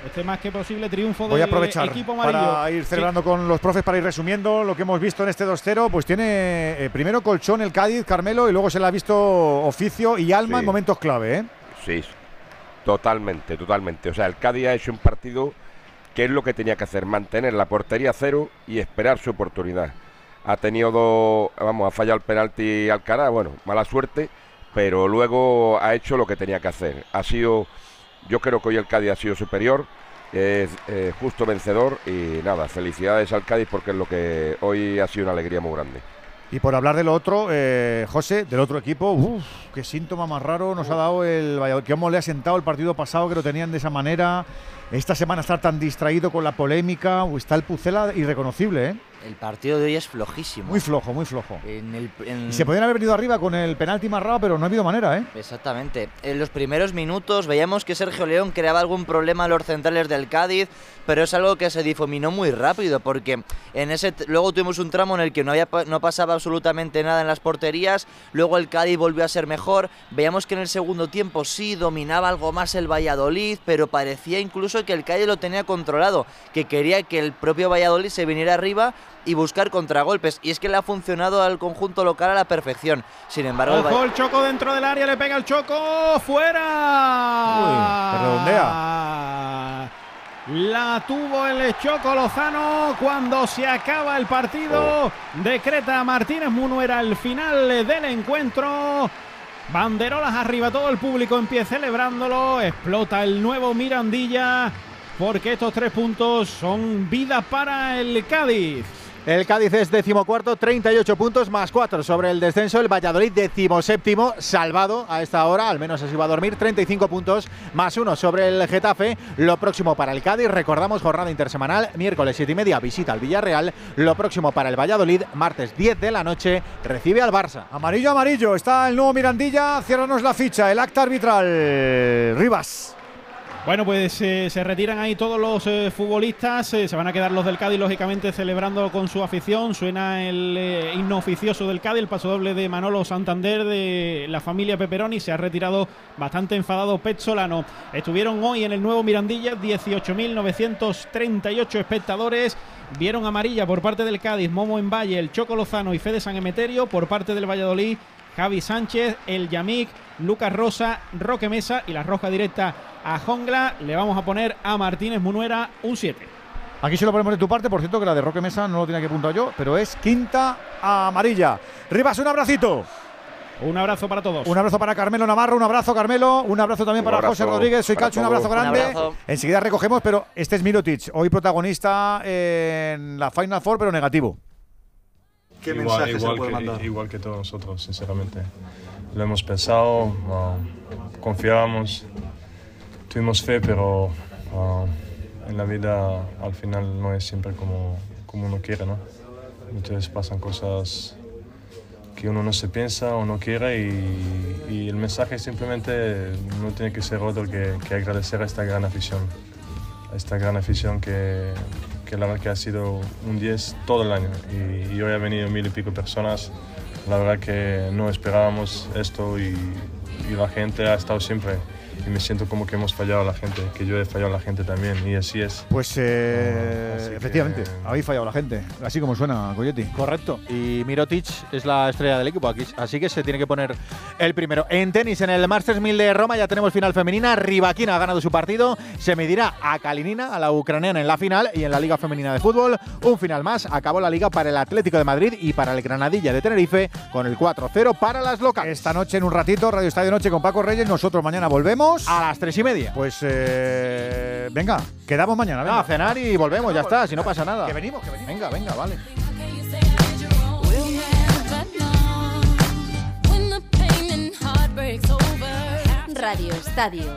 este más que posible triunfo Voy a aprovechar equipo amarillo. para ir Sí. celebrando con los profes, para ir resumiendo lo que hemos visto en este 2-0. Pues tiene eh, primero colchón el Cádiz, Carmelo, y luego se le ha visto oficio y alma Sí. en momentos clave. ¿eh? Sí, totalmente, totalmente. O sea, el Cádiz ha hecho un partido que es lo que tenía que hacer, mantener la portería a cero y esperar su oportunidad. ha tenido dos, vamos, ha fallado el penalti Alcaraz, bueno, mala suerte, pero luego ha hecho lo que tenía que hacer. Ha sido, yo creo que hoy el Cádiz ha sido superior, es eh, justo vencedor y nada, felicidades al Cádiz porque es lo que hoy ha sido una alegría muy grande. Y por hablar del otro, eh, José, del otro equipo, uff, qué síntoma más raro nos ha dado el Valladolid. Cómo le ha sentado el partido pasado que lo tenían de esa manera. Esta semana estar tan distraído con la polémica. Está el Pucela irreconocible, ¿eh? El partido de hoy es flojísimo. Muy flojo, muy flojo. En el- en- Y se podían haber venido arriba con el penalti más raro, pero no ha habido manera, ¿eh? Exactamente. En los primeros minutos veíamos que Sergio León creaba algún problema a los centrales del Cádiz, pero es algo que se difuminó muy rápido porque en ese luego tuvimos un tramo en el que no había no pasaba absolutamente nada en las porterías, luego el Cádiz volvió a ser mejor, veíamos que en el segundo tiempo sí dominaba algo más el Valladolid, pero parecía incluso que el Cádiz lo tenía controlado, que quería que el propio Valladolid se viniera arriba y buscar contragolpes y es que le ha funcionado al conjunto local a la perfección. Sin embargo, el Ojo, el Choco dentro del área, le pega el Choco, fuera. Uy, redondea. La tuvo el Choco Lozano cuando se acaba el partido. Decreta Martínez Munuera el final del encuentro. Banderolas arriba, todo el público en pie celebrándolo. Explota el nuevo Mirandilla porque estos tres puntos son vida para el Cádiz. El Cádiz es decimocuarto, 38 puntos más 4 sobre el descenso. El Valladolid decimoséptimo, salvado a esta hora, al menos así va a dormir, 35 puntos más 1 sobre el Getafe. Lo próximo para el Cádiz, recordamos jornada intersemanal, miércoles 7 y media visita al Villarreal. Lo próximo para el Valladolid, martes 10 de la noche, recibe al Barça. Amarillo, amarillo. Está el nuevo Mirandilla. Ciérranos la ficha. El acta arbitral. Rivas. Bueno, pues eh, se retiran ahí todos los eh, futbolistas, eh, se van a quedar los del Cádiz, lógicamente, celebrando con su afición. Suena el himno oficioso del Cádiz, el paso doble de Manolo Santander, de la familia Peperoni. Se ha retirado bastante enfadado Petzolano. Estuvieron hoy en el nuevo Mirandilla 18.938 espectadores. Vieron amarilla por parte del Cádiz, Momo en Valle, el Choco Lozano y Fede San Emeterio. Por parte del Valladolid, Javi Sánchez, el Yamik, Lucas Rosa, Roque Mesa y la roja directa a Jongla. Le vamos a poner a Martínez Munuera un 7. Aquí se lo ponemos de tu parte. Por cierto, que la de Roque Mesa no lo tenía que apuntar yo, pero es quinta amarilla. Rivas, un abracito. Un abrazo para todos. Un abrazo para Carmelo Navarro, un abrazo Carmelo, un abrazo también Un para abrazo José Rodríguez, soy Calcio, un abrazo grande. Un abrazo. Enseguida recogemos, pero este es Mirotic, hoy protagonista en la Final Four, pero negativo. ¿Qué mensaje se le puede que- mandar? Igual que todos nosotros, sinceramente. Lo hemos pensado, uh, confiábamos, tuvimos fe, pero uh, en la vida al final no es siempre como, como uno quiere, ¿no? Muchas veces pasan cosas que uno no se piensa o no quiere y, y el mensaje simplemente no tiene que ser otro que, que agradecer a esta gran afición, a esta gran afición que, que la verdad que ha sido un 10 todo el año. Y, y hoy ha venido mil y pico personas, la verdad que no esperábamos esto y, y la gente ha estado siempre y me siento como que hemos fallado a la gente, que yo he fallado a la gente también y así es. Pues eh, que- efectivamente, habéis fallado la gente, así como suena, Coyetti. Correcto. Y Mirotic es la estrella del equipo, aquí, así que se tiene que poner el primero. En tenis, en el Masters 1000 de Roma ya tenemos final femenina. Rivaquina ha ganado su partido, se medirá a Kalinina, a la ucraniana, en la final. Y en la Liga Femenina de Fútbol, un final más. Acabó la liga para el Atlético de Madrid y para el Granadilla de Tenerife con el 4-0 para las locales. Esta noche en un ratito, Radio Estadio Noche con Paco Reyes, nosotros mañana volvemos. A las tres y media. Pues eh, venga, quedamos mañana. No, venga. a cenar y volvemos, ya está, si no pasa nada. Que venimos, que venimos. Venga, venga, vale. Radio Estadio.